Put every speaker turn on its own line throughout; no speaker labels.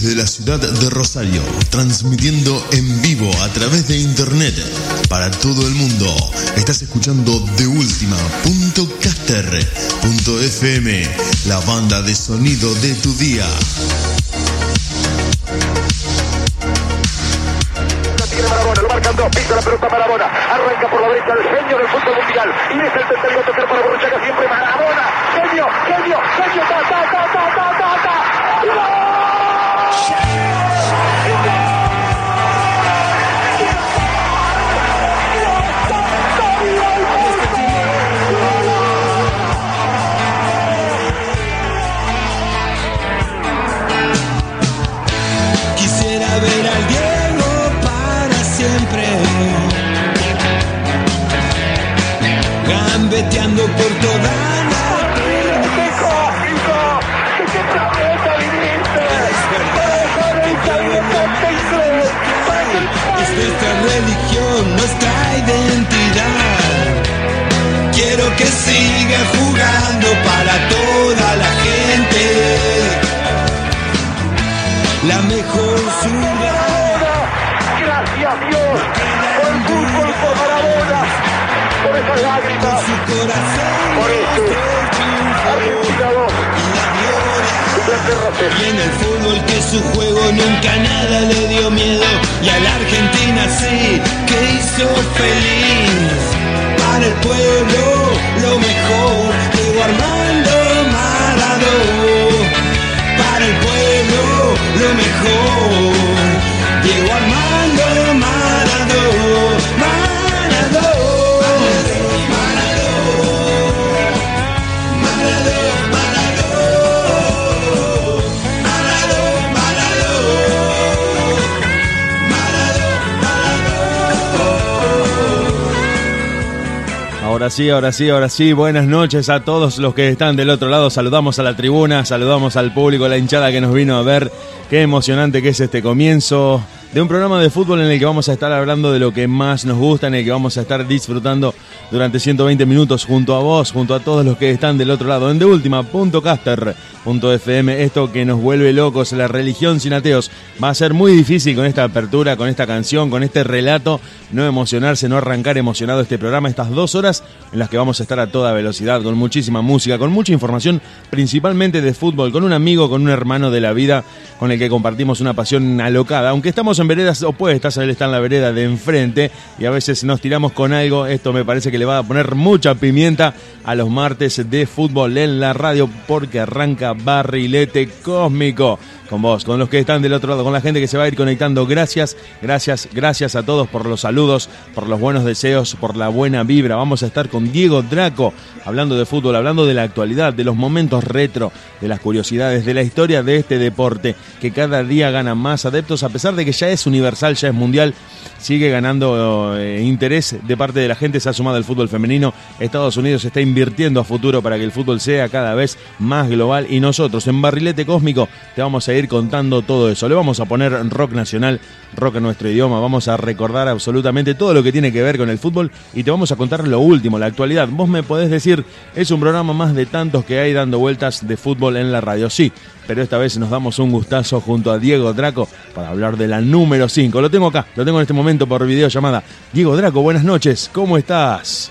desde la ciudad de Rosario, transmitiendo en vivo a través de internet para todo el mundo. Estás escuchando de FM, la banda de sonido de tu día.
Pisa la pelota Marabona, arranca por la derecha el genio del fútbol mundial, y es el tercero a tocar para Borruchaga siempre Marabona, genio, genio, genio, ta, ta, ta, ta, ta, ta, ta,
Gambeteando por toda la
¡Hijo, hijo! ¡Que se prometa viviste! ¡Para dejar el caliente
Es nuestra religión, nuestra identidad. Quiero que siga jugando para toda la gente. La mejor ciudad.
Gracias Dios esas lágrimas,
su corazón.
por este 2,
Y la gloria.
Inglaterra 0.
Y en el fútbol que su juego nunca nada le dio miedo y a la Argentina sí que hizo feliz. Para el pueblo lo mejor, Diego Armando Maradona. Para el pueblo lo mejor, Diego Armando. Maradona. Maradona.
Ahora sí, ahora sí, ahora sí. Buenas noches a todos los que están del otro lado. Saludamos a la tribuna, saludamos al público, la hinchada que nos vino a ver. Qué emocionante que es este comienzo de un programa de fútbol en el que vamos a estar hablando de lo que más nos gusta, en el que vamos a estar disfrutando durante 120 minutos junto a vos, junto a todos los que están del otro lado. En de FM, esto que nos vuelve locos, la religión sin ateos. Va a ser muy difícil con esta apertura, con esta canción, con este relato, no emocionarse, no arrancar emocionado este programa, estas dos horas en las que vamos a estar a toda velocidad, con muchísima música, con mucha información, principalmente de fútbol, con un amigo, con un hermano de la vida, con el que compartimos una pasión alocada. Aunque estamos en veredas opuestas, él está en la vereda de enfrente y a veces nos tiramos con algo, esto me parece que le va a poner mucha pimienta a los martes de fútbol en la radio porque arranca Barrilete Cósmico con vos, con los que están del otro lado, con la gente que se va a ir conectando. Gracias, gracias, gracias a todos por los saludos, por los buenos deseos, por la buena vibra. Vamos a estar con Diego Draco hablando de fútbol, hablando de la actualidad, de los momentos retro, de las curiosidades, de la historia de este deporte que cada día gana más adeptos, a pesar de que ya es universal, ya es mundial, sigue ganando eh, interés de parte de la gente, se ha sumado el fútbol femenino. Estados Unidos está invirtiendo a futuro para que el fútbol sea cada vez más global y nosotros en Barrilete Cósmico te vamos a ir contando todo eso. Le vamos a poner rock nacional, rock en nuestro idioma, vamos a recordar absolutamente todo lo que tiene que ver con el fútbol y te vamos a contar lo último, la actualidad. Vos me podés decir, es un programa más de tantos que hay dando vueltas de fútbol en la radio. Sí, pero esta vez nos damos un gustazo junto a Diego Draco para hablar de la número 5. Lo tengo acá, lo tengo en este momento por videollamada. Diego Draco, buenas noches, ¿cómo estás?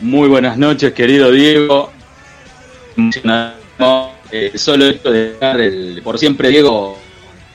Muy buenas noches, querido Diego. Eh, solo esto de estar el por siempre Diego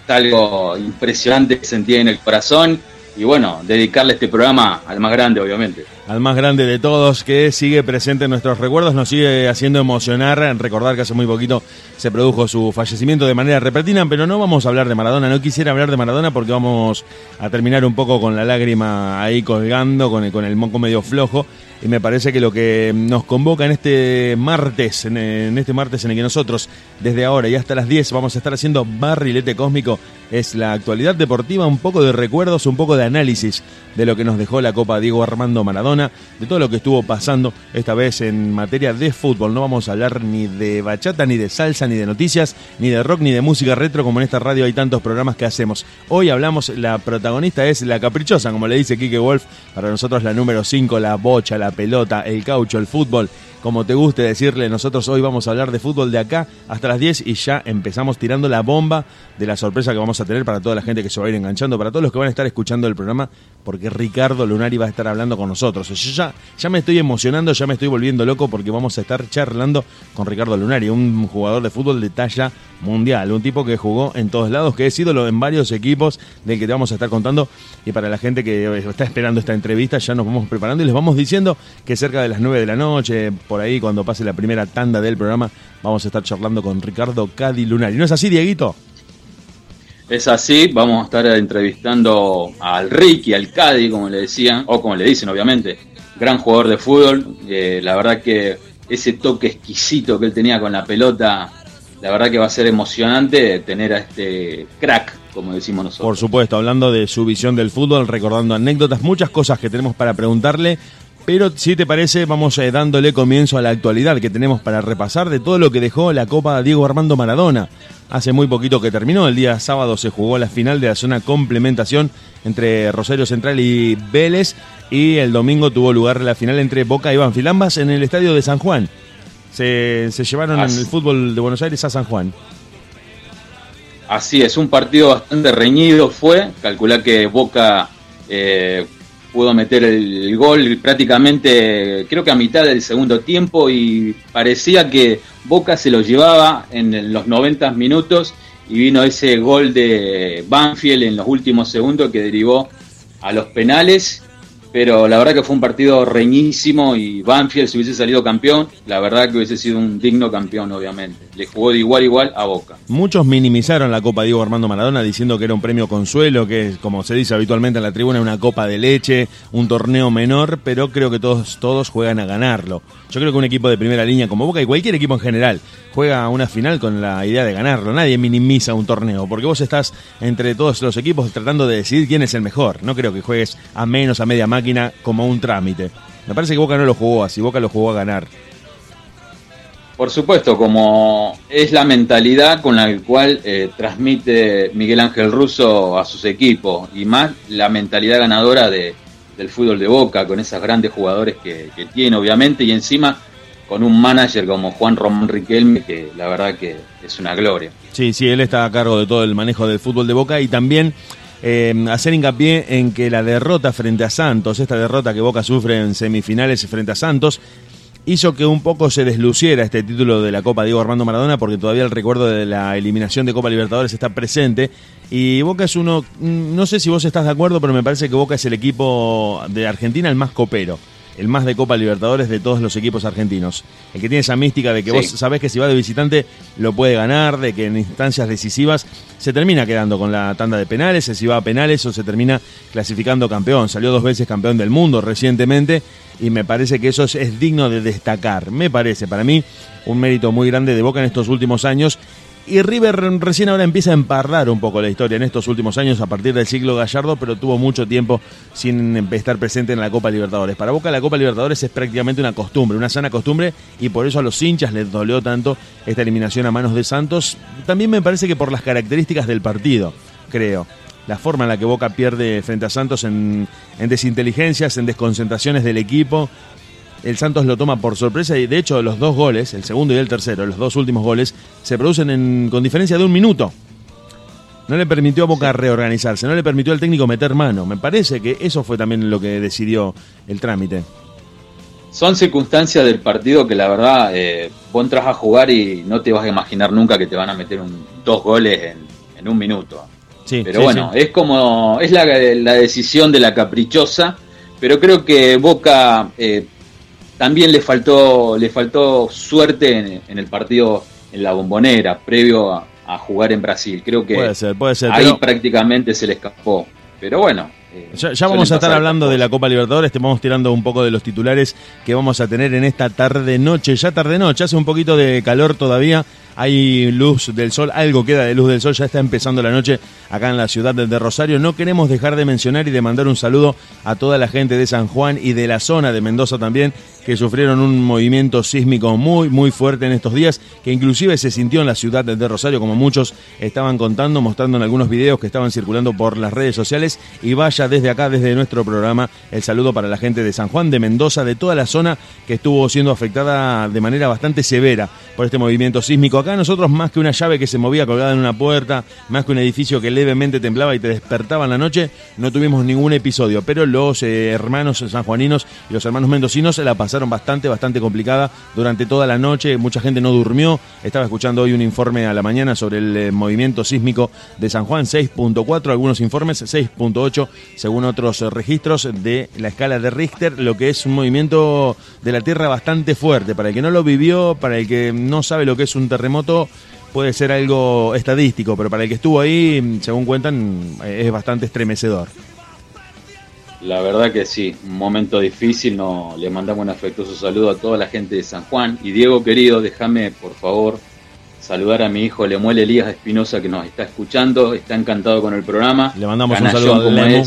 es algo impresionante que sentí en el corazón y bueno, dedicarle este programa al más grande, obviamente.
Al más grande de todos, que sigue presente en nuestros recuerdos, nos sigue haciendo emocionar. Recordar que hace muy poquito se produjo su fallecimiento de manera repentina, pero no vamos a hablar de Maradona. No quisiera hablar de Maradona porque vamos a terminar un poco con la lágrima ahí colgando, con el, con el moco medio flojo. Y me parece que lo que nos convoca en este martes, en, este martes en el que nosotros, desde ahora y hasta las 10, vamos a estar haciendo barrilete cósmico, es la actualidad deportiva, un poco de recuerdos, un poco de análisis de lo que nos dejó la Copa Diego Armando Maradona, de todo lo que estuvo pasando esta vez en materia de fútbol. No vamos a hablar ni de bachata, ni de salsa, ni de noticias, ni de rock, ni de música retro, como en esta radio hay tantos programas que hacemos. Hoy hablamos, la protagonista es la caprichosa, como le dice Kike Wolf, para nosotros la número 5, la bocha, la pelota, el caucho, el fútbol como te guste decirle, nosotros hoy vamos a hablar de fútbol de acá hasta las 10 y ya empezamos tirando la bomba de la sorpresa que vamos a tener para toda la gente que se va a ir enganchando, para todos los que van a estar escuchando el programa, porque Ricardo Lunari va a estar hablando con nosotros. Yo ya, ya me estoy emocionando, ya me estoy volviendo loco porque vamos a estar charlando con Ricardo Lunari, un jugador de fútbol de talla mundial, un tipo que jugó en todos lados, que es ídolo en varios equipos del que te vamos a estar contando y para la gente que está esperando esta entrevista ya nos vamos preparando y les vamos diciendo que cerca de las 9 de la noche, por ahí cuando pase la primera tanda del programa, vamos a estar charlando con Ricardo Cadi Lunari. ¿No es así, Dieguito?
Es así, vamos a estar entrevistando al Ricky, al Cadi, como le decían, o como le dicen, obviamente. Gran jugador de fútbol. Eh, la verdad que ese toque exquisito que él tenía con la pelota, la verdad que va a ser emocionante tener a este crack, como decimos nosotros.
Por supuesto, hablando de su visión del fútbol, recordando anécdotas, muchas cosas que tenemos para preguntarle. Pero si te parece, vamos eh, dándole comienzo a la actualidad que tenemos para repasar de todo lo que dejó la Copa Diego Armando Maradona. Hace muy poquito que terminó, el día sábado se jugó la final de la zona complementación entre Rosario Central y Vélez y el domingo tuvo lugar la final entre Boca y Banfield, ambas en el estadio de San Juan. Se, llevaron en el fútbol de Buenos Aires a San Juan.
Así es, un partido bastante reñido fue. Calculá que Boca eh, pudo meter el, gol prácticamente, creo que a mitad del segundo tiempo y parecía que Boca se lo llevaba en los 90 minutos y vino ese gol de Banfield en los últimos segundos que derivó a los penales pero la verdad que fue un partido reñísimo y Banfield si hubiese salido campeón, la verdad que hubiese sido un digno campeón obviamente. Le jugó de igual igual a Boca.
Muchos minimizaron la Copa Diego Armando Maradona diciendo que era un premio consuelo, que como se dice habitualmente en la tribuna, una copa de leche, un torneo menor, pero creo que todos, todos juegan a ganarlo. Yo creo que un equipo de primera línea como Boca y cualquier equipo en general juega una final con la idea de ganarlo. Nadie minimiza un torneo, porque vos estás entre todos los equipos tratando de decidir quién es el mejor. No creo que juegues a menos, a media máquina, como un trámite. Me parece que Boca no lo jugó así, Boca lo jugó a ganar.
Por supuesto, como es la mentalidad con la cual eh, transmite Miguel Ángel Russo a sus equipos, y más la mentalidad ganadora de, del fútbol de Boca, con esos grandes jugadores que, que tiene, obviamente, y encima con un manager como Juan Román Riquelme, que la verdad que es una gloria.
Sí, sí, él está a cargo de todo el manejo del fútbol de Boca y también eh, hacer hincapié en que la derrota frente a Santos, esta derrota que Boca sufre en semifinales frente a Santos, hizo que un poco se desluciera este título de la Copa Diego Armando Maradona porque todavía el recuerdo de la eliminación de Copa Libertadores está presente. Y Boca es uno, mm, no sé si vos estás de acuerdo, pero me parece que Boca es el equipo de Argentina el más copero el más de Copa Libertadores de todos los equipos argentinos. El que tiene esa mística de que vos sabés que si va de visitante lo puede ganar, de que en instancias decisivas se termina quedando con la tanda de penales, si va a penales o se termina clasificando campeón. Salió dos veces campeón del mundo recientemente y me parece que eso es digno de destacar. Me parece para mí un mérito muy grande de Boca en estos últimos años y River recién ahora empieza a emparrar un poco la historia en estos últimos años a partir del siglo Gallardo, pero tuvo mucho tiempo sin estar presente en la Copa Libertadores. Para Boca la Copa Libertadores es prácticamente una costumbre, una sana costumbre, y por eso a los hinchas les dolió tanto esta eliminación a manos de Santos. También me parece que por las características del partido, creo. La forma en la que Boca pierde frente a Santos en, en desinteligencias, en desconcentraciones del equipo, el Santos lo toma por sorpresa y de hecho los dos goles, el segundo y el tercero, los dos últimos goles, se producen con diferencia de un minuto. No le permitió a Boca reorganizarse, no le permitió al técnico meter mano. Me parece que eso fue también lo que decidió el trámite.
Son circunstancias del partido que la verdad eh, vos entras a jugar y no te vas a imaginar nunca que te van a meter dos goles en, un minuto. Sí, pero bueno, es como, es la, decisión de la caprichosa, pero creo que Boca eh, también le faltó, le faltó suerte en, el partido en la bombonera, previo a, jugar en Brasil. Creo que
puede ser, puede ser,
ahí prácticamente se le escapó. Pero bueno,
eh, ya, vamos a estar hablando de la Copa Libertadores, te vamos tirando un poco de los titulares que vamos a tener en esta tarde noche, ya tarde noche, hace un poquito de calor todavía, hay luz del sol, algo queda de luz del sol, ya está empezando la noche acá en la ciudad de Rosario. No queremos dejar de mencionar y de mandar un saludo a toda la gente de San Juan y de la zona de Mendoza también, que sufrieron un movimiento sísmico muy, muy fuerte en estos días, que inclusive se sintió en la ciudad de Rosario, como muchos estaban contando, mostrando en algunos videos que estaban circulando por las redes sociales. Y vaya desde acá, desde nuestro programa, el saludo para la gente de San Juan, de Mendoza, de toda la zona que estuvo siendo afectada de manera bastante severa por este movimiento sísmico. Acá nosotros, más que una llave que se movía colgada en una puerta, más que un edificio que levemente temblaba y te despertaba en la noche, no tuvimos ningún episodio. Pero los eh, hermanos sanjuaninos y los hermanos mendocinos la pasaron bastante, bastante complicada durante toda la noche. Mucha gente no durmió. Estaba escuchando hoy un informe a la mañana sobre el eh, movimiento sísmico de San Juan, 6.4, algunos informes, 6.8, según otros eh, registros de la escala de Richter, lo que es un movimiento de la Tierra bastante fuerte. Para el que no lo vivió, para el que no sabe lo que es un terremoto, puede ser algo estadístico, pero para el que estuvo ahí, según cuentan, es bastante estremecedor.
La verdad que sí, un momento difícil, no, le mandamos un afectuoso saludo a toda la gente de San Juan. Y Diego querido, déjame por favor saludar a mi hijo Lemuel Elías Espinosa que nos está escuchando, está encantado con el programa.
Le mandamos un saludo a Lemu.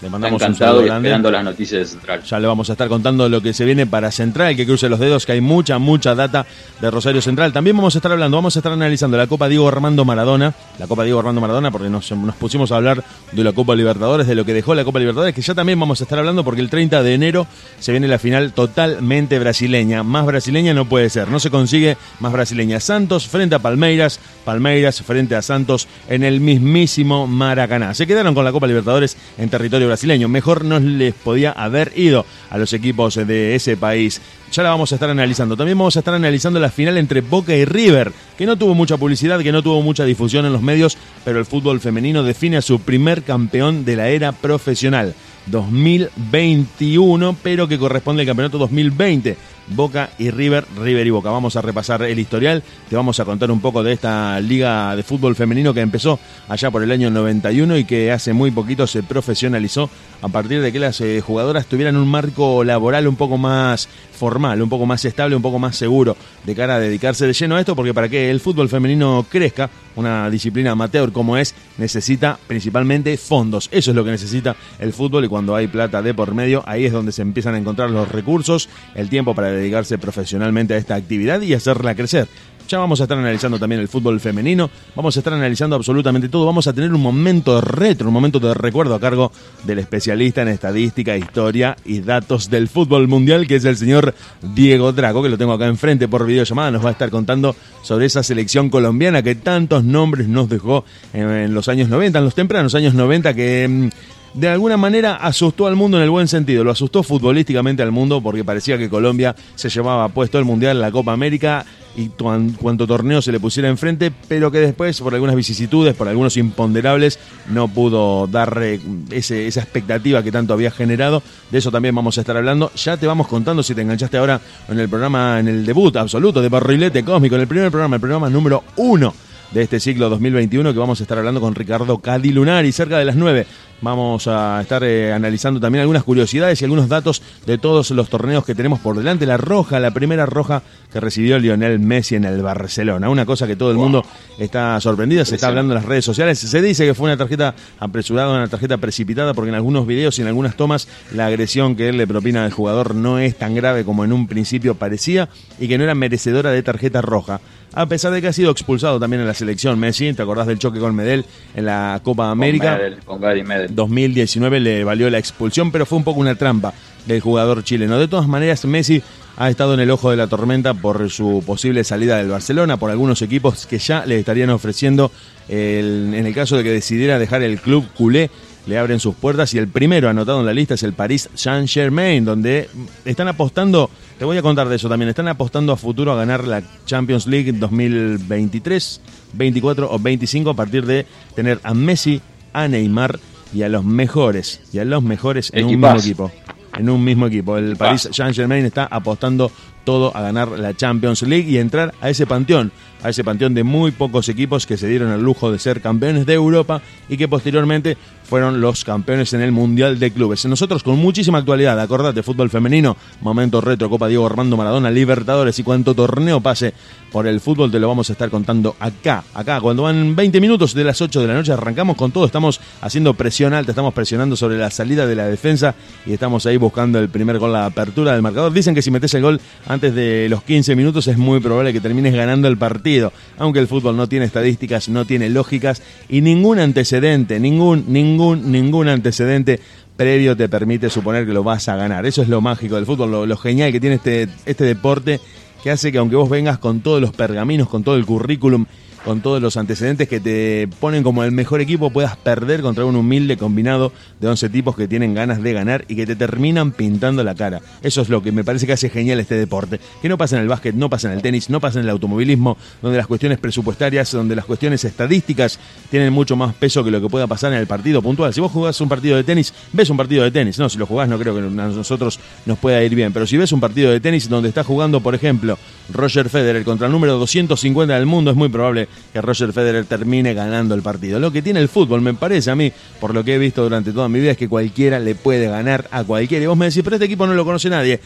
Le mandamos un saludo esperando las noticias de Central.
Ya le vamos a estar contando lo que se viene para Central, que cruce los dedos, que hay mucha, mucha data de Rosario Central. También vamos a estar hablando, vamos a estar analizando la Copa Diego Armando Maradona, la Copa Diego Armando Maradona, porque nos, nos pusimos a hablar de la Copa Libertadores, de lo que dejó la Copa Libertadores, que ya también vamos a estar hablando porque el 30 de enero se viene la final totalmente brasileña. Más brasileña no puede ser, no se consigue más brasileña. Santos frente a Palmeiras, Palmeiras frente a Santos en el mismísimo Maracaná. Se quedaron con la Copa Libertadores en territorio brasileño. Mejor no les podía haber ido a los equipos de ese país. Ya la vamos a estar analizando. También vamos a estar analizando la final entre Boca y River, que no tuvo mucha publicidad, que no tuvo mucha difusión en los medios, pero el fútbol femenino define a su primer campeón de la era profesional. 2021, pero que corresponde al campeonato 2020. Boca y River, River y Boca. Vamos a repasar el historial, te vamos a contar un poco de esta liga de fútbol femenino que empezó allá por el año 91 y que hace muy poquito se profesionalizó a partir de que las eh, jugadoras tuvieran un marco laboral un poco más formal, un poco más estable, un poco más seguro de cara a dedicarse de lleno a esto, porque para que el fútbol femenino crezca, una disciplina amateur como es, necesita principalmente fondos. Eso es lo que necesita el fútbol y cuando hay plata de por medio, ahí es donde se empiezan a encontrar los recursos, el tiempo para dedicarse profesionalmente a esta actividad y hacerla crecer. Ya vamos a estar analizando también el fútbol femenino, vamos a estar analizando absolutamente todo, vamos a tener un momento retro, un momento de recuerdo a cargo del especialista en estadística, historia y datos del fútbol mundial, que es el señor Diego Draco, que lo tengo acá enfrente por videollamada, nos va a estar contando sobre esa selección colombiana que tantos nombres nos dejó en los años 90, en los tempranos años 90, que mm, de alguna manera asustó al mundo en el buen sentido, lo asustó futbolísticamente al mundo porque parecía que Colombia se llevaba puesto el Mundial, la Copa América y cuanto torneo se le pusiera enfrente, pero que después, por algunas vicisitudes, por algunos imponderables, no pudo dar esa expectativa que tanto había generado. De eso también vamos a estar hablando. Ya te vamos contando si te enganchaste ahora en el programa, en el debut absoluto de Barrilete Cósmico, en el primer programa, el programa número uno de este ciclo 2021 que vamos a estar hablando con Ricardo Cadilunari cerca de las 9. Vamos a estar eh, analizando también algunas curiosidades y algunos datos de todos los torneos que tenemos por delante. La roja, la primera roja que recibió Lionel Messi en el Barcelona. Una cosa que todo el mundo está sorprendida, se está hablando en las redes sociales. Se dice que fue una tarjeta apresurada, una tarjeta precipitada, porque en algunos videos y en algunas tomas la agresión que él le propina al jugador no es tan grave como en un principio parecía y que no era merecedora de tarjeta roja a pesar de que ha sido expulsado también en la selección Messi, ¿te acordás del choque con Medel en la Copa América?
Con, Medel, Medel.
2019 le valió la expulsión, pero fue un poco una trampa del jugador chileno. De todas maneras, Messi ha estado en el ojo de la tormenta por su posible salida del Barcelona, por algunos equipos que ya le estarían ofreciendo, en el caso de que decidiera dejar el club culé, le abren sus puertas y el primero anotado en la lista es el Paris Saint-Germain, donde están apostando, te voy a contar de eso también, están apostando a futuro a ganar la Champions League 2023, 24 o 25 a partir de tener a Messi, a Neymar y a los mejores, y a los mejores en un mismo equipo. En un mismo equipo. El Paris Saint-Germain está apostando todo a ganar la Champions League y entrar a ese panteón a ese panteón de muy pocos equipos que se dieron el lujo de ser campeones de Europa y que posteriormente fueron los campeones en el Mundial de Clubes. Nosotros con muchísima actualidad, acordate, fútbol femenino, momento retro, Copa Diego Armando Maradona, Libertadores y cuanto torneo pase por el fútbol te lo vamos a estar contando acá, acá, cuando van 20 minutos de las 8 de la noche arrancamos con todo, estamos haciendo presión alta, estamos presionando sobre la salida de la defensa y estamos ahí buscando el primer gol, la apertura del marcador. Dicen que si metes el gol antes de los 15 minutos es muy probable que termines ganando el partido, aunque el fútbol no tiene estadísticas, no tiene lógicas y ningún antecedente, ningún, ningún ningún, antecedente previo te permite suponer que lo vas a ganar. Eso es lo mágico del fútbol, lo, lo genial que tiene este, este deporte, que hace que aunque vos vengas con todos los pergaminos, con todo el currículum con todos los antecedentes que te ponen como el mejor equipo, puedas perder contra un humilde combinado de 11 tipos que tienen ganas de ganar y que te terminan pintando la cara. Eso es lo que me parece que hace genial este deporte. Que no pasa en el básquet, no pasa en el tenis, no pasa en el automovilismo, donde las cuestiones presupuestarias, donde las cuestiones estadísticas tienen mucho más peso que lo que pueda pasar en el partido puntual. Si vos jugás un partido de tenis, ves un partido de tenis. No, si lo jugás no creo que a nosotros nos pueda ir bien. Pero si ves un partido de tenis donde está jugando, por ejemplo, Roger Federer contra el número 250 del mundo, es muy probable que Roger Federer termine ganando el partido. Lo que tiene el fútbol, me parece a mí, por lo que he visto durante toda mi vida, es que cualquiera le puede ganar a cualquiera. Y vos me decís, pero este equipo no lo conoce nadie.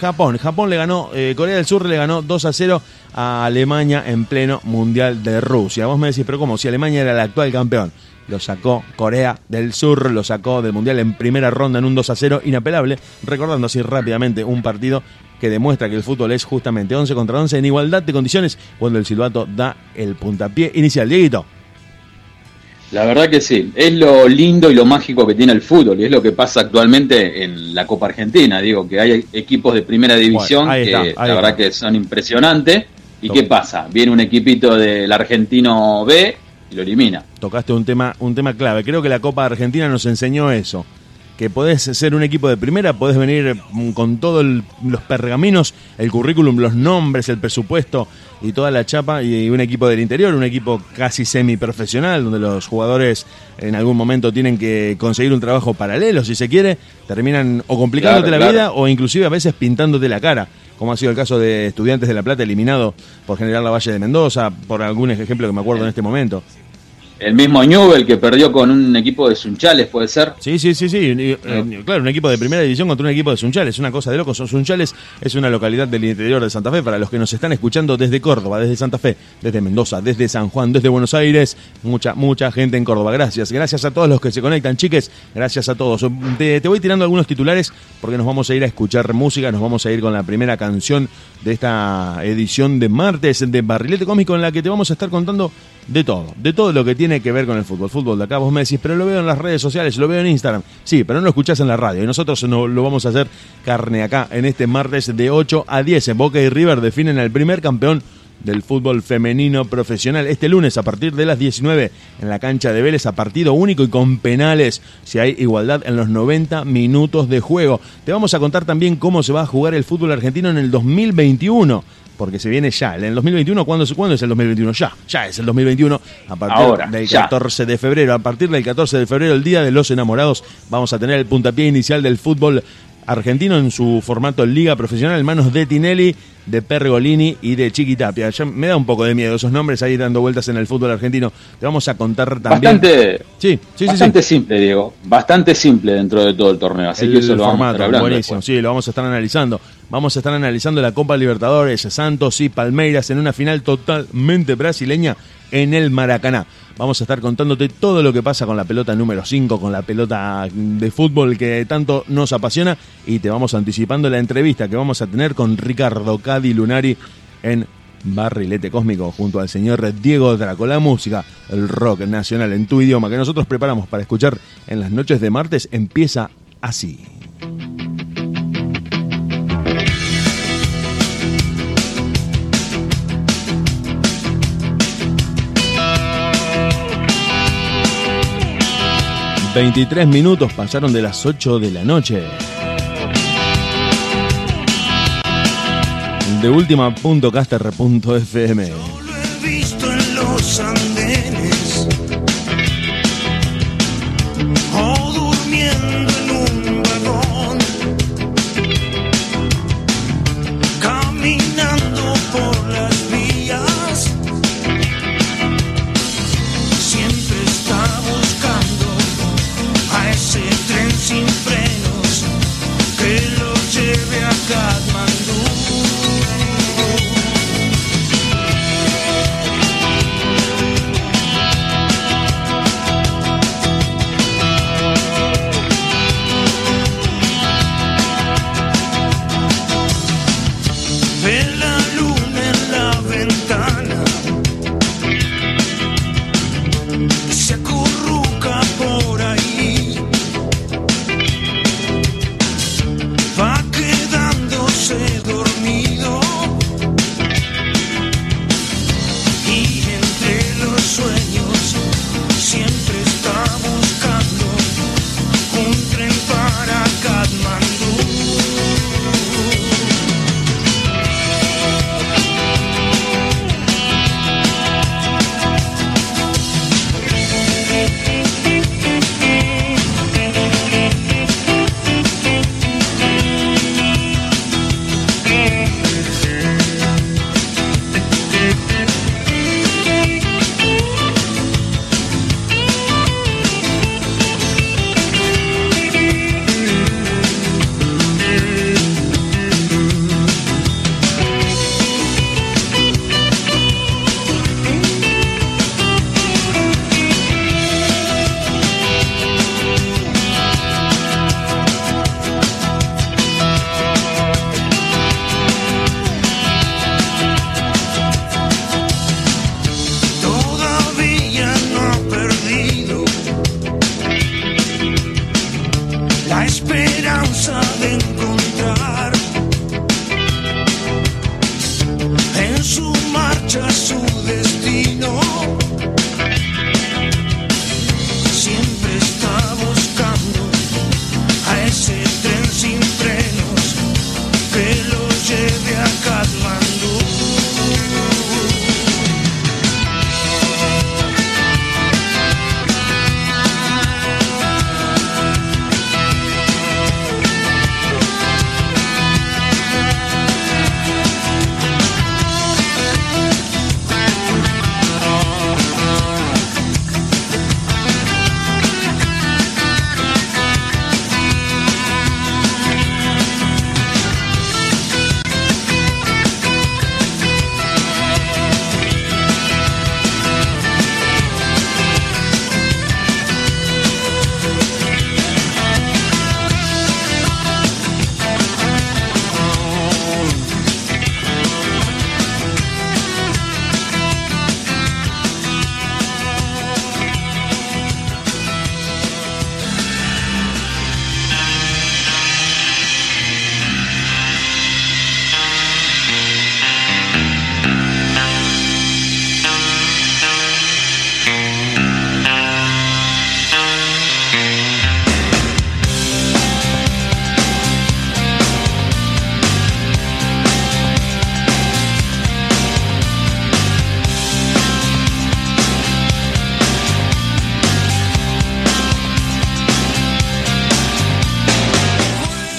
Japón, Japón le ganó, eh, Corea del Sur le ganó 2 a 0 a Alemania en pleno Mundial de Rusia. Vos me decís, pero ¿cómo? Si Alemania era el actual campeón lo sacó Corea del Sur, lo sacó del Mundial en primera ronda en un 2 a 0 inapelable, recordando así rápidamente un partido que demuestra que el fútbol es justamente 11 contra 11 en igualdad de condiciones cuando el silbato da el puntapié inicial. Dieguito.
La verdad que sí, es lo lindo y lo mágico que tiene el fútbol y es lo que pasa actualmente en la Copa Argentina. Digo que hay equipos de primera división que la verdad que son impresionantes. ¿Y qué pasa? Viene un equipito del argentino B y lo elimina.
Tocaste un tema, un tema clave. Creo que la Copa Argentina nos enseñó eso que podés ser un equipo de primera, podés venir mm, con todos los pergaminos, el currículum, los nombres, el presupuesto y toda la chapa, y un equipo del interior, un equipo casi semiprofesional, donde los jugadores en algún momento tienen que conseguir un trabajo paralelo, si se quiere, terminan o complicándote la vida o inclusive a veces pintándote la cara como ha sido el caso de Estudiantes de La Plata eliminado por General La Valle de Mendoza, por algún ejemplo que me acuerdo en este momento.
El mismo Newell que perdió con un equipo de Sunchales, ¿puede ser?
Sí, sí, sí, sí. Eh, claro, un equipo de primera división contra un equipo de Sunchales. Una cosa de locos. Sunchales es una localidad del interior de Santa Fe. Para los que nos están escuchando desde Córdoba, desde Santa Fe, desde Mendoza, desde San Juan, desde Buenos Aires. Mucha, mucha gente en Córdoba. Gracias. Gracias a todos los que se conectan, chiques. Gracias a todos. Te, te voy tirando algunos titulares porque nos vamos a ir a escuchar música. Nos vamos a ir con la primera canción de esta edición de martes de Barrilete Cómico en la que te vamos a estar contando de todo, de todo lo que tiene que ver con el fútbol. Fútbol de acá, vos me decís, pero lo veo en las redes sociales, lo veo en Instagram. Sí, pero no lo escuchás en la radio. Y nosotros no, lo vamos a hacer carne acá en este martes de 8 a 10. En Boca y River definen al primer campeón del fútbol femenino profesional. Este lunes a partir de las 19 en la cancha de Vélez a partido único y con penales si hay igualdad en los 90 minutos de juego. Te vamos a contar también cómo se va a jugar el fútbol argentino en el 2021 porque se viene ya. En el 2021, ¿cuándo, ¿cuándo es el 2021? Ya, ya es el 2021, a partir del 14 de febrero. A partir del 14 de febrero, el Día de los Enamorados, vamos a tener el puntapié inicial del fútbol argentino en su formato liga profesional en manos de Tinelli, de Pergolini y de Chiquitapia. Ya me da un poco de miedo esos nombres ahí dando vueltas en el fútbol argentino. Te vamos a contar también.
Bastante, sí, sí, bastante simple, Diego. Bastante simple dentro de todo el torneo. Así que eso lo vamos a estar. Buenísimo,
sí, lo vamos a estar analizando. Vamos a estar analizando la Copa Libertadores, Santos y Palmeiras en una final totalmente brasileña en el Maracaná. Vamos a estar contándote todo lo que pasa con la pelota número 5, con la pelota de fútbol que tanto nos apasiona y te vamos anticipando la entrevista que vamos a tener con Ricardo Cadi Lunari en Barrilete Cósmico junto al señor Diego Draco. La música, el rock nacional en tu idioma que nosotros preparamos para escuchar en las noches de martes empieza así. 23 minutos pasaron de las 8 de la noche. De última punto caster.fm.
Lo he visto en los andenes.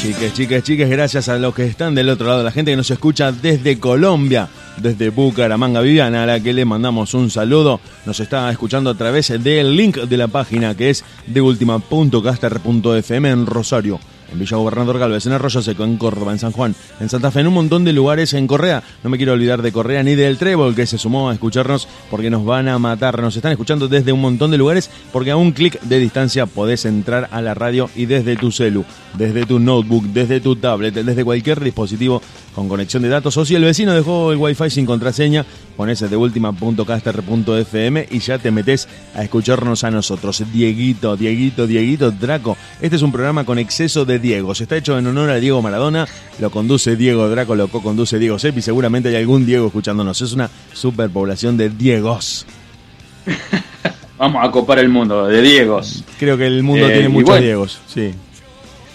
Chiques, chiques, chiques, gracias a los que están del otro lado, la gente que nos escucha desde Colombia, desde Bucaramanga, Viviana, a la que le mandamos un saludo. Nos está escuchando a través del link de la página que es de ultima.caster.fm en Rosario. En Villa Gobernador Galvez, en Arroyo Seco, en Córdoba, en San Juan, en Santa Fe, en un montón de lugares en Correa. No me quiero olvidar de Correa ni del Trébol que se sumó a escucharnos porque nos van a matar. Nos están escuchando desde un montón de lugares porque a un clic de distancia podés entrar a la radio y desde tu celu, desde tu notebook, desde tu tablet, desde cualquier dispositivo con conexión de datos. O si el vecino dejó el wifi sin contraseña, pones de última.caster.fm y ya te metes a escucharnos a nosotros. Dieguito, Dieguito, Dieguito, Draco. Este es un programa con exceso de Diego. Está hecho en honor a Diego Maradona. Lo conduce Diego Draco, lo co-conduce Diego Sepi. Seguramente hay algún Diego escuchándonos. Es una superpoblación de Diegos.
Vamos a copar el mundo de Diegos.
Creo que el mundo
Eh,
tiene muchos
bueno.
Diegos, sí.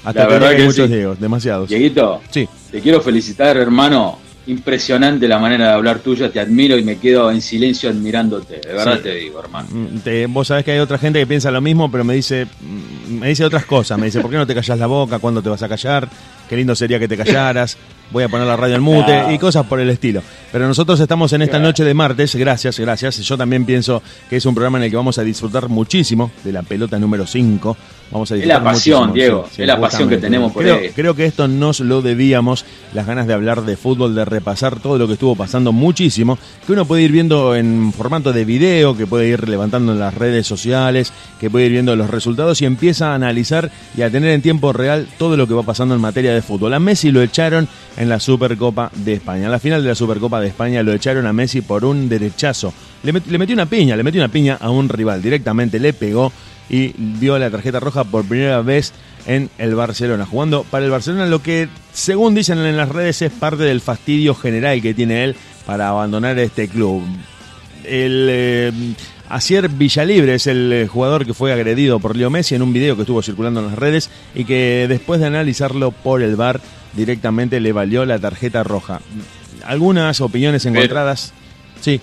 La
Hasta
verdad
que
que
muchos
sí.
Diegos, demasiados.
Dieguito,
Sí.
te quiero felicitar, hermano. Impresionante la manera de hablar tuya, te admiro y me quedo en silencio admirándote. De verdad
Sí.
te digo, hermano.
Mm, te- vos sabés que hay otra gente que piensa lo mismo, pero me dice, mm, me dice otras cosas. Me dice, ¿por qué no te callas la boca? ¿Cuándo te vas a callar? Qué lindo sería que te callaras. Voy a poner la radio en mute y cosas por el estilo. Pero nosotros estamos en esta noche de martes, gracias, gracias. Yo también pienso que es un programa en el que vamos a disfrutar muchísimo de la pelota número 5. Vamos a
Es la pasión,
muchísimo,
Diego, es la pasión que tenemos por
creo,
ahí.
creo que esto nos lo debíamos, las ganas de hablar de fútbol, de repasar todo lo que estuvo pasando muchísimo, que uno puede ir viendo en formato de video, que puede ir levantando en las redes sociales, que puede ir viendo los resultados y empieza a analizar y a tener en tiempo real todo lo que va pasando en materia de fútbol. A Messi lo echaron en la Supercopa de España. En la final de la Supercopa de España lo echaron a Messi por un derechazo. Le metió una piña, le metió una piña a un rival, directamente le pegó y vio la tarjeta roja por primera vez en el Barcelona, jugando para el Barcelona, lo que según dicen en las redes es parte del fastidio general que tiene él para abandonar este club. El eh, Asier Villalibre es el eh, jugador que fue agredido por Leo Messi en un video que estuvo circulando en las redes y que después de analizarlo por el VAR directamente le valió la tarjeta roja. Algunas opiniones
Pero-
encontradas. Sí,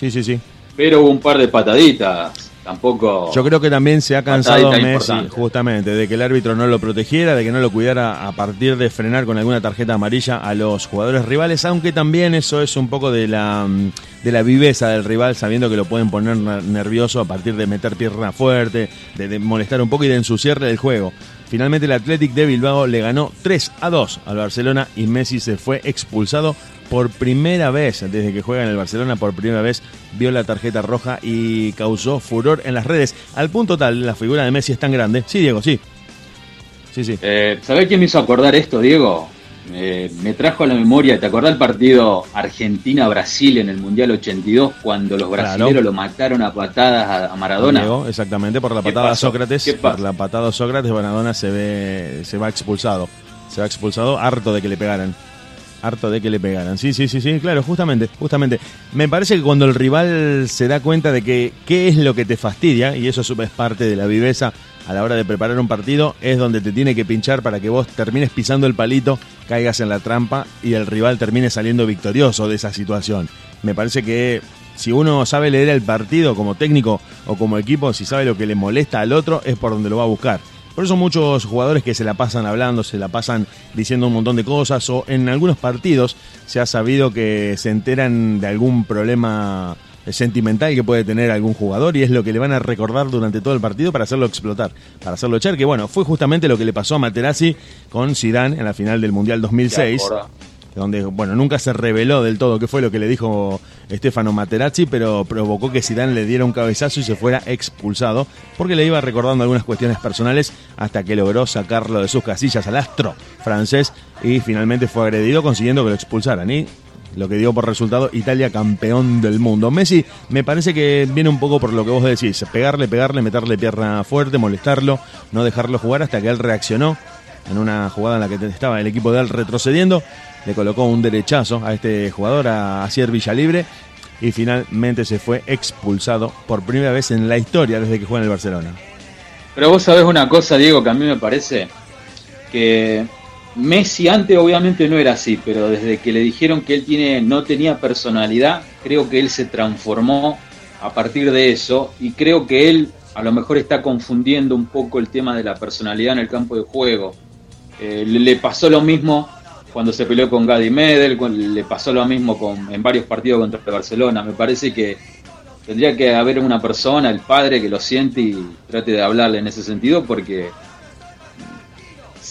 sí, sí, sí.
Pero hubo un par de pataditas. Tampoco.
Yo creo que también se ha cansado Messi,
importante.
justamente, de que el árbitro no lo protegiera, de que no lo cuidara a partir de frenar con alguna tarjeta amarilla a los jugadores rivales, aunque también eso es un poco de la, mm, de la viveza del rival, sabiendo que lo pueden poner ner- nervioso a partir de meter pierna fuerte, de, de molestar un poco y de ensuciarle el juego. Finalmente el Athletic de Bilbao le ganó 3 a 2 al Barcelona y Messi se fue expulsado por primera vez desde que juega en el Barcelona, por primera vez vio la tarjeta roja y causó furor en las redes. Al punto tal, la figura de Messi es tan grande. Sí, Diego, sí. Sí, sí.
Eh, ¿Sabés quién me hizo acordar esto, Diego? Eh, me trajo a la memoria, ¿te acordás el partido Argentina-Brasil en el Mundial 82 cuando los
Claro.
brasileños lo mataron a patadas a, Maradona?
Exactamente, por la
¿Qué
patada a? Sócrates.
¿Qué
Por la patada a Sócrates, Maradona se ve, se va expulsado. Se va expulsado harto de que le pegaran. Harto de que le pegaran. Sí, sí, sí, sí, claro, justamente, justamente. Me parece que cuando el rival se da cuenta de que qué es lo que te fastidia, y eso es parte de la viveza a la hora de preparar un partido, es donde te tiene que pinchar para que vos termines pisando el palito, caigas en la trampa y el rival termine saliendo victorioso de esa situación. Me parece que si uno sabe leer el partido como técnico o como equipo, si sabe lo que le molesta al otro, es por donde lo va a buscar. Por eso muchos jugadores que se la pasan hablando, se la pasan diciendo un montón de cosas o en algunos partidos se ha sabido que se enteran de algún problema sentimental que puede tener algún jugador y es lo que le van a recordar durante todo el partido para hacerlo explotar, para hacerlo echar, que bueno, fue justamente lo que le pasó a Materazzi con Zidane en la final del Mundial 2006 donde bueno nunca se reveló del todo qué fue lo que le dijo Stefano Materazzi, pero provocó que Zidane le diera un cabezazo y se fuera expulsado, porque le iba recordando algunas cuestiones personales hasta que logró sacarlo de sus casillas al astro francés y finalmente fue agredido consiguiendo que lo expulsaran. Y lo que dio por resultado Italia campeón del mundo. Messi me parece que viene un poco por lo que vos decís, pegarle, pegarle, meterle pierna fuerte, molestarlo, no dejarlo jugar hasta que él reaccionó en una jugada en la que estaba el equipo de él retrocediendo le colocó un derechazo a este jugador, a Asier Villalibre, y finalmente se fue expulsado por primera vez en la historia desde que juega en el Barcelona.
Pero vos sabés una cosa, Diego, que a mí me parece que Messi antes obviamente no era así, pero desde que le dijeron que él tiene, no tenía personalidad, creo que él se transformó a partir de eso y creo que él a lo mejor está confundiendo un poco el tema de la personalidad en el campo de juego. Eh, le pasó lo mismo cuando se peleó con Gadi Medel, le pasó lo mismo con, en varios partidos contra el Barcelona. Me parece que tendría que haber una persona, el padre, que lo siente y trate de hablarle en ese sentido, porque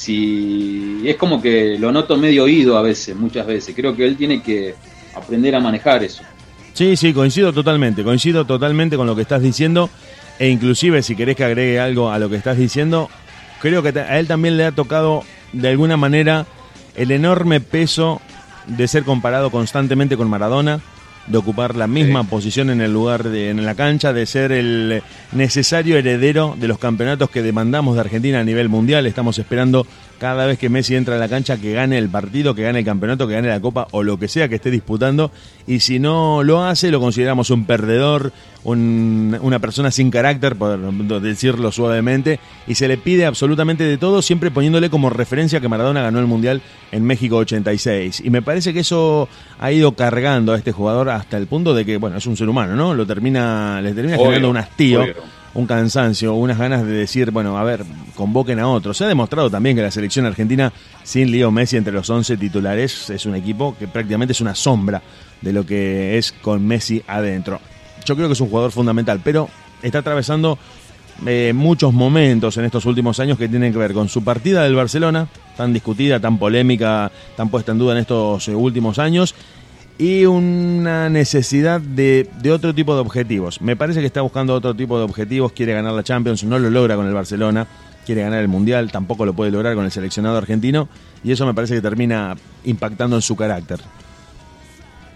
si es como que lo noto medio oído a veces, muchas veces. Creo que él tiene que aprender a manejar eso.
Sí, sí, coincido totalmente, coincido totalmente con lo que estás diciendo e inclusive si querés que agregue algo a lo que estás diciendo, creo que a él también le ha tocado de alguna manera el enorme peso de ser comparado constantemente con Maradona, de ocupar la misma posición en el lugar de, en la cancha, de ser el necesario heredero de los campeonatos que demandamos de Argentina a nivel mundial. Estamos esperando cada vez que Messi entra a la cancha que gane el partido, que gane el campeonato, que gane la copa o lo que sea que esté disputando. Y si no lo hace, lo consideramos un perdedor, una persona sin carácter, por decirlo suavemente. Y se le pide absolutamente de todo, siempre poniéndole como referencia que Maradona ganó el Mundial en México 86. Y me parece que eso ha ido cargando a este jugador hasta el punto de que, bueno, es un ser humano, ¿no? Lo termina, le termina generando un hastío un cansancio, unas ganas de decir, bueno, a ver, convoquen a otros. Se ha demostrado también que la selección argentina, sin Leo Messi entre los 11 titulares, es un equipo que prácticamente es una sombra de lo que es con Messi adentro. Yo creo que es un jugador fundamental, pero está atravesando eh, muchos momentos en estos últimos años que tienen que ver con su partida del Barcelona, tan discutida, tan polémica, tan puesta en duda en estos eh, últimos años, y una necesidad de, de, otro tipo de objetivos. Me parece que está buscando otro tipo de objetivos, quiere ganar la Champions, no lo logra con el Barcelona, quiere ganar el Mundial, tampoco lo puede lograr con el seleccionado argentino y eso me parece que termina impactando en su carácter.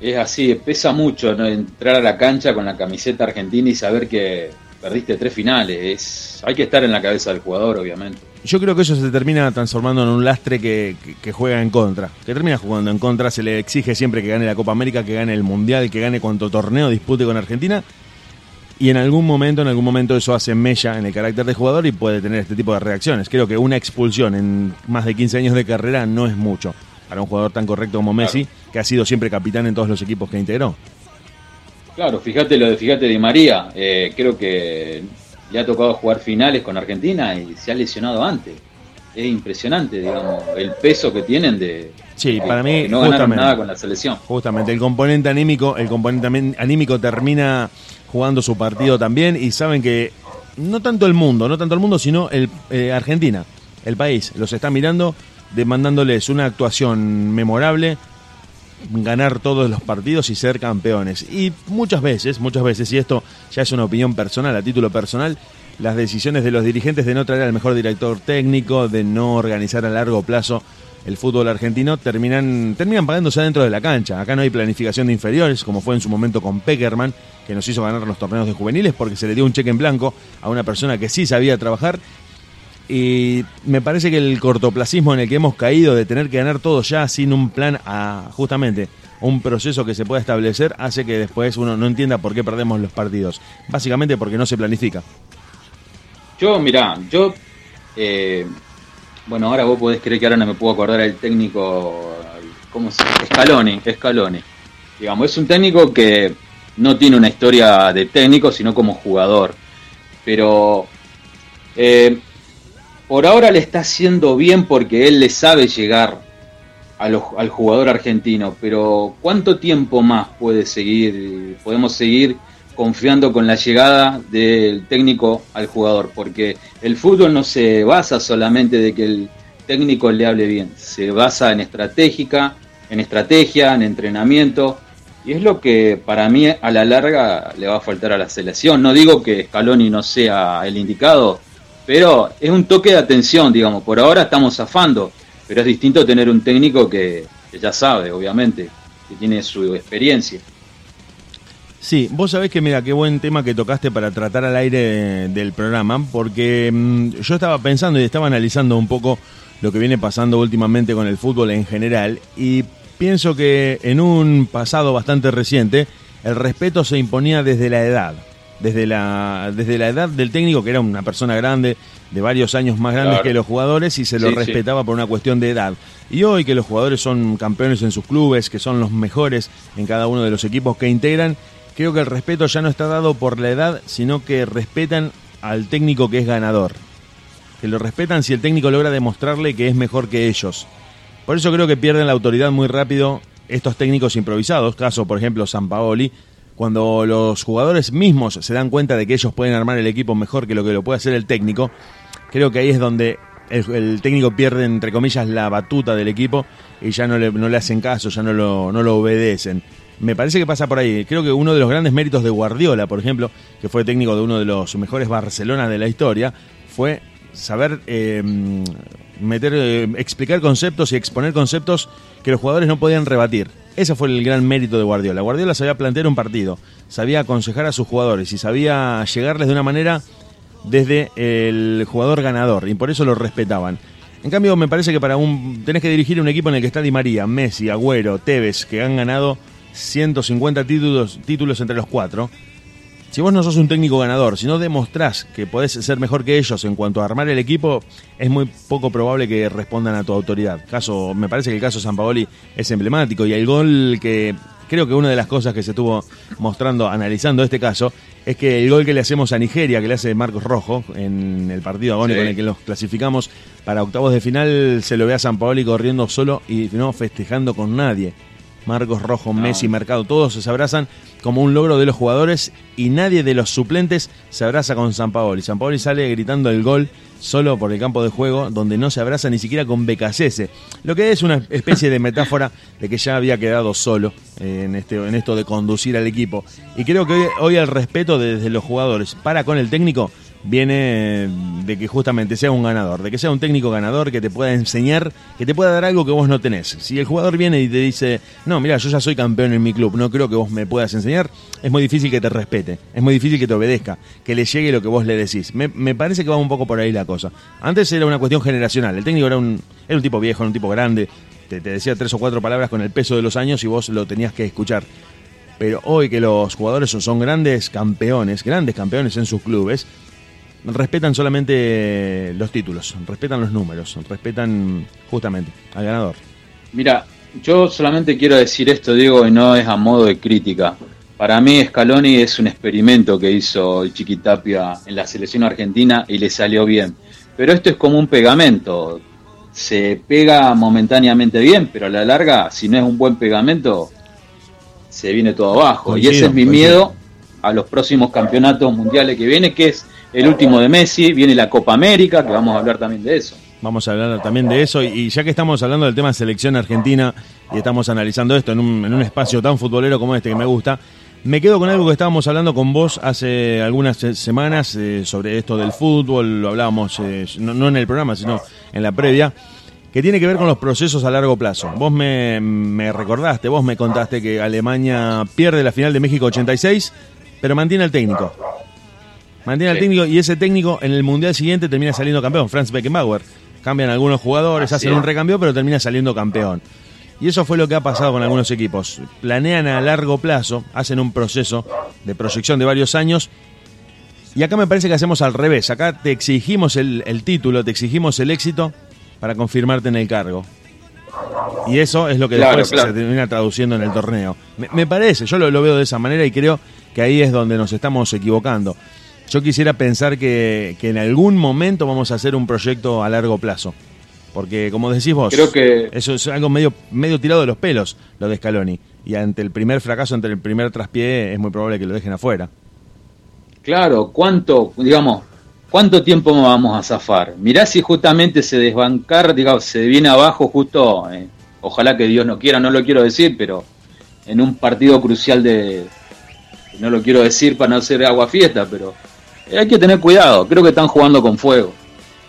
Es así, pesa mucho entrar a la cancha con la camiseta argentina y saber que perdiste tres finales. Es, hay que estar en la cabeza del jugador, obviamente
yo creo que eso se termina transformando en un lastre que, juega en contra, que termina jugando en contra, se le exige siempre que gane la Copa América, que gane el Mundial, que gane cuanto torneo dispute con Argentina, y en algún momento, en algún momento eso hace mella en el carácter de jugador y puede tener este tipo de reacciones. Creo que una expulsión en más de 15 años de carrera no es mucho para un jugador tan correcto como Messi, que ha sido siempre capitán en todos los equipos que integró.
Claro, fíjate lo de fíjate de María, eh, creo que le ha tocado jugar finales con Argentina y se ha lesionado antes. Es impresionante, digamos, el peso que tienen de,
sí, para mí,
no ganaron nada con la selección.
Justamente, el componente anímico, el componente anímico termina jugando su partido también y saben que no tanto el mundo, no tanto el mundo, sino el eh, Argentina, el país, los está mirando demandándoles una actuación memorable, ganar todos los partidos y ser campeones. Y muchas veces, muchas veces, y esto ya es una opinión personal, a título personal, las decisiones de los dirigentes de no traer al mejor director técnico, de no organizar a largo plazo el fútbol argentino, terminan, terminan pagándose dentro de la cancha. Acá no hay planificación de inferiores, como fue en su momento con Peckerman, que nos hizo ganar los torneos de juveniles porque se le dio un cheque en blanco a una persona que sí sabía trabajar Y me parece que el cortoplacismo en el que hemos caído de tener que ganar todo ya sin un plan a justamente un proceso que se pueda establecer hace que después uno no entienda por qué perdemos los partidos. Básicamente porque no se planifica.
Yo, mirá, yo. eh, bueno, ahora vos podés creer que ahora no me puedo acordar el técnico. ¿Cómo se llama? Scaloni, Scaloni. Digamos, es un técnico que no tiene una historia de técnico, sino como jugador. Pero. eh, por ahora le está haciendo bien porque él le sabe llegar al jugador argentino, pero ¿cuánto tiempo más puede seguir? Podemos seguir confiando con la llegada del técnico al jugador, porque el fútbol no se basa solamente de que el técnico le hable bien, se basa en estratégica, en estrategia, en entrenamiento, y es lo que para mí a la larga le va a faltar a la selección. No digo que Scaloni no sea el indicado, pero es un toque de atención, digamos, por ahora estamos zafando, pero es distinto tener un técnico que, ya sabe, obviamente, que tiene su experiencia.
Sí, vos sabés que mira, qué buen tema que tocaste para tratar al aire del programa, porque mm, yo estaba pensando y estaba analizando un poco lo que viene pasando últimamente con el fútbol en general y pienso que en un pasado bastante reciente el respeto se imponía desde la edad, desde la, desde la edad del técnico que era una persona grande, de varios años más grandes
Claro.
que los jugadores y se lo
Sí, sí.
respetaba por una cuestión de edad. Y hoy que los jugadores son campeones en sus clubes, que son los mejores en cada uno de los equipos que integran, creo que el respeto ya no está dado por la edad, sino que respetan al técnico que es ganador. Que lo respetan si el técnico logra demostrarle que es mejor que ellos. Por eso creo que pierden la autoridad muy rápido estos técnicos improvisados, caso por ejemplo San Paoli, cuando los jugadores mismos se dan cuenta de que ellos pueden armar el equipo mejor que lo que lo puede hacer el técnico, creo que ahí es donde el, técnico pierde, entre comillas, la batuta del equipo y ya no le, no le hacen caso, ya no lo, no lo obedecen. Me parece que pasa por ahí. Creo que uno de los grandes méritos de Guardiola, por ejemplo, que fue técnico de uno de los mejores Barcelona de la historia, fue saber eh, meter, eh, explicar conceptos y exponer conceptos que los jugadores no podían rebatir. Ese fue el gran mérito de Guardiola. Guardiola sabía plantear un partido, sabía aconsejar a sus jugadores y sabía llegarles de una manera desde el jugador ganador y por eso lo respetaban. En cambio, me parece que para un tenés que dirigir un equipo en el que está Di María, Messi, Agüero, Tevez, que han ganado 150 títulos, títulos entre los cuatro. Si vos no sos un técnico ganador, si no demostrás que podés ser mejor que ellos en cuanto a armar el equipo, es muy poco probable que respondan a tu autoridad. Caso, me parece que el caso de San Paoli es emblemático y el gol que creo que una de las cosas que se estuvo mostrando analizando este caso es que el gol que le hacemos a Nigeria, que le hace Marcos Rojo en el partido agónico
Sí.
en el que los clasificamos para octavos de final, se lo ve a San Paoli corriendo solo y no festejando con nadie. Marcos Rojo, Messi, Mercado, todos se abrazan como un logro de los jugadores y nadie de los suplentes se abraza con San Paoli. San Paoli sale gritando el gol solo por el campo de juego, donde no se abraza ni siquiera con Becasese. Lo que es una especie de metáfora de que ya había quedado solo eh, en, este, en esto de conducir al equipo. Y creo que hoy, hoy el respeto desde los jugadores para con el técnico viene de que justamente sea un ganador, de que sea un técnico ganador que te pueda enseñar, que te pueda dar algo que vos no tenés. Si el jugador viene y te dice, no, mira, yo ya soy campeón en mi club, no creo que vos me puedas enseñar, es muy difícil que te respete, es muy difícil que te obedezca, que le llegue lo que vos le decís. Me, me parece que va un poco por ahí la cosa. Antes era una cuestión generacional, el técnico era un, era un tipo viejo, era un tipo grande, te, te decía tres o cuatro palabras con el peso de los años y vos lo tenías que escuchar. Pero hoy que los jugadores son, son grandes campeones, grandes campeones en sus clubes, respetan solamente los títulos, respetan los números, respetan justamente al ganador.
Mira, yo solamente quiero decir esto, Diego, y no es a modo de crítica. Para mí Scaloni es un experimento que hizo el Chiquitapia en la selección argentina y le salió bien. Pero esto es como un pegamento. Se pega momentáneamente bien, pero a la larga, si no es un buen pegamento, se viene todo abajo. y ese es mi
coincido.
miedo a los próximos campeonatos mundiales que viene, que es el último de Messi, viene la Copa América, que vamos a hablar también de eso.
Vamos a hablar también de eso y, ya que estamos hablando del tema selección argentina y estamos analizando esto en un, en un espacio tan futbolero como este que me gusta, me quedo con algo que estábamos hablando con vos hace algunas semanas eh, sobre esto del fútbol, lo hablábamos eh, no, en el programa sino en la previa, que tiene que ver con los procesos a largo plazo. Vos me recordaste, vos me contaste que Alemania pierde la final de México 86, pero mantiene al técnico. Mantiene al técnico y ese técnico en el mundial siguiente termina saliendo campeón, Franz Beckenbauer. Cambian algunos jugadores,
Así
hacen un recambio, pero termina saliendo campeón. Y eso fue lo que ha pasado con algunos equipos. Planean a largo plazo, hacen un proceso de proyección de varios años. Y acá me parece que hacemos al revés. Acá te exigimos el, el título, te exigimos el éxito para confirmarte en el cargo. Y eso es lo que
Claro,
después
claro.
se termina traduciendo en el torneo. Me, me parece, yo lo, lo veo de esa manera y creo que ahí es donde nos estamos equivocando. Yo quisiera pensar que, que en algún momento vamos a hacer un proyecto a largo plazo. Porque, como decís vos,
Creo que-
eso es algo medio, medio tirado de los pelos, lo de Scaloni. Y ante el primer fracaso, ante el primer traspié, es muy probable que lo dejen afuera.
Claro, ¿cuánto, digamos, cuánto tiempo vamos a zafar? Mirá si justamente se desbancar, digamos, se viene abajo justo, eh, ojalá que Dios no quiera, no lo quiero decir, pero en un partido crucial de, no lo quiero decir para no ser agua fiesta, pero hay que tener cuidado, creo que están jugando con fuego.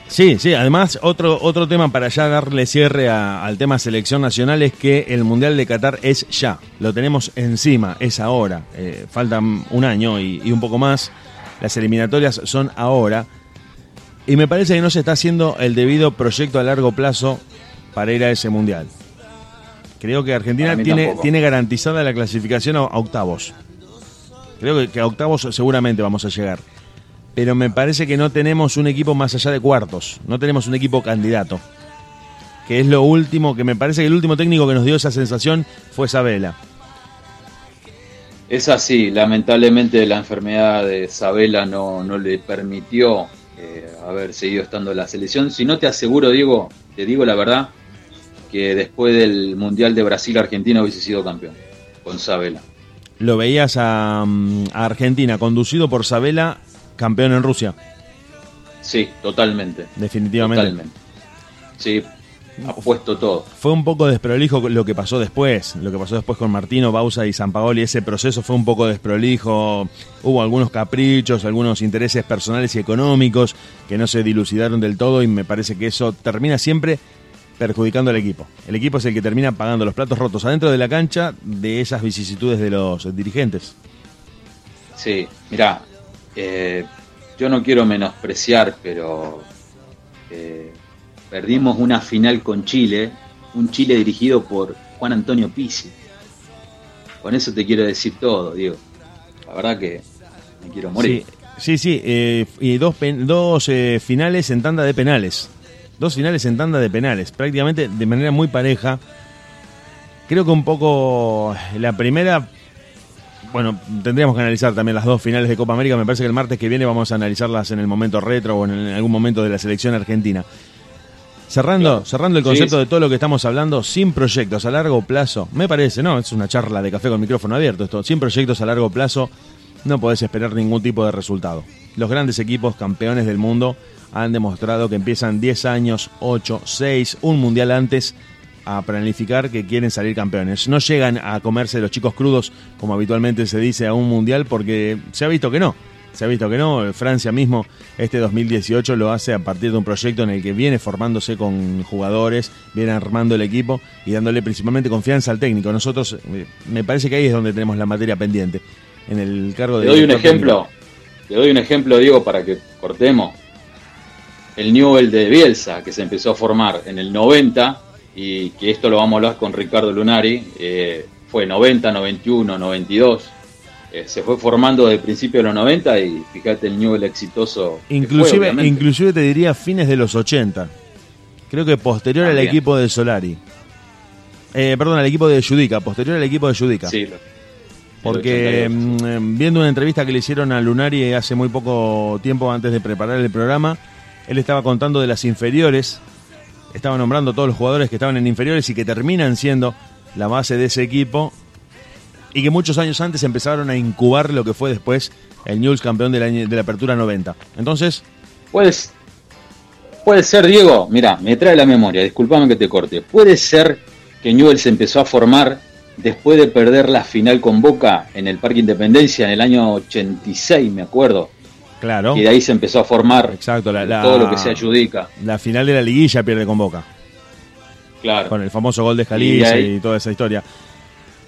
Sí, sí, además otro, otro tema para ya darle cierre a- al tema selección nacional es que el Mundial de Qatar es ya, lo tenemos encima, es ahora, Eh, faltan un año y, y un poco más, las eliminatorias son ahora y me parece que no se está haciendo el debido proyecto a largo plazo para ir a ese Mundial. Creo que Argentina tiene,
tampoco.
tiene garantizada la clasificación a octavos. Creo que, a octavos seguramente vamos a llegar pero me parece que no tenemos un equipo más allá de cuartos, no tenemos un equipo candidato. Que es lo último, que me parece que el último técnico que nos dio esa sensación fue Sabela.
Es así, lamentablemente la enfermedad de Sabela no, no le permitió eh, haber seguido estando en la selección. Si no te aseguro, Diego, te digo la verdad, que después del Mundial de Brasil-Argentina hubiese sido campeón con Sabela.
Lo veías a, mm, a Argentina conducido por Sabela, campeón en Rusia,
Sí, totalmente.
definitivamente.
Totalmente. Sí, ha puesto todo.
Fue un poco desprolijo lo que pasó después, lo que pasó después con Martino, Bausa y Sampaoli, ese proceso fue un poco desprolijo, hubo algunos caprichos, algunos intereses personales y económicos que no se dilucidaron del todo y me parece que eso termina siempre perjudicando al equipo. El equipo es el que termina pagando los platos rotos adentro de la cancha de esas vicisitudes de los dirigentes.
Sí, mira, yo no quiero menospreciar, pero eh, perdimos una final con Chile, un Chile dirigido por Juan Antonio Pizzi. Con eso te quiero decir todo, Diego. La verdad que me quiero morir.
Sí, sí, sí, eh, y dos, dos eh, finales en tanda de penales. Dos finales en tanda de penales, prácticamente de manera muy pareja. Creo que un poco la primera, bueno, tendríamos que analizar también las dos finales de Copa América. Me parece que el martes que viene vamos a analizarlas en el momento retro o en, en algún momento de la selección argentina. Cerrando,
Claro.
cerrando el
Sí,
concepto
sí.
de todo lo que estamos hablando, sin proyectos a largo plazo, me parece, ¿no? Es una charla de café con micrófono abierto esto. Sin proyectos a largo plazo, no podés esperar ningún tipo de resultado. Los grandes equipos campeones del mundo han demostrado que empiezan 10 años, 8, 6, un mundial antes a planificar que quieren salir campeones. No llegan a comerse los chicos crudos como habitualmente se dice a un mundial porque se ha visto que no. Se ha visto que no. Francia mismo este 2018 lo hace a partir de un proyecto en el que viene formándose con jugadores, viene armando el equipo y dándole principalmente confianza al técnico. Nosotros, eh, me parece que ahí es donde tenemos la materia pendiente. En el cargo de...
Te doy un
técnico.
ejemplo, te doy un ejemplo, Diego, para que cortemos. El Newell de Bielsa, que se empezó a formar en el 90, y que esto lo vamos a hablar con Ricardo Lunari, eh, fue 90, 91, 92. eh, se fue formando desde el principio de los 90 y fíjate el Newell exitoso. fue,
Inclusive, inclusive te diría fines de los 80. Creo que posterior al
También.
equipo de Solari. Eh, perdón, al equipo de Judica, posterior al equipo de Judica.
Sí, lo-
Porque
el 82.
mm, eh, viendo una entrevista que le hicieron a Lunari hace muy poco tiempo antes de preparar el programa, él estaba contando de las inferiores, estaba nombrando todos los jugadores que estaban en inferiores y que terminan siendo la base de ese equipo y que muchos años antes empezaron a incubar lo que fue después el Newell's campeón del año- de la apertura 90. Entonces,
Puedes, puede ser, Diego, mira, me trae la memoria, disculpame que te corte. Puede ser que Newell se empezó a formar después de perder la final con Boca en el Parque Independencia en el año 86, me acuerdo.
Claro,
Y de ahí se empezó a formar
exacto, la, la-
todo lo que se adjudica.
la final de la liguilla pierde con Boca.
Claro.
con el famoso gol de Jalice y, toda esa historia.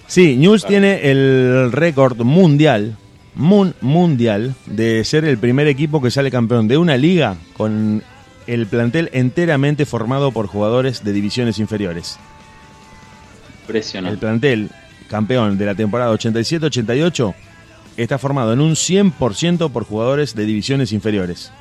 Sí, News
Claro.
tiene el récord mundial mun- mundial de ser el primer equipo que sale campeón de una liga con el plantel enteramente formado por jugadores de divisiones inferiores. El
Impresionante.
plantel campeón de la temporada 87-88 está formado en un 100% por jugadores de divisiones inferiores.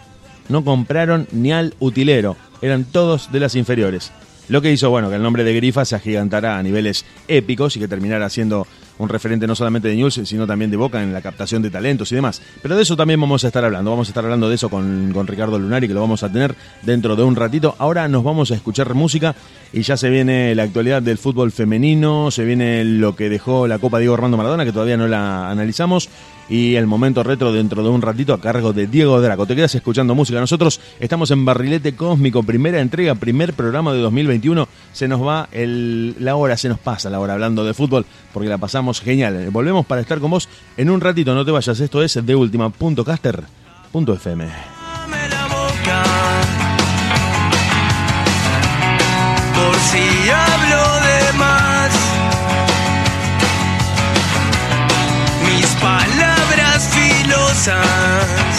No compraron ni al utilero, eran todos de las inferiores. Lo que hizo, bueno, que el nombre de Grifa se agigantara a niveles épicos y que terminara siendo un referente no solamente de News, sino también de Boca en la captación de talentos y demás. Pero de eso también vamos a estar hablando. Vamos a estar hablando de eso con, con Ricardo Lunari, que lo vamos a tener dentro de un ratito. Ahora nos vamos a escuchar música y ya se viene la actualidad del fútbol femenino, se viene lo que dejó la Copa Diego Armando Maradona, que todavía no la analizamos, y el momento retro dentro de un ratito a cargo de Diego Draco. Te quedas escuchando música. Nosotros estamos en Barrilete Cósmico, primera entrega, primer programa de 2021. Se nos va la hora, se nos pasa la hora hablando de fútbol, porque la pasamos genial. Volvemos para estar con vos en un ratito, no te vayas. Esto es de última.caster.fm.
Por si
time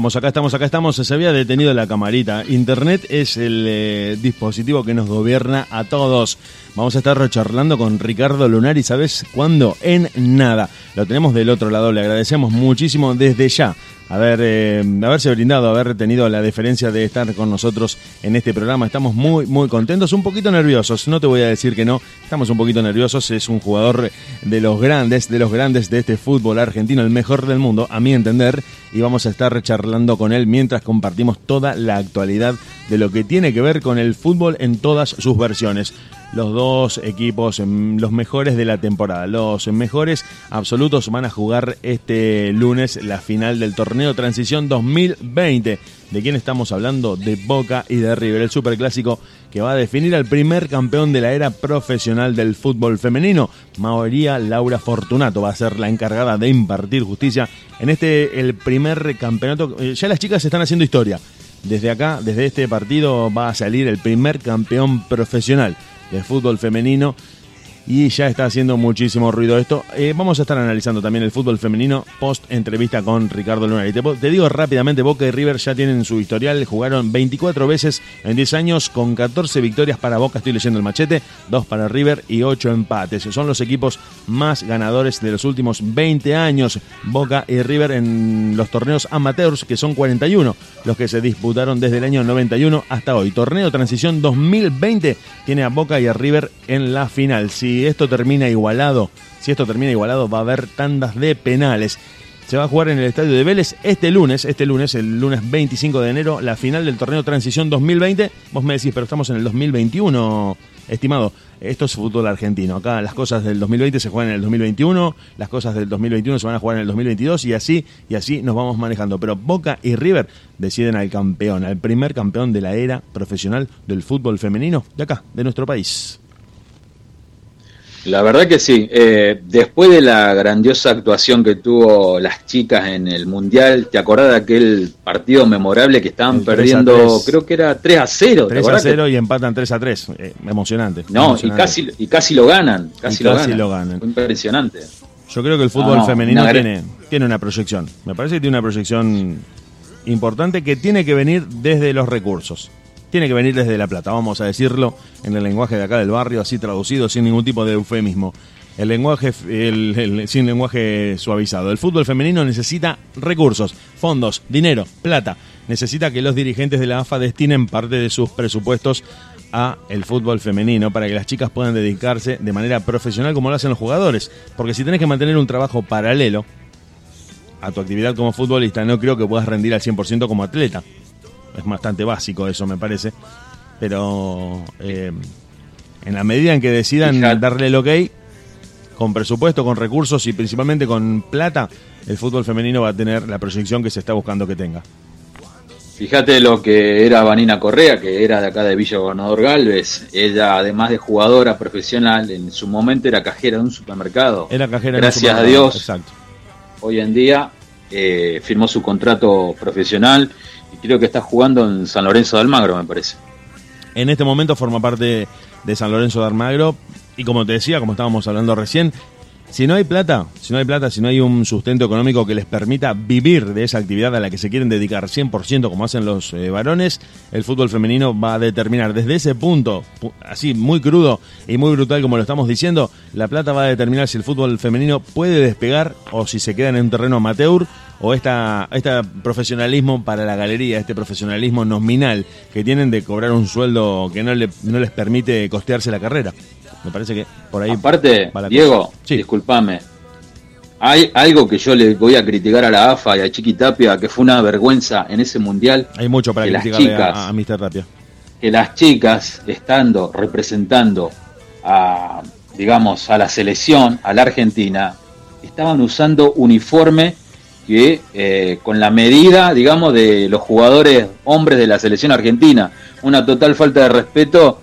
estamos, acá estamos, acá estamos. Se había detenido la camarita. Internet es el eh, dispositivo que nos gobierna a todos. Vamos a estar charlando con Ricardo Lunari, ¿sabes cuándo? En nada. Lo tenemos del otro lado. Le agradecemos muchísimo desde ya haber, eh, haberse brindado, haber tenido la deferencia de estar con nosotros en este programa. Estamos muy, muy contentos, un poquito nerviosos. No te voy a decir que no. Estamos un poquito nerviosos. Es un jugador de los grandes, de los grandes de este fútbol argentino, el mejor del mundo, a mi entender. Y vamos a estar charlando con él mientras compartimos toda la actualidad de lo que tiene que ver con el fútbol en todas sus versiones. Los dos equipos, mm, los mejores de la temporada, los mejores absolutos van a jugar este lunes la final del torneo Transición 2020. ¿De quién estamos hablando? De Boca y de River, el superclásico que va a definir al primer campeón de la era profesional del fútbol femenino. Mayoría Laura Fortunato va a ser la encargada de impartir justicia en este, el primer campeonato. Eh, Ya las chicas están haciendo historia. Desde acá, desde este partido, va a salir el primer campeón profesional de fútbol femenino y ya está haciendo muchísimo ruido esto. Eh, vamos a estar analizando también el fútbol femenino post entrevista con Ricardo Lunari. Te, te digo rápidamente, Boca y River ya tienen su historial, jugaron 24 veces en 10 años con 14 victorias para Boca, estoy leyendo el machete, 2 para River y 8 empates. Son los equipos más ganadores de los últimos 20 años, Boca y River en los torneos amateurs, que son 41, los que se disputaron desde el año 91 hasta hoy. Torneo Transición 2020 tiene a Boca y a River en la final. Si esto termina igualado, si esto termina igualado, va a haber tandas de penales. Se va a jugar en el estadio de Vélez este lunes, este lunes, el lunes 25 de enero, la final del torneo Transición 2020. Vos me decís, pero estamos en el 2021, estimado. Esto es fútbol argentino. Acá las cosas del 2020 se juegan en el 2021, las cosas del 2021 se van a jugar en el 2022 y así y así nos vamos manejando. Pero Boca y River deciden al campeón, al primer campeón de la era profesional del fútbol femenino de acá, de nuestro país.
La verdad que sí. Eh, después de la grandiosa actuación que tuvo las chicas en el Mundial, ¿te acordás de aquel partido memorable que estaban
El 3 a
perdiendo?
3.
Creo que era 3 a 0. ¿te
3 a
acordás que-
0 y empatan 3 a 3. Eh, emocionante.
No, y casi, y casi lo ganan. Casi, lo,
casi
ganan.
lo ganan.
Fue impresionante.
Yo creo que el fútbol
No,
femenino
una
tiene, tiene una proyección. Me parece que tiene una proyección importante que tiene que venir desde los recursos. Tiene que venir desde la plata, vamos a decirlo en el lenguaje de acá del barrio, así traducido, sin ningún tipo de eufemismo. El lenguaje, el- sin lenguaje suavizado. El fútbol femenino necesita recursos, fondos, dinero, plata. Necesita que los dirigentes de la AFA destinen parte de sus presupuestos a el fútbol femenino para que las chicas puedan dedicarse de manera profesional como lo hacen los jugadores. Porque si tenés que mantener un trabajo paralelo a tu actividad como futbolista, no creo que puedas rendir al 100% como atleta. Es bastante básico eso, me parece. Pero eh, en la medida en que decidan
Fíjate.
darle el ok, con presupuesto, con recursos y principalmente con plata, el fútbol femenino va a tener la proyección que se está buscando que tenga.
Fíjate lo que era Vanina Correa, que era de acá de Villa Gobernador Galvez. Ella, además de jugadora profesional, en su momento era cajera de un supermercado.
Era cajera en un
Gracias a
supermercado.
Dios,
Exacto.
hoy en día eh, firmó su contrato profesional y creo que está jugando en San Lorenzo de Almagro, me parece.
En este momento forma parte de San Lorenzo de Almagro y como te decía, como estábamos hablando recién, si no hay plata, si no hay plata, si no hay un sustento económico que les permita vivir de esa actividad a la que se quieren dedicar 100% como hacen los eh, varones, el fútbol femenino va a determinar desde ese punto, pu- así muy crudo y muy brutal como lo estamos diciendo, la plata va a determinar si el fútbol femenino puede despegar o si se queda en un terreno amateur o esta, este profesionalismo para la galería, este profesionalismo nominal que tienen de cobrar un sueldo que no, le, no les permite costearse la carrera. Me parece que por ahí...
Aparte,
va la
Diego.
Sí.
discúlpame. Hay algo que yo le voy a criticar a la AFA y a Chiqui Tapia, que fue una vergüenza en ese mundial,
Hay mucho para criticarle
chicas-
a, a Mr. Tapia.
que las chicas, estando representando a, digamos, a la selección, a la Argentina, estaban usando uniforme que eh, con la medida, digamos, de los jugadores hombres de la selección argentina. Una total falta de respeto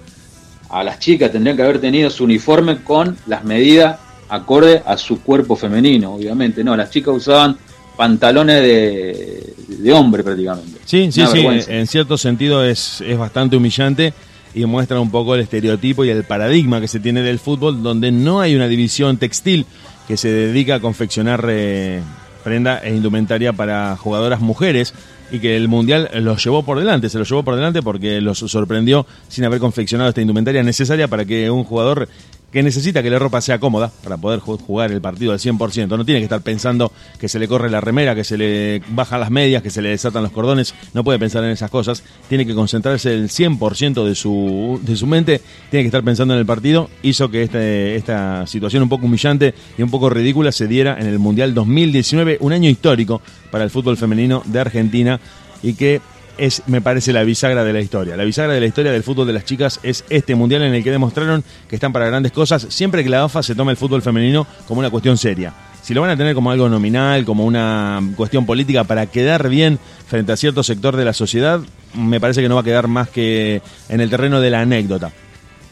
a las chicas. Tendrían que haber tenido su uniforme con las medidas acorde a su cuerpo femenino, obviamente. No, las chicas usaban pantalones de, de hombre prácticamente.
Sí, sí,
Una
sí,
vergüenza.
en cierto sentido es, es bastante humillante y muestra un poco el estereotipo y el paradigma que se tiene del fútbol, donde no hay una división textil que se dedica a confeccionar eh, prenda e indumentaria para jugadoras mujeres y que el Mundial los llevó por delante, se los llevó por delante porque los sorprendió sin haber confeccionado esta indumentaria necesaria para que un jugador que necesita que la ropa sea cómoda para poder ju- jugar el partido al 100%. No tiene que estar pensando que se le corre la remera, que se le bajan las medias, que se le desatan los cordones. No puede pensar en esas cosas. Tiene que concentrarse el 100% de su, de su mente. Tiene que estar pensando en el partido. Hizo que este, esta situación un poco humillante y un poco ridícula se diera en el Mundial 2019, un año histórico para el fútbol femenino de Argentina y que es, me parece, la bisagra de la historia. La bisagra de la historia del fútbol de las chicas es este mundial en el que demostraron que están para grandes cosas siempre que la AFA se toma el fútbol femenino como una cuestión seria. Si lo van a tener como algo nominal, como una cuestión política para quedar bien frente a cierto sector de la sociedad, me parece que no va a quedar más que en el terreno de la anécdota.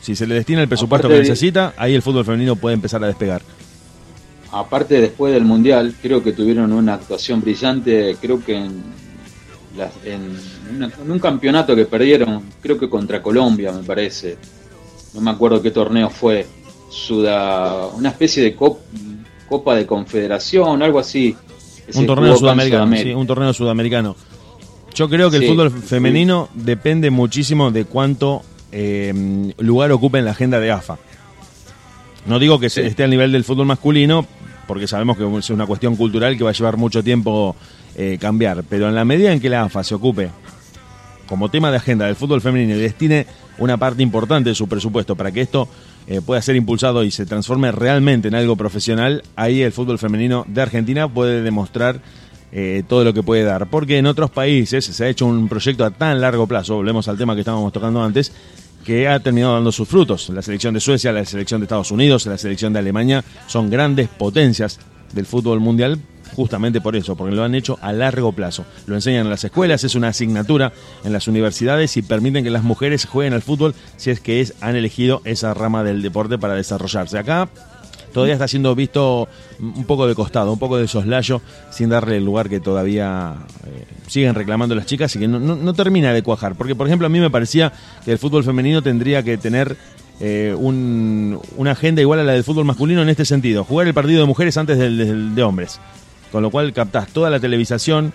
Si se le destina el presupuesto
Aparte
que necesita, ahí el fútbol femenino puede empezar a despegar.
Aparte, después del Mundial, creo que tuvieron una actuación brillante, creo que en, las- en, una- en un campeonato que perdieron, creo que contra Colombia, me parece. No me acuerdo qué torneo fue. Suda, una especie de cop- Copa de Confederación, algo así.
Un torneo sudamericano, sí, un torneo sudamericano. Yo creo que
Sí,
el fútbol
sí.
femenino depende muchísimo de cuánto eh, lugar ocupa en la agenda de AFA. No digo que esté al nivel del fútbol masculino, porque sabemos que es una cuestión cultural que va a llevar mucho tiempo eh, cambiar, pero en la medida en que la AFA se ocupe como tema de agenda del fútbol femenino y destine una parte importante de su presupuesto para que esto eh, pueda ser impulsado y se transforme realmente en algo profesional, ahí el fútbol femenino de Argentina puede demostrar eh, todo lo que puede dar. Porque en otros países se ha hecho un proyecto a tan largo plazo, volvemos al tema que estábamos tocando antes, que ha terminado dando sus frutos. La selección de Suecia, la selección de Estados Unidos, la selección de Alemania son grandes potencias del fútbol mundial justamente por eso, porque lo han hecho a largo plazo. Lo enseñan en las escuelas, es una asignatura en las universidades y permiten que las mujeres jueguen al fútbol si es que es, han elegido esa rama del deporte para desarrollarse. Acá todavía está siendo visto un poco de costado, un poco de soslayo, sin darle el lugar que todavía eh, siguen reclamando las chicas y que no, termina de cuajar. Porque, por ejemplo, a mí me parecía que el fútbol femenino tendría que tener eh, un- una agenda igual a la del fútbol masculino en este sentido. Jugar el partido de mujeres antes del de hombres. Con lo cual captás toda la televisación.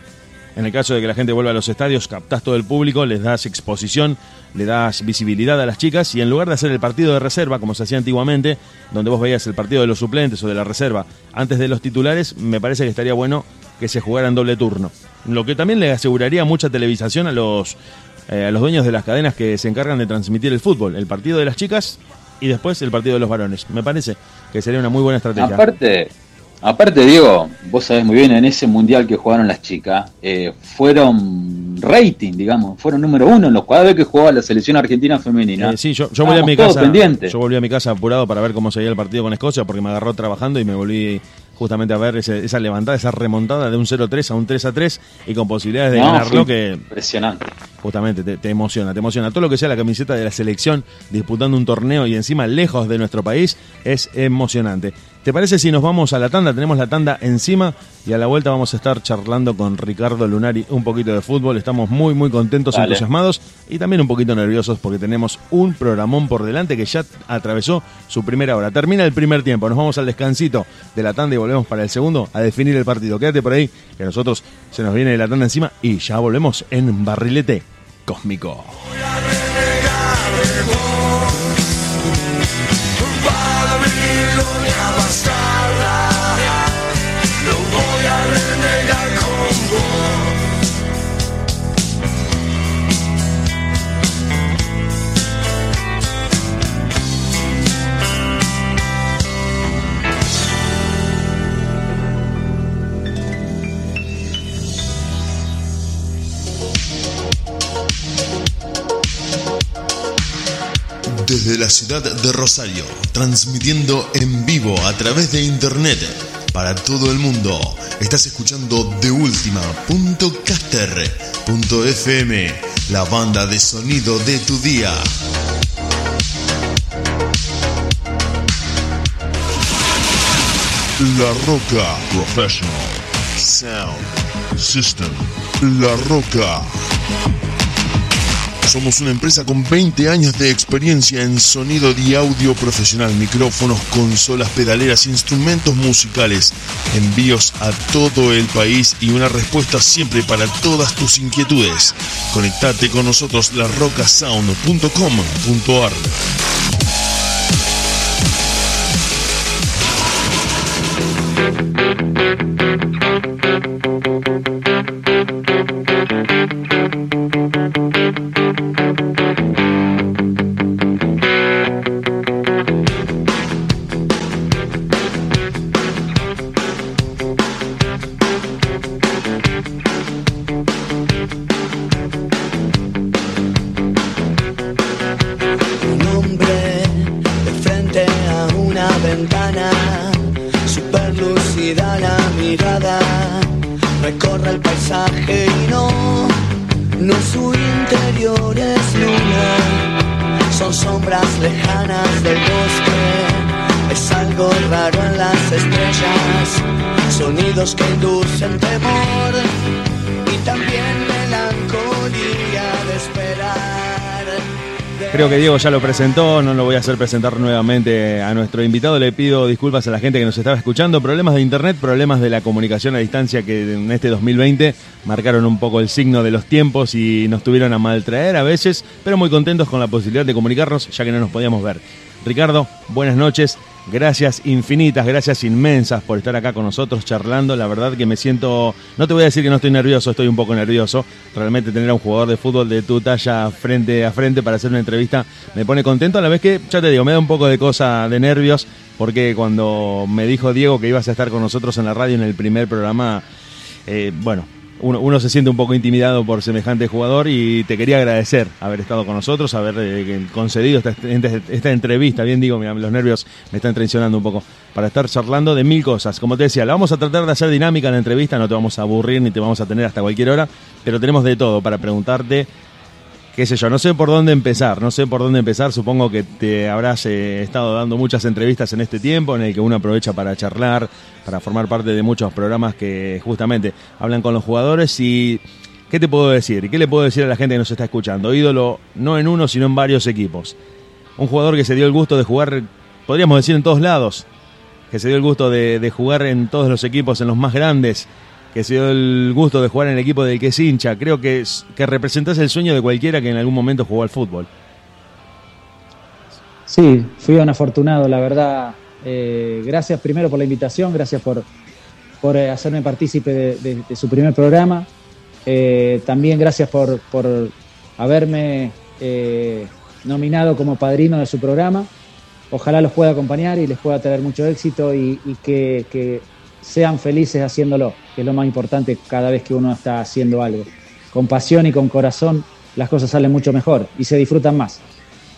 En el caso de que la gente vuelva a los estadios, captás todo el público, les das exposición, le das visibilidad a las chicas y en lugar de hacer el partido de reserva, como se hacía antiguamente, donde vos veías el partido de los suplentes o de la reserva antes de los titulares, me parece que estaría bueno que se jugara en doble turno. Lo que también le aseguraría mucha televisación a los, eh, a los dueños de las cadenas que se encargan de transmitir el fútbol, el partido de las chicas y después el partido de los varones. Me parece que sería una muy buena estrategia.
Aparte, aparte Diego, vos sabés muy bien, en ese mundial que jugaron las chicas, eh, fueron rating, digamos, fueron número uno en los vez que jugaba la selección argentina femenina.
Eh, sí, yo, yo volví a mi casa. Yo volví a mi casa apurado para ver cómo seguía el partido con Escocia porque me agarró trabajando y me volví justamente a ver ese- esa levantada, esa remontada de un 0-3 a un 3-3 y con posibilidades de
No,
ganarlo que
Impresionante.
justamente te, te emociona, te emociona. Todo lo que sea la camiseta de la selección disputando un torneo y encima lejos de nuestro país es emocionante. ¿Te parece si nos vamos a la tanda? Tenemos la tanda encima y a la vuelta vamos a estar charlando con Ricardo Lunari un poquito de fútbol. Estamos muy, muy contentos,
Dale.
entusiasmados y también un poquito nerviosos porque tenemos un programón por delante que ya atravesó su primera hora. Termina el primer tiempo, nos vamos al descansito de la tanda y volvemos para el segundo a definir el partido. Quédate por ahí, que a nosotros se nos viene la tanda encima y ya volvemos en Barrilete Cósmico.
Desde la ciudad de Rosario, transmitiendo en vivo a través de internet para todo el mundo. Estás escuchando de FM, la banda de sonido de tu día. La Roca Professional Sound System. La Roca. Somos una empresa con 20 años de experiencia en sonido y audio profesional, micrófonos, consolas, pedaleras, instrumentos musicales, envíos a todo el país y una respuesta siempre para todas tus inquietudes. Conectate con nosotros larrocasound.com.ar.
Un recorre el paisaje y no, no su interior es luna, son sombras lejanas del bosque, es algo raro en las estrellas, sonidos que inducen temor y también melancolía de esperar.
Creo que Diego ya lo presentó, no lo voy a hacer presentar nuevamente a nuestro invitado. Le pido disculpas a la gente que nos estaba escuchando. Problemas de internet, problemas de la comunicación a distancia que en este 2020 marcaron un poco el signo de los tiempos y nos tuvieron a maltraer a veces, pero muy contentos con la posibilidad de comunicarnos ya que no nos podíamos ver. Ricardo, buenas noches. Gracias infinitas, gracias inmensas por estar acá con nosotros charlando. La verdad que me siento, no te voy a decir que no estoy nervioso, estoy un poco nervioso. Realmente tener a un jugador de fútbol de tu talla frente a frente para hacer una entrevista me pone contento. A la vez que, ya te digo, me da un poco de cosa de nervios porque cuando me dijo Diego que ibas a estar con nosotros en la radio en el primer programa, eh, bueno, uno, se siente un poco intimidado por semejante jugador y te quería agradecer haber estado con nosotros, haber eh, concedido esta, entrevista. Bien digo, mira, los nervios me están traicionando un poco para estar charlando de mil cosas. Como te decía, la vamos a tratar de hacer dinámica en la entrevista, no te vamos a aburrir ni te vamos a tener hasta cualquier hora, pero tenemos de todo para preguntarte qué sé yo, no sé por dónde empezar, no sé por dónde empezar, supongo que te habrás eh, estado dando muchas entrevistas en este tiempo en el que uno aprovecha para charlar, para formar parte de muchos programas que justamente hablan con los jugadores y ¿qué te puedo decir? ¿Qué le puedo decir a la gente que nos está escuchando? Ídolo no en uno, sino en varios equipos. Un jugador que se dio el gusto de jugar, podríamos decir en todos lados, que se dio el gusto de, de jugar en todos los equipos, en los más grandes, que se dio el gusto de jugar en el equipo del que es hincha. Creo que, que representas el sueño de cualquiera que en algún momento jugó al fútbol.
Sí, fui un afortunado, la verdad. Eh, gracias primero por la invitación, gracias por, por eh, hacerme partícipe de, su primer programa. Eh, también gracias por, por haberme nominado como padrino de su programa. Ojalá los pueda acompañar y les pueda traer mucho éxito y, que sean felices haciéndolo, que es lo más importante cada vez que uno está haciendo algo. Con pasión y con corazón las cosas salen mucho mejor y se disfrutan más.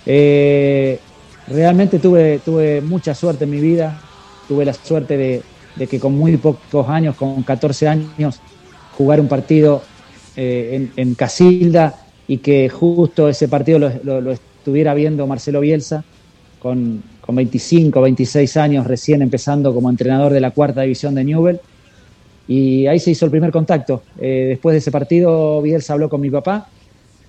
Eh, realmente tuve, mucha suerte en mi vida, tuve la suerte de, que con muy pocos años, con 14 años, jugar un partido eh, en, Casilda y que justo ese partido lo, lo- lo estuviera viendo Marcelo Bielsa con, con 25, 26 años recién empezando como entrenador de la cuarta división de Newell. Y ahí se hizo el primer contacto. Eh, después de ese partido, Bielsa habló con mi papá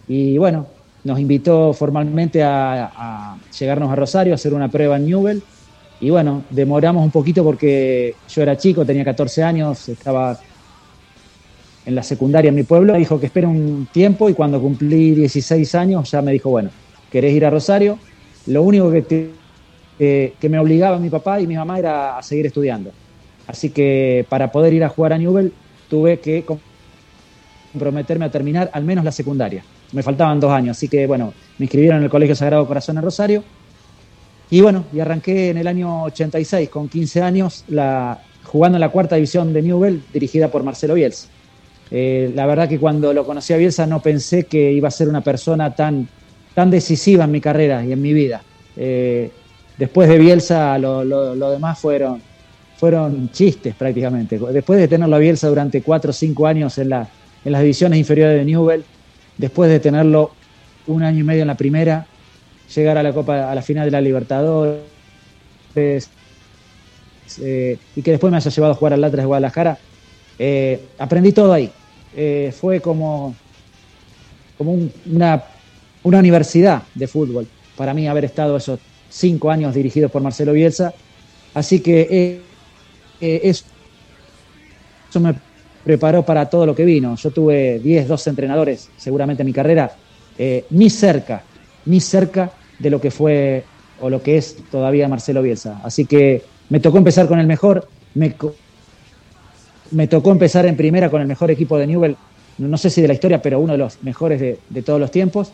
y bueno, nos invitó formalmente a, a llegarnos a Rosario a hacer una prueba en Newell. Y bueno, demoramos un poquito porque yo era chico, tenía 14 años, estaba en la secundaria en mi pueblo. Dijo que espera un tiempo y cuando cumplí 16 años ya me dijo, bueno, ¿querés ir a Rosario? Lo único que, te- que- que me obligaba mi papá y mi mamá era a seguir estudiando. Así que para poder ir a jugar a Newell tuve que comprometerme a terminar al menos la secundaria. Me faltaban dos años, así que bueno, me inscribieron en el Colegio Sagrado Corazón en Rosario. Y bueno, y arranqué en el año 86, con 15 años, la, jugando en la cuarta división de Newell, dirigida por Marcelo Bielsa. Eh, la verdad que cuando lo conocí a Bielsa no pensé que iba a ser una persona tan, tan decisiva en mi carrera y en mi vida. Eh, después de Bielsa, lo, demás fueron, fueron chistes prácticamente. Después de tenerlo a Bielsa durante cuatro o cinco años en, la, en las divisiones inferiores de Newell, después de tenerlo un año y medio en la primera, llegar a la Copa, a la final de la Libertadores, eh, y que después me haya llevado a jugar al Atlas de Guadalajara, eh, aprendí todo ahí. Eh, fue como, como un- una, una universidad de fútbol para mí haber estado esos cinco años dirigidos por Marcelo Bielsa. Así que eh, eh, eso, me preparó para todo lo que vino. Yo tuve 10, 12 entrenadores seguramente en mi carrera, eh, ni cerca, ni cerca de lo que fue o lo que es todavía Marcelo Bielsa. Así que me tocó empezar con el mejor, me, tocó empezar en primera con el mejor equipo de Newell, no sé si de la historia, pero uno de los mejores de, todos los tiempos.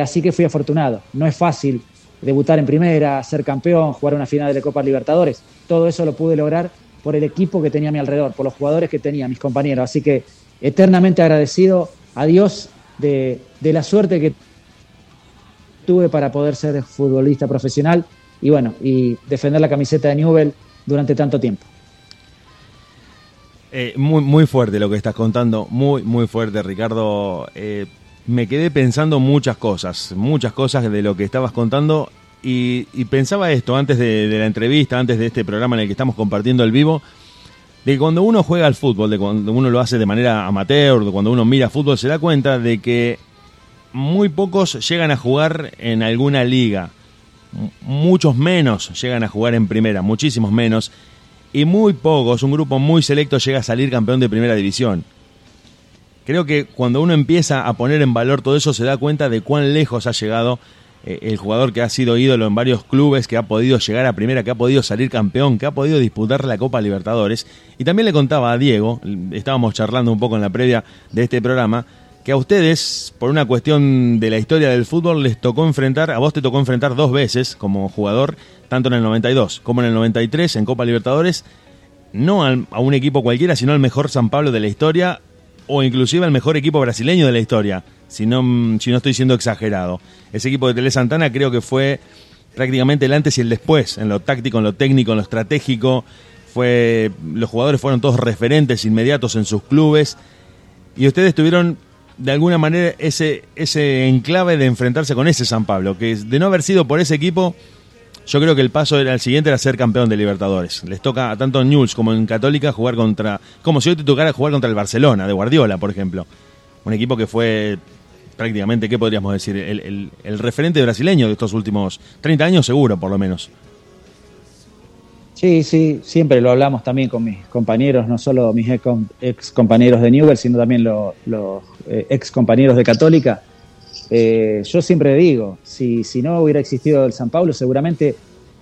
Así que fui afortunado. No es fácil debutar en primera, ser campeón, jugar una final de la Copa Libertadores. Todo eso lo pude lograr por el equipo que tenía a mi alrededor, por los jugadores que tenía, mis compañeros. Así que eternamente agradecido a Dios de, la suerte que tuve para poder ser futbolista profesional y bueno, y defender la camiseta de Newell durante tanto tiempo.
Eh, muy, muy fuerte lo que estás contando, muy, muy fuerte, Ricardo. Eh, me quedé pensando muchas cosas, muchas cosas de lo que estabas contando y, pensaba esto antes de, de la entrevista, antes de este programa en el que estamos compartiendo el vivo, de que cuando uno juega al fútbol, de cuando uno lo hace de manera amateur, de cuando uno mira fútbol, se da cuenta de que muy pocos llegan a jugar en alguna liga, muchos menos llegan a jugar en primera, muchísimos menos, y muy pocos, un grupo muy selecto llega a salir campeón de primera división. Creo que cuando uno empieza a poner en valor todo eso se da cuenta de cuán lejos ha llegado eh, el jugador que ha sido ídolo en varios clubes, que ha podido llegar a primera, que ha podido salir campeón, que ha podido disputar la Copa Libertadores. Y también le contaba a Diego, estábamos charlando un poco en la previa de este programa, que a ustedes, por una cuestión de la historia del fútbol, les tocó enfrentar, a vos te tocó enfrentar dos veces como jugador, tanto en el 92 como en el 93 en Copa Libertadores, no a un equipo cualquiera, sino al mejor San Pablo de la historia, o inclusive al mejor equipo brasileño de la historia, si no, si no estoy siendo exagerado. Ese equipo de Tele Santana creo que fue prácticamente el antes y el después, en lo táctico, en lo técnico, en lo estratégico. Fue, los jugadores fueron todos referentes inmediatos en sus clubes y ustedes tuvieron de alguna manera ese, ese enclave de enfrentarse con ese San Pablo, que de no haber sido por ese equipo, yo creo que el paso era el siguiente era ser campeón de Libertadores. Les toca tanto en Newell's como en Católica jugar contra, como si hoy te tocara jugar contra el Barcelona de Guardiola, por ejemplo. Un equipo que fue prácticamente, ¿qué podríamos decir? El, referente brasileño de estos últimos 30 años seguro, por lo menos.
Sí, sí, siempre lo hablamos también con mis compañeros, no solo mis ex, compañeros de Newell, sino también lo- los eh, ex compañeros de Católica. Eh, yo siempre digo, si, si no hubiera existido el San Pablo, seguramente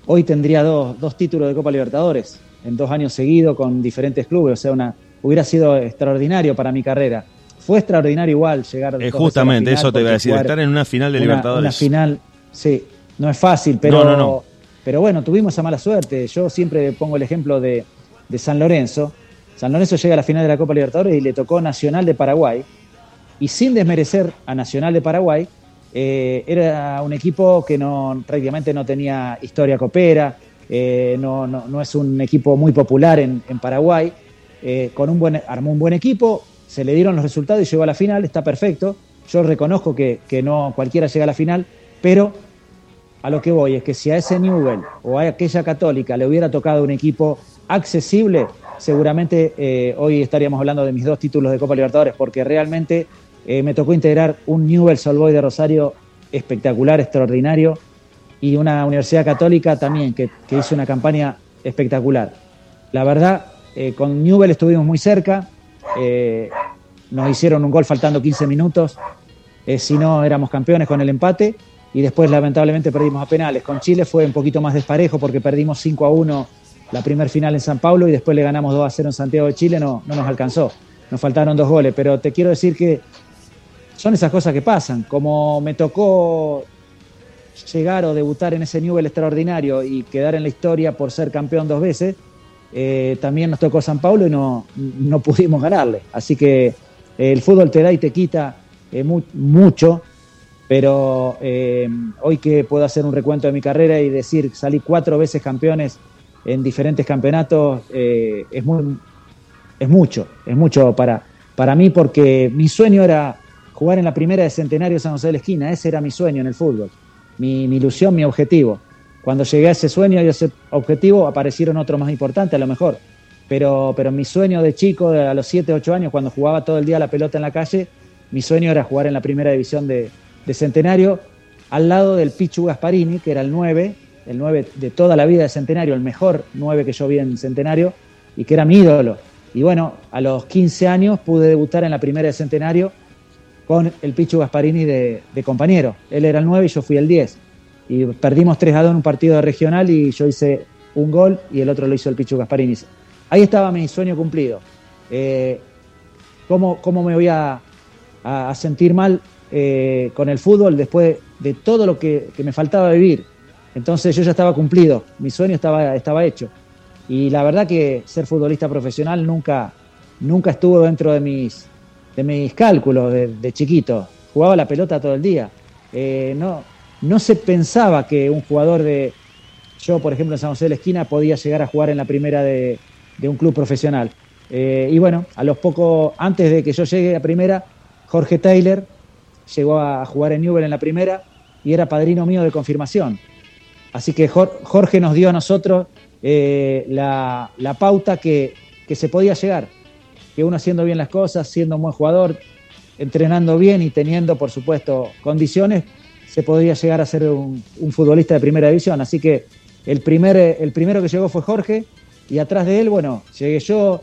hoy tendría dos, dos títulos de Copa Libertadores en dos años seguidos con diferentes clubes. O sea, una, hubiera sido extraordinario para mi carrera. Fue extraordinario igual llegar.
Eh,
a la
justamente,
final,
eso te iba a decir, estar en una final de
una-
Libertadores.
Una final, sí, no es fácil, pero,
No, no, no.
pero bueno, tuvimos esa mala suerte. Yo siempre pongo el ejemplo de, de San Lorenzo. San Lorenzo llega a la final de la Copa Libertadores y le tocó Nacional de Paraguay. Y sin desmerecer a Nacional de Paraguay, eh, era un equipo que no, prácticamente no tenía historia copera, eh, no, no, no es un equipo muy popular en, en Paraguay. Eh, con un buen, armó un buen equipo, se le dieron los resultados y llegó a la final, está perfecto. Yo reconozco que, que no cualquiera llega a la final, pero a lo que voy es que si a ese Newell o a aquella Católica le hubiera tocado un equipo accesible, seguramente hoy estaríamos hablando de mis dos títulos de Copa Libertadores, porque realmente eh, me tocó integrar un Newell Solboy de Rosario espectacular, extraordinario, y una Universidad Católica también que, hizo una campaña espectacular. La verdad, eh, con Newell estuvimos muy cerca, eh, nos hicieron un gol faltando 15 minutos, si no éramos campeones con el empate y después lamentablemente perdimos a penales. Con Chile fue un poquito más desparejo porque perdimos 5 a 1 la primer final en San Paulo y después le ganamos 2 a 0 en Santiago de Chile, no, no nos alcanzó, nos faltaron dos goles, pero te quiero decir que son esas cosas que pasan, como me tocó llegar o debutar en ese Newell extraordinario y quedar en la historia por ser campeón dos veces, eh, también nos tocó San Paulo y no, no pudimos ganarle. Así que eh, el fútbol te da y te quita eh, mu- mucho, pero hoy que puedo hacer un recuento de mi carrera y decir salí cuatro veces campeones en diferentes campeonatos, es, muy, es mucho, es mucho para, para mí porque mi sueño era jugar en la primera de Centenario San José de la Esquina, ese era mi sueño en el fútbol, mi, mi ilusión, mi objetivo. cuando llegué a ese sueño y a ese objetivo aparecieron otros más importantes a lo mejor. Pero, pero mi sueño de chico, a los 7, 8 años, cuando jugaba todo el día la pelota en la calle, mi sueño era jugar en la primera división de, de Centenario, al lado del Pichu Gasparini, que era el 9, el 9 de toda la vida de Centenario, el mejor 9 que yo vi en Centenario, y que era mi ídolo. Y bueno, a los 15 años pude debutar en la primera de Centenario con el Pichu Gasparini de, compañero. Él era el 9 y yo fui el 10. Y perdimos 3 a 2 en un partido regional y yo hice un gol y el otro lo hizo el Pichu Gasparini. Ahí estaba mi sueño cumplido. Eh, ¿cómo, ¿Cómo me voy a sentir mal eh, con el fútbol después de todo lo que, que me faltaba vivir? Entonces yo ya estaba cumplido, mi sueño estaba, estaba hecho. Y la verdad que ser futbolista profesional nunca, nunca estuvo dentro de mis, de mis cálculos de, chiquito. Jugaba la pelota todo el día. Eh, no, no se pensaba que un jugador de, yo por ejemplo en San José de la Esquina podía llegar a jugar en la primera de, de un club profesional. Eh, y bueno, a los pocos, antes de que yo llegue a primera, Jorge Taylor llegó a jugar en Newell en la primera y era padrino mío de confirmación. Así que Jor- Jorge nos dio a nosotros eh, la, la pauta que, que se podía llegar, que uno haciendo bien las cosas, siendo un buen jugador, entrenando bien y teniendo, por supuesto, condiciones, se podría llegar a ser un, un futbolista de primera división. Así que el, primer, el primero que llegó fue Jorge y atrás de él, bueno, llegué yo,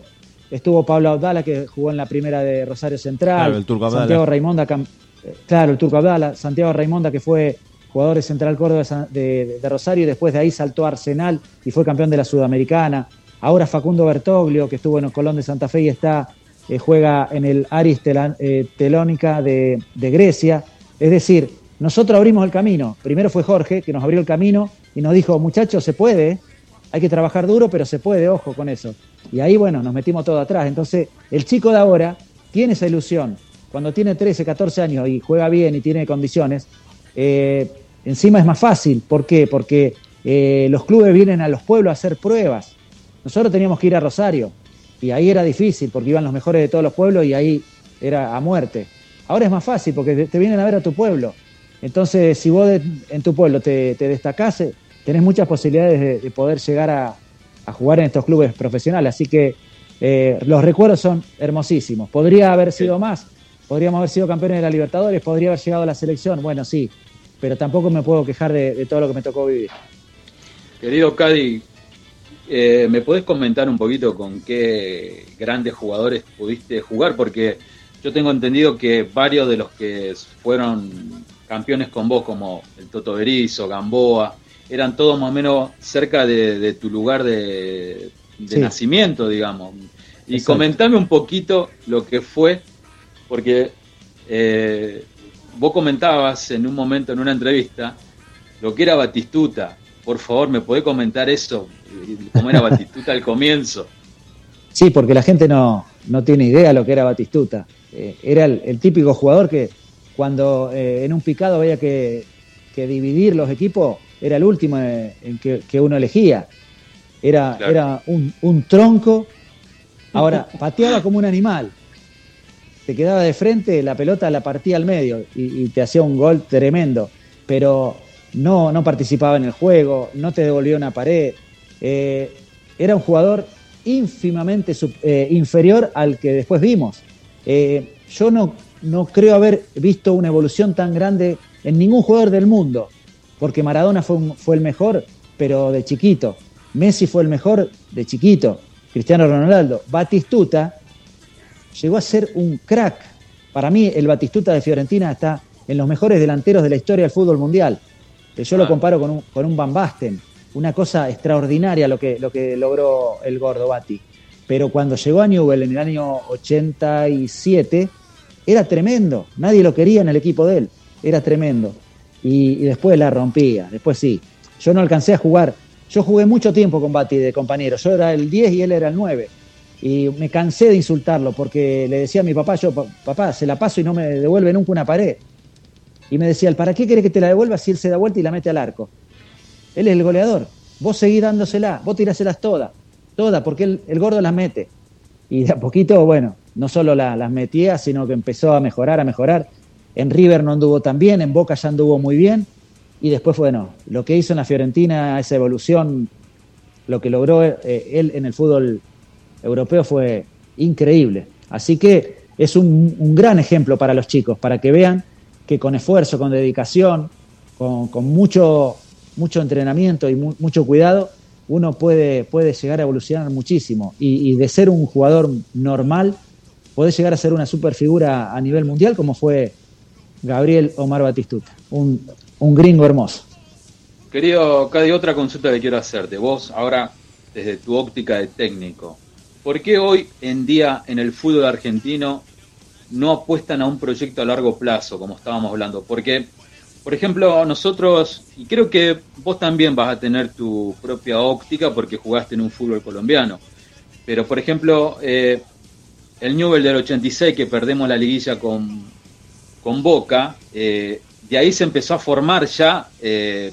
estuvo Pablo Abdala que jugó en la primera de Rosario Central,
Claro, el Turco Abdala.
Santiago Raimonda, claro, el Turco Abdala, Santiago Raimonda que fue jugador de Central Córdoba de, de Rosario y después de ahí saltó a Arsenal y fue campeón de la Sudamericana. Ahora Facundo Bertoglio, que estuvo en el Colón de Santa Fe y está, eh, juega en el Aris eh, Telónica de, Grecia. Es decir, nosotros abrimos el camino. Primero fue Jorge, que nos abrió el camino y nos dijo, muchachos, se puede, ¿eh? hay que trabajar duro, pero se puede, ojo con eso. Y ahí, bueno, nos metimos todo atrás. Entonces, el chico de ahora tiene esa ilusión. Cuando tiene 13, 14 años y juega bien y tiene condiciones, encima es más fácil. ¿Por qué? Porque los clubes vienen a los pueblos a hacer pruebas. Nosotros teníamos que ir a Rosario y ahí era difícil porque iban los mejores de todos los pueblos y ahí era a muerte. Ahora es más fácil porque te- vienen a ver a tu pueblo. Entonces, si vos de- en tu pueblo te, te destacás, eh, tenés muchas posibilidades de, de poder llegar a, a jugar en estos clubes profesionales. Así que eh, los recuerdos son hermosísimos. Podría haber sido más, podríamos haber sido campeones de la Libertadores, podría haber llegado a la selección, bueno, sí, pero tampoco me puedo quejar de, de todo lo que me tocó vivir.
Querido Cadi, eh, ¿me podés comentar un poquito con qué grandes jugadores pudiste jugar? Porque yo tengo entendido que varios de los que fueron campeones con vos, como el Toto Berizzo, Gamboa, eran todos más o menos cerca de, de tu lugar de, de
Sí.
nacimiento, digamos. Y
Exacto.
comentame un poquito lo que fue, porque eh, vos comentabas en un momento, en una entrevista, lo que era Batistuta. Por favor, ¿me podés comentar eso? ¿Cómo era Batistuta al comienzo?
Sí, porque la gente no, no tiene idea lo que era Batistuta. Eh, era el, el típico jugador que cuando eh, en un picado había que, que dividir los equipos, era el último en que, que uno elegía. Era,
Claro.
era un, un tronco. Ahora, pateaba como un animal. Te quedaba de frente, la pelota la partía al medio y, y te hacía un gol tremendo. Pero no, no participaba en el juego, no te devolvía una pared. Eh, era un jugador ínfimamente eh, inferior al que después vimos. Eh, yo no, no creo haber visto una evolución tan grande en ningún jugador del mundo, porque Maradona fue, un- fue el mejor, pero de chiquito. Messi fue el mejor de chiquito. Cristiano Ronaldo. Batistuta llegó a ser un crack. Para mí, el Batistuta de Fiorentina está en los mejores delanteros de la historia del fútbol mundial. Yo lo comparo con un, con un Van Basten. Una cosa extraordinaria lo que, lo que logró el gordo Bati. Pero cuando llegó a Newell en el año 87, era tremendo. Nadie lo quería en el equipo de él. Era tremendo. Y, después la rompía. Después sí. Yo no alcancé a jugar. Yo jugué mucho tiempo con Bati de compañero. Yo era el 10 y él era el 9. Y me cansé de insultarlo porque le decía a mi papá, yo, "Pa- papá, se la paso y no me devuelve nunca una pared. Y me decía, ¿para qué quiere que te la devuelva si él se da vuelta y la mete al arco? Él es el goleador. Vos seguís dándosela, vos tiráselas todas, todas, porque él- el gordo las mete. Y de a poquito, bueno, no solo la- las metía, sino que empezó a mejorar, a mejorar. En River no anduvo tan bien, en Boca ya anduvo muy bien. y después, bueno, lo que hizo en la Fiorentina, esa evolución, lo que logró eh, él en el fútbol europeo fue increíble. Así que es un, un gran ejemplo para los chicos, para que vean que con esfuerzo, con dedicación, con, con mucho, mucho entrenamiento y mu- mucho cuidado, uno puede, puede llegar a evolucionar muchísimo. Y, de ser un jugador normal, puede llegar a ser una super figura a nivel mundial, como fue Gabriel Omar Batistuta, un, un gringo hermoso.
Querido Cadi, otra consulta que quiero hacerte. Vos, ahora, desde tu óptica de técnico, ¿por qué hoy en día en el fútbol argentino no apuestan a un proyecto a largo plazo, como estábamos hablando? Porque, por ejemplo, nosotros, y creo que vos también vas a tener tu propia óptica porque jugaste en un fútbol colombiano, pero, por ejemplo, eh, el Newell del 86, que perdemos la liguilla con, con Boca, eh, de ahí se empezó a formar ya eh,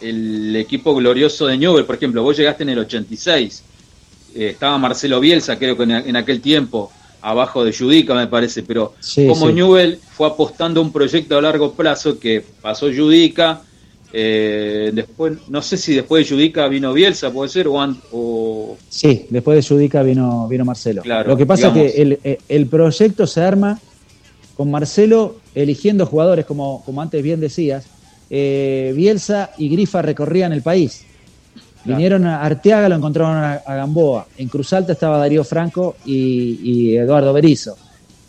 el equipo glorioso de Newell. Por ejemplo, vos llegaste en el 86, eh, estaba Marcelo Bielsa, creo que en, en aquel tiempo, abajo de Judica, me parece, pero
Sí,
como
sí.
Newell fue apostando a un proyecto a largo plazo que pasó Judica. eh, después, no sé si después de Judica vino Bielsa, puede ser, o, o
Sí, después de Judica vino, vino Marcelo.
Claro,
Lo que pasa
digamos.
es que el, eh, el proyecto se arma con Marcelo eligiendo jugadores, como, como antes bien decías. Eh, Bielsa y Grifa recorrían el país.
Claro.
Vinieron a Arteaga, lo encontraron a, a Gamboa. En Cruz Alta estaba Darío Franco y, y Eduardo Berizo.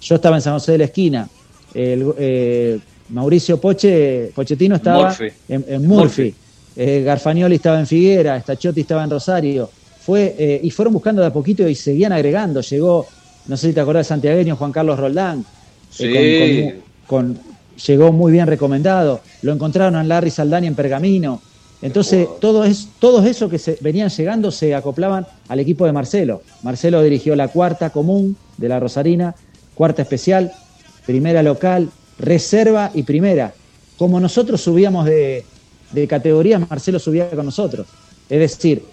Yo estaba en San José de la Esquina. El, eh, Mauricio Poche, Pochettino estaba
Murphy.
en, en Murphy.
Murphy.
Eh, Garfagnoli estaba en Figuera, Stachiotti estaba en Rosario. Fue, eh, y fueron buscando de a poquito y seguían agregando. Llegó, no sé si te acordás de Santiagueño, Juan Carlos Roldán.
Sí.
con- con- llegó muy bien recomendado. Lo encontraron a Larry Saldani en Pergamino. Entonces, todo es, todos esos que se venían llegando se acoplaban al equipo de Marcelo. Marcelo dirigió la cuarta común de la Rosarina, cuarta especial, primera local, reserva y primera. Como nosotros subíamos de, de categorías, Marcelo subía con nosotros. Es decir,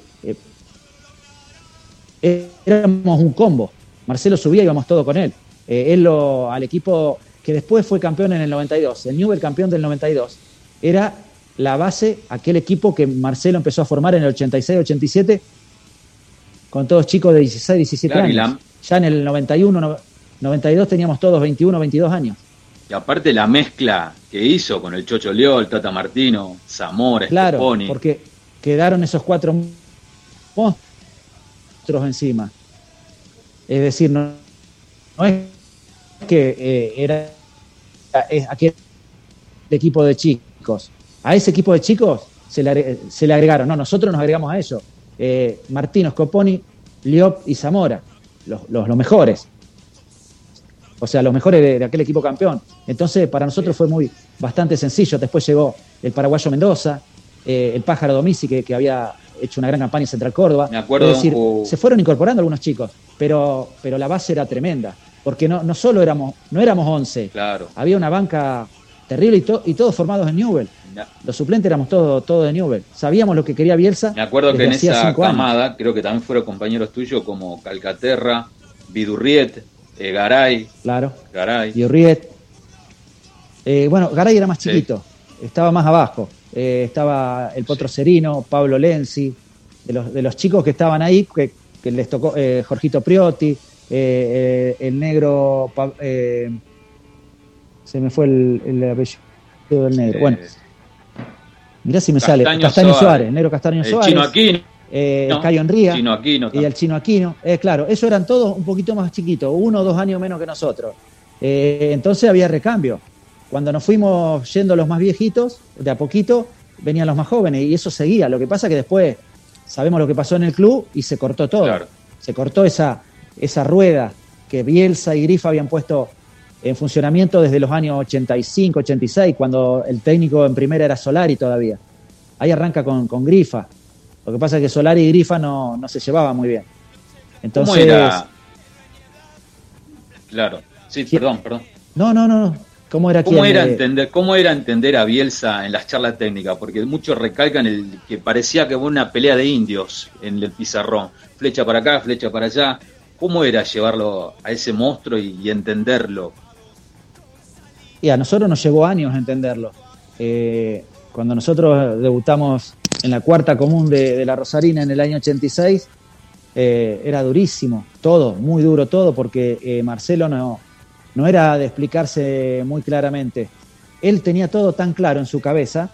eh, éramos un combo. Marcelo subía y íbamos todo con él. Eh, él lo, al equipo que después fue campeón en el 92, el Newell campeón del 92, era la base, aquel equipo que Marcelo empezó a formar en el 86-87 con todos chicos de 16, 17
Claro,
años.
la-
Ya en el 91, no- 92 teníamos todos 21, 22 años.
Y aparte la mezcla que hizo con el Chocho Leol, Tata Martino, Zamora,
Claro,
Steponi.
porque quedaron esos cuatro monstruos encima. Es decir, no, no es que eh, era es aquel equipo de chicos. A ese equipo de chicos se le, se le agregaron. No, nosotros nos agregamos a ellos. Eh, Martino, Scoponi, Liop y Zamora, los, los, los mejores. O sea, los mejores de, de aquel equipo campeón. Entonces, para nosotros fue muy bastante sencillo. Después llegó el paraguayo Mendoza, eh, el pájaro Domisi, que, que había hecho una gran campaña en Central Córdoba.
Me acuerdo
es decir,
un
se fueron incorporando algunos chicos, pero, pero la base era tremenda. Porque no, no solo éramos, no éramos 11,
Claro.
había una banca terrible y, to- y todos formados en Newell. Los suplentes éramos todos todo de Newell. Sabíamos lo que quería Bielsa.
Me acuerdo que en esa
años.
camada, creo que también fueron compañeros tuyos como Calcaterra, Vidurriet, eh, Garay,
Claro.
Garay.
y Urriet. Eh, bueno, Garay era más
Sí.
chiquito, estaba más abajo. Eh, estaba el Potro Serino, Pablo Lenzi, de los, de los chicos que estaban ahí, que, que les tocó eh, Jorgito Priotti, el negro. Eh, se me fue el, el apellido del negro. Bueno, mirá si me sale.
Castaño
Suárez, negro Castaño
el
Suárez.
Chino Aquino.
eh,
no,
Cayo Enría
Chino Aquino.
y el chino Aquino. Eh, claro, esos eran todos un poquito más chiquitos, uno o dos años menos que nosotros. Eh, entonces había recambio. Cuando nos fuimos yendo los más viejitos, de a poquito venían los más jóvenes y eso seguía. Lo que pasa que después sabemos lo que pasó en el club y se cortó todo.
Claro.
Se cortó esa, esa rueda que Bielsa y Grifa habían puesto en funcionamiento desde los años 85, 86, cuando el técnico en primera era Solari todavía. Ahí arranca con, con Grifa. Lo que pasa es que Solari y Grifa no, no se llevaban muy bien. Entonces,
¿Cómo era? Claro. Sí, perdón, perdón.
no, no, no. ¿Cómo era
¿Cómo era,
Eh,
entender, ¿Cómo era entender a Bielsa en las charlas técnicas? Porque muchos recalcan el que parecía que fue una pelea de indios en el pizarrón. Flecha para acá, flecha para allá. ¿Cómo era llevarlo a ese monstruo y, y entenderlo?
Y a nosotros nos llevó años entenderlo. Eh, cuando nosotros debutamos en la cuarta común de, la Rosarina en el año 86, eh, era durísimo, todo, muy duro todo, porque eh, Marcelo no, no era de explicarse muy claramente. Él tenía todo tan claro en su cabeza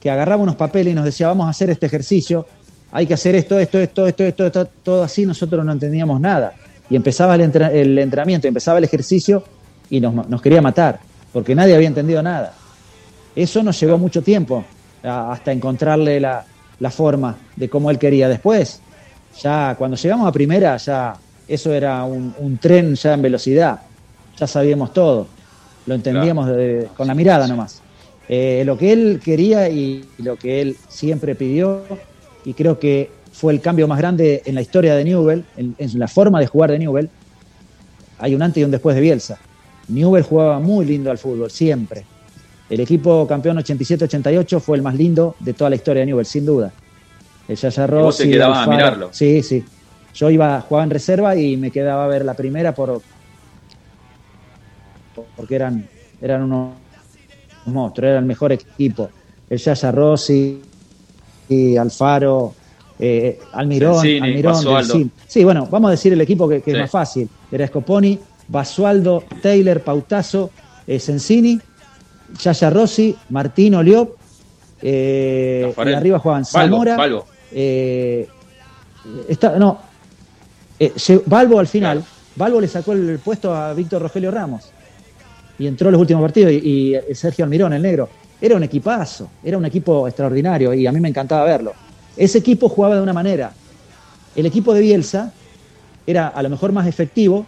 que agarraba unos papeles y nos decía, vamos a hacer este ejercicio, hay que hacer esto, esto, esto, esto, esto, esto, todo así, nosotros no entendíamos nada. Y empezaba el, entrenamiento, empezaba el ejercicio y nos quería matar, porque nadie había entendido nada. Eso nos llevó mucho tiempo a- hasta encontrarle la, la forma de cómo él quería. Después, ya cuando llegamos a primera, ya eso era un, un tren ya en velocidad, ya sabíamos todo, lo entendíamos de- con la mirada nomás. Eh, lo que él quería y lo que él siempre pidió, y creo que fue el cambio más grande en la historia de Newell, en, en la forma de jugar de Newell, hay un antes y un después de Bielsa. Newell jugaba muy lindo al fútbol, siempre. El equipo campeón 87-88 fue el más lindo de toda la historia de Newell, sin duda. El Yaya
Y vos te
Rossi,
quedabas a mirarlo.
Sí, sí. Yo iba, jugaba en reserva y me quedaba a ver la primera por porque eran, eran unos monstruos, era el mejor equipo. El Yaya Rossi, y Alfaro, eh, Almirón, Almirón. Sí, bueno, vamos a decir el equipo que, que
Sí.
es más fácil. Era Scoponi, Basualdo, Taylor, Pautazo, eh, Sensini, Yaya Rossi, Martín Oliop, eh, y arriba jugaban
Balbo,
Zamora,
Balbo.
eh, está- no, eh, Balbo al final, Balbo le sacó el puesto a Víctor Rogelio Ramos y entró en los últimos partidos y, y Sergio Almirón, el negro. Era un equipazo, era un equipo extraordinario y a mí me encantaba verlo. Ese equipo jugaba de una manera. El equipo de Bielsa era a lo mejor más efectivo,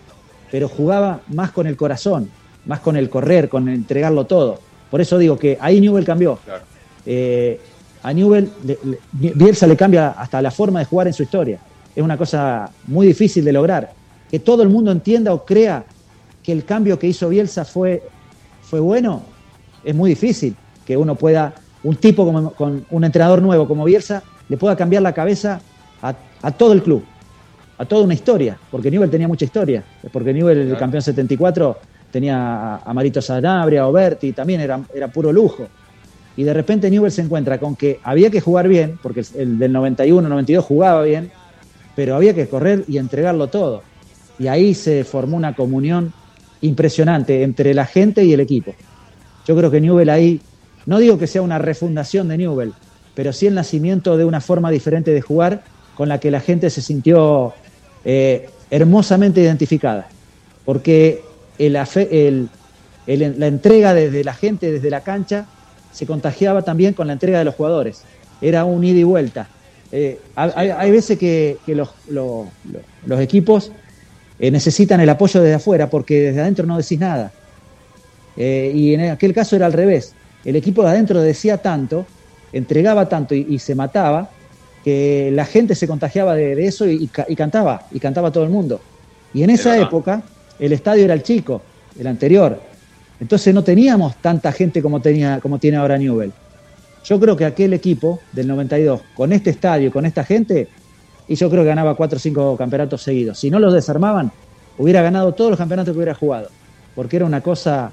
pero jugaba más con el corazón, más con el correr, con entregarlo todo. Por eso digo que ahí Newell cambió.
Claro.
Eh, a Newell, le- le- Bielsa le cambia hasta la forma de jugar en su historia. Es una cosa muy difícil de lograr. Que todo el mundo entienda o crea que el cambio que hizo Bielsa fue, fue bueno, es muy difícil. Que uno pueda, un tipo como, con un entrenador nuevo como Bielsa, le pueda cambiar la cabeza a, a todo el club, a toda una historia. Porque Newell tenía mucha historia. Porque Newell, el campeón 74, tenía a, Marito Sanabria, a Oberti, también era, era puro lujo y de repente Newell se encuentra con que había que jugar bien, porque el del 91, 92 jugaba bien, pero había que correr y entregarlo todo. Y ahí se formó una comunión impresionante entre la gente y el equipo. Yo creo que Newell ahí, no digo que sea una refundación de Newell, pero sí el nacimiento de una forma diferente de jugar con la que la gente se sintió eh, hermosamente identificada. Porque la entrega desde la gente, desde la cancha, se contagiaba también con la entrega de los jugadores. Era un ida y vuelta. Eh, hay, veces que, los, equipos eh, necesitan el apoyo desde afuera porque desde adentro no decís nada. Y en aquel caso era al revés. El equipo de adentro decía tanto, entregaba tanto y se mataba, que la gente se contagiaba de, de eso y, y ca- y cantaba, y cantaba todo el mundo. Y en esa época el estadio era el chico, el anterior. Entonces no teníamos tanta gente como, tenía, como tiene ahora Newell. Yo creo que aquel equipo del 92, con este estadio, con esta gente, y yo creo que ganaba cuatro o cinco campeonatos seguidos. Si no los desarmaban, hubiera ganado todos los campeonatos que hubiera jugado, porque era una cosa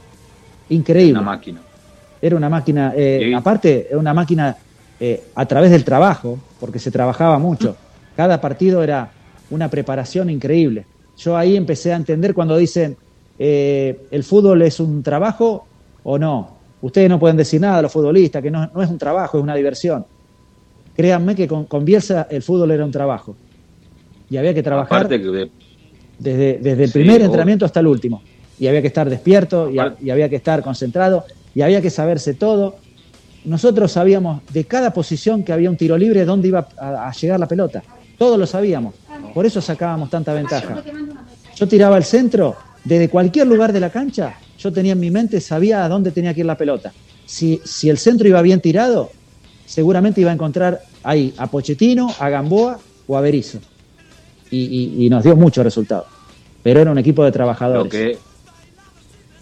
increíble.
Una máquina.
Era una máquina, eh, aparte, era una máquina eh, a través del trabajo, porque se trabajaba mucho. Cada partido era una preparación increíble. Yo ahí empecé a entender cuando dicen, eh, ¿el fútbol es un trabajo o no? Ustedes no pueden decir nada, los futbolistas, que no, no es un trabajo, es una diversión. Créanme que con, con Bielsa el fútbol era un trabajo. Y había que trabajar
que
desde, desde el
Sí,
primer entrenamiento hasta el último. Y había que estar despierto, y había que estar concentrado, y había que saberse todo. Nosotros sabíamos de cada posición que había un tiro libre, dónde iba a, a llegar la pelota. Todos lo sabíamos. Por eso sacábamos tanta ventaja. Yo tiraba al centro, desde cualquier lugar de la cancha, yo tenía en mi mente, sabía a dónde tenía que ir la pelota. Si, si el centro iba bien tirado, seguramente iba a encontrar ahí a Pochettino, a Gamboa o a Berizzo. Y, y- y nos dio muchos resultados. Pero era un equipo de trabajadores.
lo que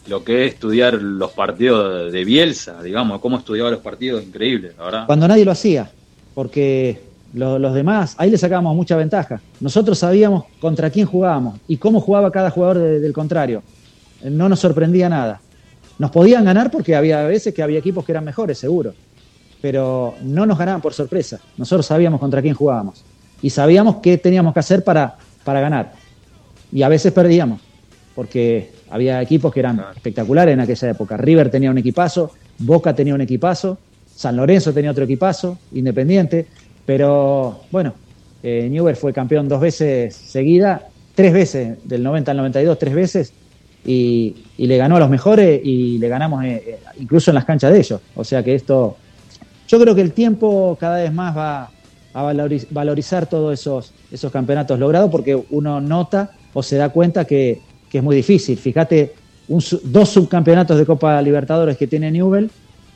lo que es estudiar los partidos de Bielsa, digamos, cómo estudiaba los partidos, increíble, la verdad.
Cuando nadie lo hacía, porque lo- los demás, ahí le sacábamos mucha ventaja. Nosotros sabíamos contra quién jugábamos y cómo jugaba cada jugador de- del contrario. No nos sorprendía nada. Nos podían ganar porque había veces que había equipos que eran mejores, seguro. pero no nos ganaban por sorpresa. Nosotros sabíamos contra quién jugábamos y sabíamos qué teníamos que hacer para, para ganar. Y a veces perdíamos, porque había equipos que eran espectaculares en aquella época. River tenía un equipazo, Boca tenía un equipazo, San Lorenzo tenía otro equipazo, Independiente, pero bueno, eh, Newell fue campeón dos veces seguida, tres veces, del 90 al 92, tres veces, y, y le ganó a los mejores y le ganamos eh, eh, incluso en las canchas de ellos. O sea que esto, yo creo que el tiempo cada vez más va a valoriz- valorizar todos esos, esos campeonatos logrados porque uno nota o se da cuenta que, que es muy difícil. Fíjate, un dos subcampeonatos de Copa Libertadores que tiene Newell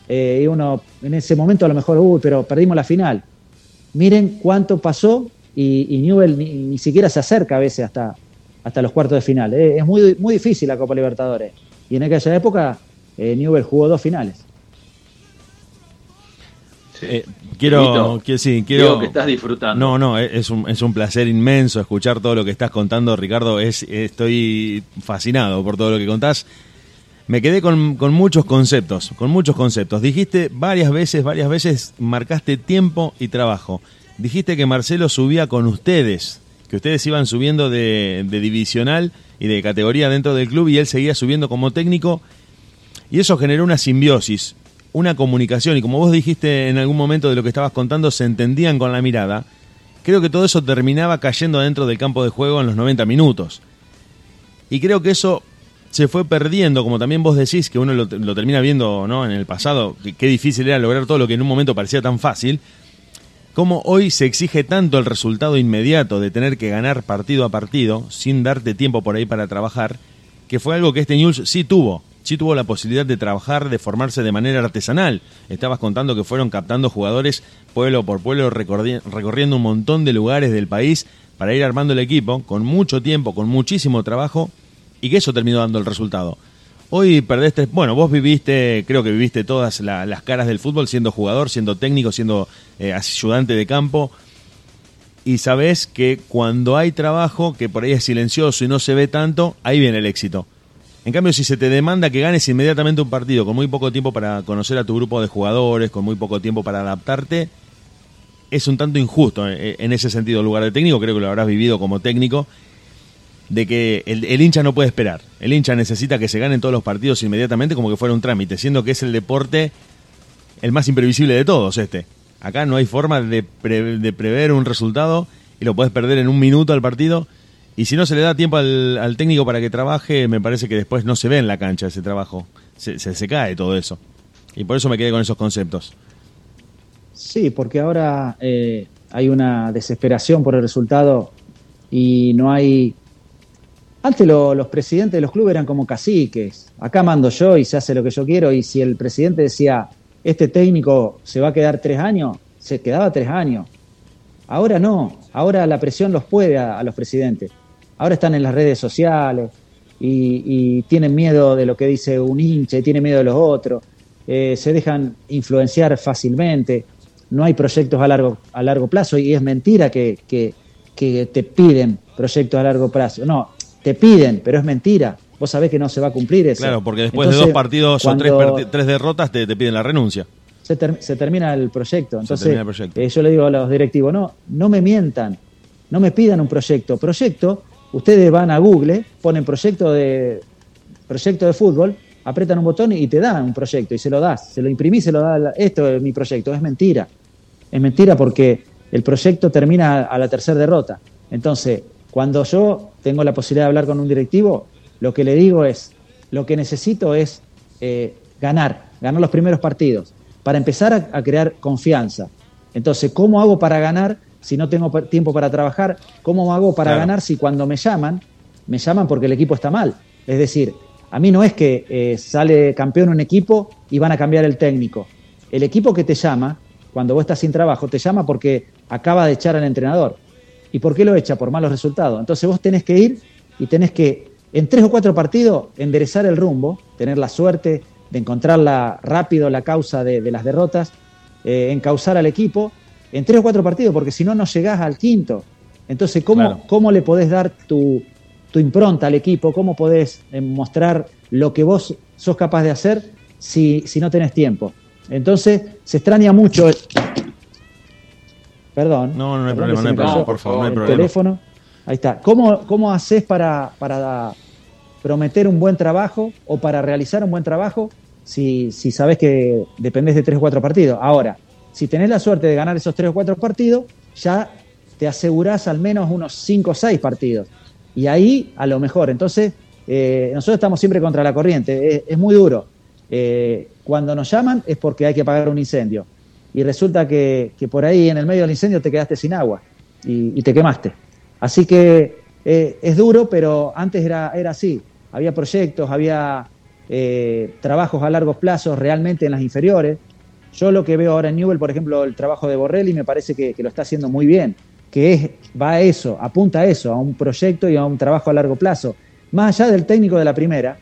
eh, y uno en ese momento a lo mejor, uy, pero perdimos la final. Miren cuánto pasó y, y Newell ni, ni siquiera se acerca a veces hasta, hasta los cuartos de final. Eh, es muy, muy difícil la Copa Libertadores. Y en aquella época eh, Newell jugó dos finales.
Eh, quiero, que, sí, quiero.
Digo que estás disfrutando.
No, no, es es un, es un placer inmenso escuchar todo lo que estás contando, Ricardo. Es, estoy fascinado por todo lo que contás. Me quedé con, con muchos conceptos, con muchos conceptos. Dijiste varias veces, varias veces, marcaste tiempo y trabajo. Dijiste que Marcelo subía con ustedes, que ustedes iban subiendo de, de divisional y de categoría dentro del club y él seguía subiendo como técnico y eso generó una simbiosis, una comunicación y como vos dijiste en algún momento de lo que estabas contando, se entendían con la mirada. Creo que todo eso terminaba cayendo dentro del campo de juego en los 90 minutos. Y creo que eso se fue perdiendo, como también vos decís, que uno lo, termina viendo ¿no? en el pasado, qué difícil era lograr todo lo que en un momento parecía tan fácil. Cómo hoy se exige tanto el resultado inmediato de tener que ganar partido a partido, sin darte tiempo por ahí para trabajar, que fue algo que este News sí tuvo. Sí tuvo la posibilidad de trabajar, de formarse de manera artesanal. Estabas contando que fueron captando jugadores pueblo por pueblo, recorri- recorriendo un montón de lugares del país para ir armando el equipo, con mucho tiempo, con muchísimo trabajo, y que eso terminó dando el resultado. Hoy perdiste, bueno, vos viviste, creo que viviste todas la- las caras del fútbol, siendo jugador, siendo técnico, siendo eh, ayudante de campo, y sabés que cuando hay trabajo, que por ahí es silencioso y no se ve tanto, ahí viene el éxito. En cambio, si se te demanda que ganes inmediatamente un partido con muy poco tiempo para conocer a tu grupo de jugadores, con muy poco tiempo para adaptarte, es un tanto injusto eh, en ese sentido. El lugar de técnico, creo que lo habrás vivido como técnico, de que el, el hincha no puede esperar. El hincha necesita que se ganen todos los partidos inmediatamente como que fuera un trámite, siendo que es el deporte el más imprevisible de todos este. Acá no hay forma de, pre- de prever un resultado y lo puedes perder en un minuto al partido. Y si no se le da tiempo al, técnico para que trabaje, me parece que después no se ve en la cancha ese trabajo. Se, se, cae todo eso. Y por eso me quedé con esos conceptos.
Sí, porque ahora eh, hay una desesperación por el resultado y no hay... Antes lo- los presidentes de los clubes eran como caciques. Acá mando yo y se hace lo que yo quiero. Y si el presidente decía, este técnico se va a quedar tres años, se quedaba tres años. Ahora no. Ahora la presión los puede a los presidentes. Ahora están en las redes sociales y, y tienen miedo de lo que dice un hincha y tienen miedo de los otros. Eh, se dejan influenciar fácilmente. No hay proyectos a largo, a largo plazo y es mentira que, que- que te piden proyectos a largo plazo. No, te piden, pero es mentira. Vos sabés que no se va a cumplir eso.
Claro, porque después de dos partidos o tres, tres derrotas te, te piden la renuncia.
se, ter- se termina el proyecto. Entonces,
termina el proyecto.
eh, yo le digo a los directivos, no, no me mientan, no me pidan un proyecto. Proyecto, ustedes van a Google, ponen proyecto de, proyecto de fútbol, apretan un botón y te dan un proyecto y se lo das, se lo imprimís, se lo da, esto es mi proyecto, es mentira. Es mentira porque el proyecto termina a la tercera derrota. Entonces, cuando yo tengo la posibilidad de hablar con un directivo, lo que le digo es, lo que necesito es eh, ganar, ganar los primeros partidos, para empezar a, a crear confianza. Entonces, ¿cómo hago para ganar si no tengo tiempo para trabajar? ¿Cómo hago para
Claro.
ganar si cuando me llaman, me llaman porque el equipo está mal? Es decir, a mí no es que eh, sale campeón un equipo y van a cambiar el técnico. El equipo que te llama, cuando vos estás sin trabajo, te llama porque acaba de echar al entrenador. ¿Y por qué lo echa? Por malos resultados. Entonces vos tenés que ir y tenés que, en tres o cuatro partidos, enderezar el rumbo, tener la suerte de encontrarla rápido la causa de, de las derrotas, eh, encauzar al equipo en tres o cuatro partidos, porque si no, no llegás al quinto. Entonces, ¿cómo,
Claro.
¿cómo le podés dar tu, tu impronta al equipo? ¿Cómo podés eh, mostrar lo que vos sos capaz de hacer si, si no tenés tiempo? Entonces, se extraña mucho. el- Perdón.
No, no hay problema, no hay problema, por favor, no hay
el
problema.
teléfono. Ahí está. ¿Cómo, cómo haces para, para prometer un buen trabajo o para realizar un buen trabajo si, si sabes que dependés de tres o cuatro partidos? Ahora, si tenés la suerte de ganar esos tres o cuatro partidos, ya te asegurás al menos unos cinco o seis partidos. Y ahí, a lo mejor. Entonces, eh, nosotros estamos siempre contra la corriente. Es, muy duro. Eh, cuando nos llaman es porque hay que apagar un incendio. Y resulta que, que por ahí, en el medio del incendio, te quedaste sin agua y, te quemaste. Así que eh, es duro, pero antes era, era así. Había proyectos, había trabajos a largo plazo realmente en las inferiores. Yo lo que veo ahora en Newell, por ejemplo, el trabajo de Borrelli me parece que, que lo está haciendo muy bien, que es, va a eso, apunta a eso, a un proyecto y a un trabajo a largo plazo. Más allá del técnico de la primera,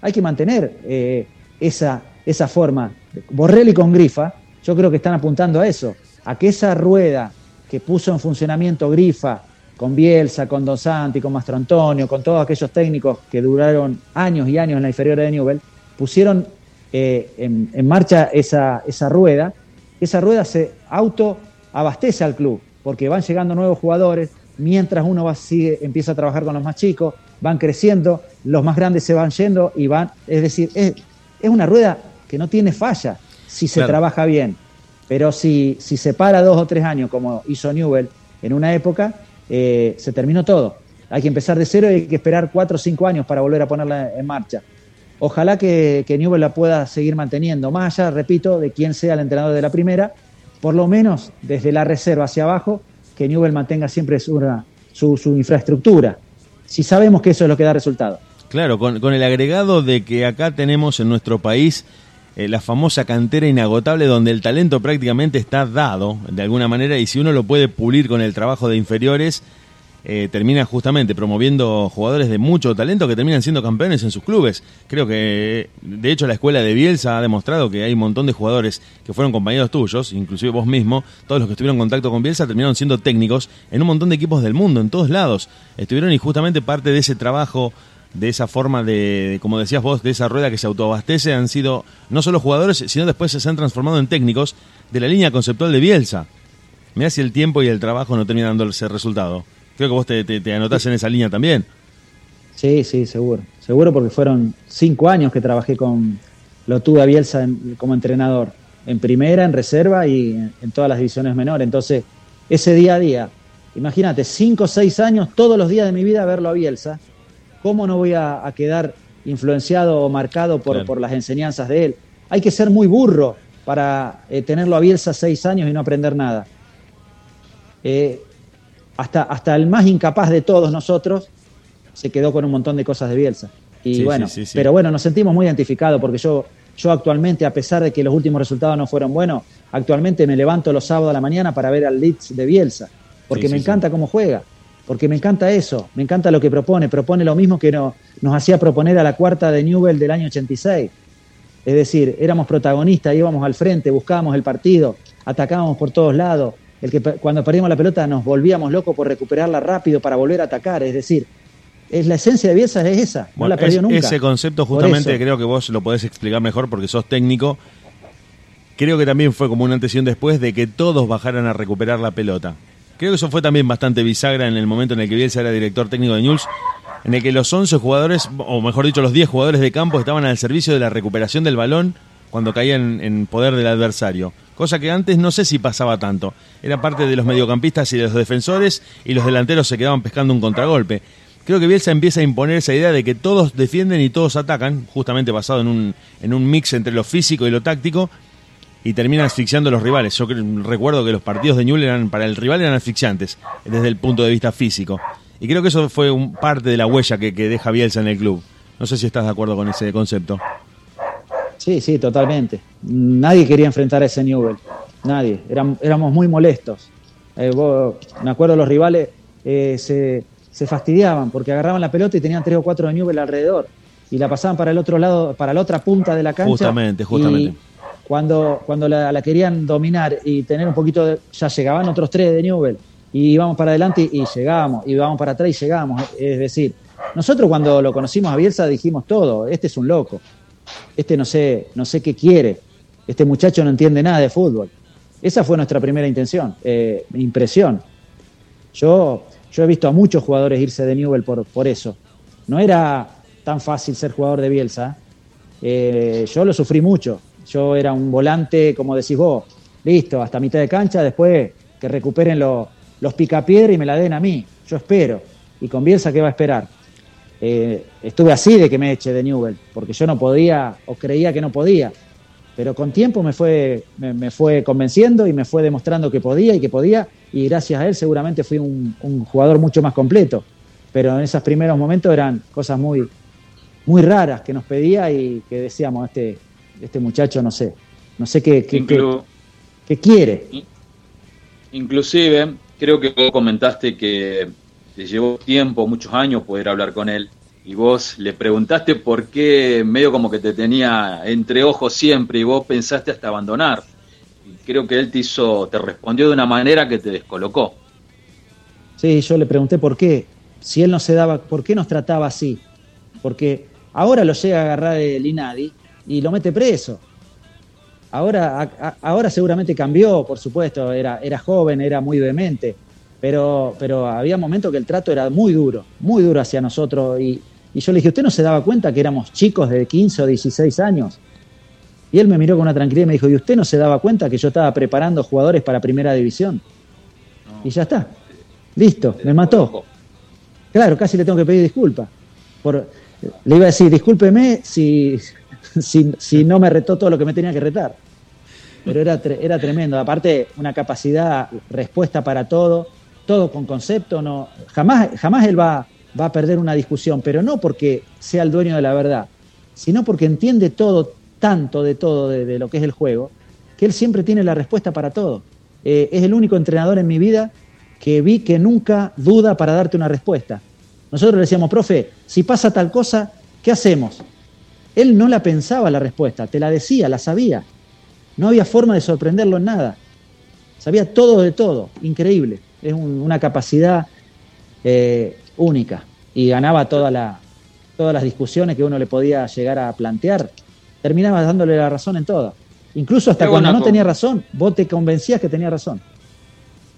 hay que mantener eh, esa, esa forma. Borrelli con Grifa, yo creo que están apuntando a eso, a que esa rueda que puso en funcionamiento Grifa con Bielsa, con Dos Santi, con Mastro Antonio, con todos aquellos técnicos que duraron años y años en la inferior de Newell, pusieron eh, en, en marcha esa, esa rueda. Esa rueda se autoabastece al club, porque van llegando nuevos jugadores, mientras uno va, sigue, empieza a trabajar con los más chicos, van creciendo, los más grandes se van yendo y van, es decir, es, es una rueda que no tiene falla si se
Claro.
trabaja bien. Pero si, si se para dos o tres años, como hizo Newell en una época, eh, se terminó todo. Hay que empezar de cero y hay que esperar cuatro o cinco años para volver a ponerla en marcha. Ojalá que, que Newell la pueda seguir manteniendo, más repito, de quién sea el entrenador de la primera, por lo menos desde la reserva hacia abajo, que Newell mantenga siempre su, infraestructura. Si sabemos que eso es lo que da resultado.
Claro, con, con el agregado de que acá tenemos en nuestro país eh, la famosa cantera inagotable donde el talento prácticamente está dado de alguna manera y si uno lo puede pulir con el trabajo de inferiores, eh, termina justamente promoviendo jugadores de mucho talento que terminan siendo campeones en sus clubes. Creo que, de hecho, la escuela de Bielsa ha demostrado que hay un montón de jugadores que fueron compañeros tuyos, inclusive vos mismo, todos los que estuvieron en contacto con Bielsa terminaron siendo técnicos en un montón de equipos del mundo, en todos lados. Estuvieron y justamente parte de ese trabajo de esa forma de, como decías vos, de esa rueda que se autoabastece, han sido no solo jugadores, sino después se han transformado en técnicos de la línea conceptual de Bielsa. Mirá si el tiempo y el trabajo no terminan dando ese resultado. Creo que vos te, te, te anotás en esa línea también.
Sí, sí, seguro. Seguro porque fueron cinco años que trabajé con Lotuda Bielsa en- como entrenador. En primera, en reserva y en, en todas las divisiones menores. Entonces, ese día a día, imagínate, cinco o seis años, todos los días de mi vida verlo a Bielsa. ¿Cómo no voy a, a quedar influenciado o marcado por,
Claro.
por las enseñanzas de él? Hay que ser muy burro para eh, tenerlo a Bielsa seis años y no aprender nada. Eh, hasta, hasta el más incapaz de todos nosotros se quedó con un montón de cosas de Bielsa. Y
Sí,
bueno,
sí, sí, sí.
pero bueno, nos sentimos muy identificados porque yo, yo actualmente, a pesar de que los últimos resultados no fueron buenos, actualmente me levanto los sábados a la mañana para ver al Leeds de Bielsa, porque me encanta cómo juega, porque me encanta eso, me encanta lo que propone, propone lo mismo que no- nos hacía proponer a la cuarta de Newell del año 86. Es decir, éramos protagonistas, íbamos al frente, buscábamos el partido, atacábamos por todos lados. El que cuando perdíamos la pelota nos volvíamos locos por recuperarla rápido para volver a atacar. Es decir, es la esencia de Bielsa es esa, no
Bueno,
la perdió
es-
nunca.
Ese concepto justamente creo que vos lo podés explicar mejor porque sos técnico. Creo que también fue como una antes y un después de que todos bajaran a recuperar la pelota. Creo que eso fue también bastante bisagra en el momento en el que Bielsa era director técnico de News, en el que los 11 jugadores, o mejor dicho, los 10 jugadores de campo estaban al servicio de la recuperación del balón cuando caía en, en poder del adversario. Cosa que antes no sé si pasaba tanto. Era parte de los mediocampistas y de los defensores y los delanteros se quedaban pescando un contragolpe. Creo que Bielsa empieza a imponer esa idea de que todos defienden y todos atacan, justamente basado en un, en un mix entre lo físico y lo táctico, y terminan asfixiando a los rivales. Yo recuerdo que los partidos de Newell eran, para el rival eran asfixiantes, desde el punto de vista físico. Y creo que eso fue un, parte de la huella que, que deja Bielsa en el club. No sé si estás de acuerdo con ese concepto.
Sí, sí, totalmente. Nadie quería enfrentar a ese Newell. Nadie. Éram- éramos muy molestos. Eh, vos- me acuerdo los rivales eh, se, se fastidiaban porque agarraban la pelota y tenían tres o cuatro de Newell alrededor y la pasaban para el otro lado, para la otra punta de la cancha.
Justamente, justamente.
Y cuando, cuando la, la querían dominar y tener un poquito de. Ya llegaban otros tres de Newell y íbamos para adelante y, y llegábamos, y íbamos para atrás y llegábamos. Es decir, nosotros cuando lo conocimos a Bielsa dijimos todo: este es un loco este no sé, no sé qué quiere. este muchacho no entiende nada de fútbol. Esa fue nuestra primera intención, eh, impresión. Yo, yo he visto a muchos jugadores irse de Newell por, por eso. No era tan fácil ser jugador de Bielsa. Eh, yo lo sufrí mucho. Yo era un volante, como decís vos, listo, hasta mitad de cancha, después que recuperen lo- los picapiedra y me la den a mí. Yo espero. Y con Bielsa, ¿qué va a esperar? Eh, estuve así de que me eche de Newell, porque yo no podía o creía que no podía. Pero con tiempo me fue, me, me fue convenciendo y me fue demostrando que podía y que podía. Y gracias a él seguramente fui un, un jugador mucho más completo. Pero en esos primeros momentos eran cosas muy, muy raras que nos pedía y que decíamos, este, este muchacho no sé, no sé qué, qué, qué quiere.
Inclusive, creo que vos comentaste que te llevó tiempo, muchos años poder hablar con él. Y vos le preguntaste por qué medio como que te tenía entre ojos siempre y vos pensaste hasta abandonar. Y creo que él te hizo, te respondió de una manera que te descolocó.
Sí, yo le pregunté por qué, si él no se daba, por qué nos trataba así. Porque ahora lo llega a agarrar el INADI y lo mete preso. Ahora, a- ahora seguramente cambió, por supuesto, era, era joven, era muy vehemente, pero, pero había momentos que el trato era muy duro, muy duro hacia nosotros. Y, y yo le dije, ¿usted no se daba cuenta que éramos chicos de 15 o 16 años? Y él me miró con una tranquilidad y me dijo, ¿y usted no se daba cuenta que yo estaba preparando jugadores para primera división? Y ya está. Listo, me mató. Claro, casi le tengo que pedir disculpas. Por, le iba a decir, discúlpeme si, si, si no me retó todo lo que me tenía que retar. Pero era, era tremendo. Aparte, una capacidad, respuesta para todo, todo con concepto. No, jamás, jamás él va, va a perder una discusión, pero no porque sea el dueño de la verdad, sino porque entiende todo, tanto de todo, de, lo que es el juego, que él siempre tiene la respuesta para todo. Eh, es el único entrenador en mi vida que vi que nunca duda para darte una respuesta. Nosotros le decíamos, profe, si pasa tal cosa, ¿qué hacemos? Él no la pensaba la respuesta, te la decía, la sabía. No había forma de sorprenderlo en nada. Sabía todo de todo, increíble. Es un- una capacidad eh, única. Y ganaba toda la- todas las discusiones que uno le podía llegar a plantear. Terminaba dándole la razón en todas. Incluso hasta cuando no tenía razón, vos te convencías que tenía razón.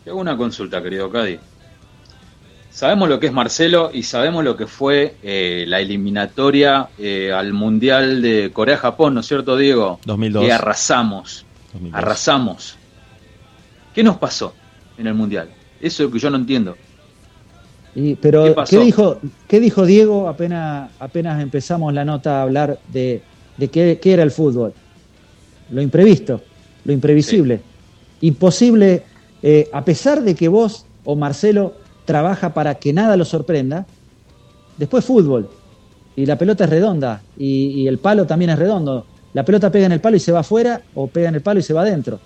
Te hago una consulta, querido Cadi. Sabemos lo que es Marcelo y sabemos lo que fue eh, la eliminatoria eh, al Mundial de Corea-Japón, ¿no es cierto, Diego?
2002.
Que arrasamos.
2002.
Arrasamos. ¿Qué nos pasó en el Mundial? Eso es lo que yo no entiendo.
Y, pero,
¿Qué
dijo, ¿qué dijo Diego apenas, apenas empezamos la nota a hablar de, de qué, qué era el fútbol? Lo imprevisto, lo imprevisible. Imposible, eh, a pesar de que vos o Marcelo trabaja para que nada lo sorprenda, después fútbol. Y la pelota es redonda y, y el palo también es redondo. La pelota pega en el palo y se va afuera o pega en el palo y se va adentro.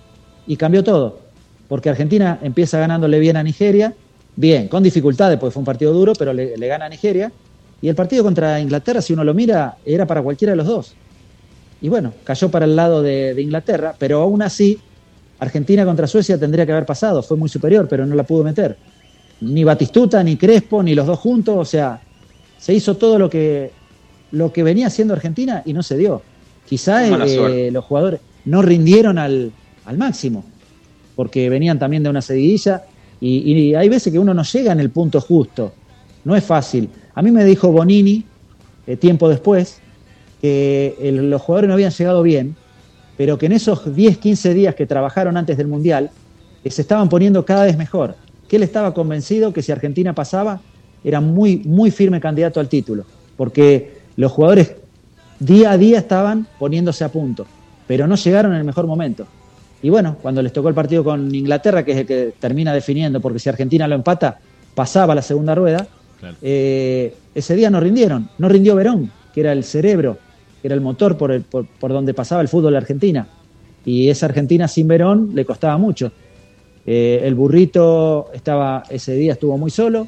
Y cambió todo. Porque Argentina empieza ganándole bien a Nigeria, bien, con dificultades, porque fue un partido duro, pero le, le gana a Nigeria. Y el partido contra Inglaterra, si uno lo mira, era para cualquiera de los dos. Y bueno, cayó para el lado de, de Inglaterra, pero aún así, Argentina contra Suecia tendría que haber pasado, fue muy superior, pero no la pudo meter. Ni Batistuta, ni Crespo, ni los dos juntos, o sea, se hizo todo lo que, lo que venía haciendo Argentina y no se dio. Quizá eh, los jugadores no rindieron al, al máximo, porque venían también de una seguidilla y, hay veces que uno no llega en el punto justo, no es fácil. A mí me dijo Bonini, eh, tiempo después, que el- los jugadores no habían llegado bien, pero que en esos 10, 15 días que trabajaron antes del Mundial, eh, se estaban poniendo cada vez mejor. Que él estaba convencido que si Argentina pasaba, era muy, muy firme candidato al título, porque los jugadores día a día estaban poniéndose a punto, pero no llegaron en el mejor momento. Y bueno, cuando les tocó el partido con Inglaterra, que es el que termina definiendo, porque si Argentina lo empata, pasaba la segunda rueda,
Claro.
eh, ese día no rindieron. No rindió Verón, que era el cerebro, que era el motor por, el- por, por donde pasaba el fútbol de Argentina. Y esa Argentina sin Verón le costaba mucho. Eh, el burrito estaba ese día estuvo muy solo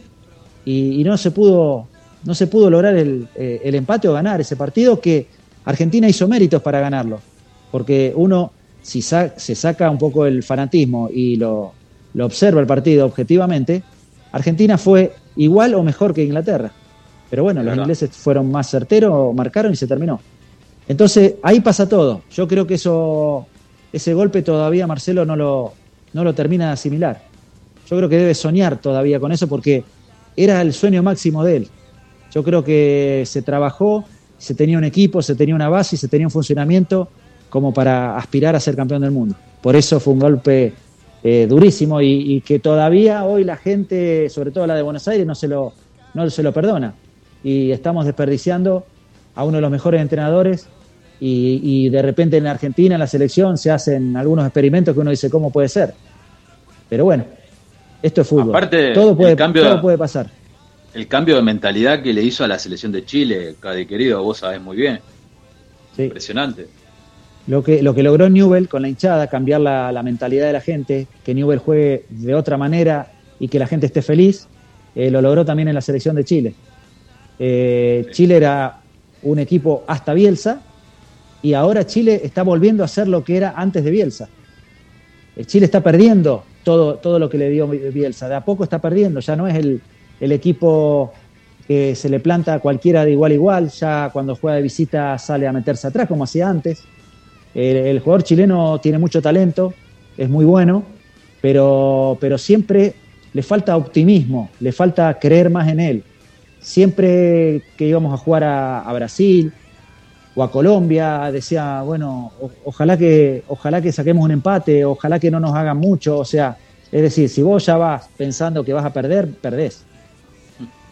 y, y no se pudo no se pudo lograr el, eh, el empate o ganar ese partido que Argentina hizo méritos para ganarlo porque uno si sa- se saca un poco el fanatismo y lo, lo observa el partido objetivamente Argentina fue igual o mejor que Inglaterra pero bueno los ingleses fueron más certeros marcaron y se terminó entonces ahí pasa todo yo creo que eso ese golpe todavía Marcelo no lo, no lo termina de asimilar. Yo creo que debe soñar todavía con eso porque era el sueño máximo de él. Yo creo que se trabajó, se tenía un equipo, se tenía una base se tenía un funcionamiento como para aspirar a ser campeón del mundo. Por eso fue un golpe eh, durísimo y, y que todavía hoy la gente, sobre todo la de Buenos Aires, no se lo, no se lo perdona. Y estamos desperdiciando a uno de los mejores entrenadores y, y de repente en Argentina, en la selección, se hacen algunos experimentos que uno dice, ¿cómo puede ser? Pero bueno, esto es fútbol.
Aparte,
todo, puede,
cambio-
todo puede pasar.
El cambio de mentalidad que le hizo a la selección de Chile, Cadi querido, vos sabés muy bien.
Sí.
Impresionante.
Lo que, lo que logró Newell con la hinchada, cambiar la, la mentalidad de la gente, que Newell juegue de otra manera y que la gente esté feliz, eh, lo logró también en la selección de Chile. Eh, Chile era un equipo hasta Bielsa y ahora Chile está volviendo a ser lo que era antes de Bielsa. El Chile está perdiendo todo, todo lo que le dio Bielsa, de a poco está perdiendo, ya no es el, el equipo que se le planta a cualquiera de igual a igual, ya cuando juega de visita sale a meterse atrás como hacía antes. El, jugador chileno tiene mucho talento, es muy bueno, pero, pero siempre le falta optimismo, le falta creer más en él. Siempre que íbamos a jugar a, Brasil o a Colombia, decía, bueno, ojalá, que, ojalá que saquemos un empate, ojalá que no nos hagan mucho. O sea, es decir, si vos ya vas pensando que vas a perder, perdés.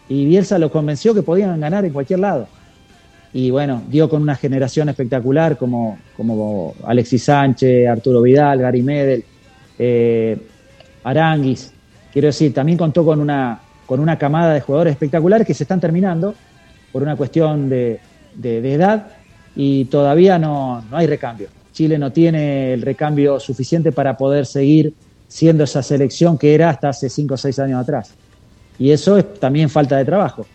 Y Bielsa lo convenció que podían ganar en cualquier lado y bueno, dio con una generación espectacular como, como Alexis Sánchez, Arturo Vidal, Gary Medel, eh, Aranguis. Quiero decir, también contó con una, con una camada de jugadores espectaculares que se están terminando por una cuestión de, de- edad y todavía no, no hay recambio. Chile no tiene el recambio suficiente para poder seguir siendo esa selección que era hasta hace 5 o 6 años atrás. Y eso es también falta de trabajo.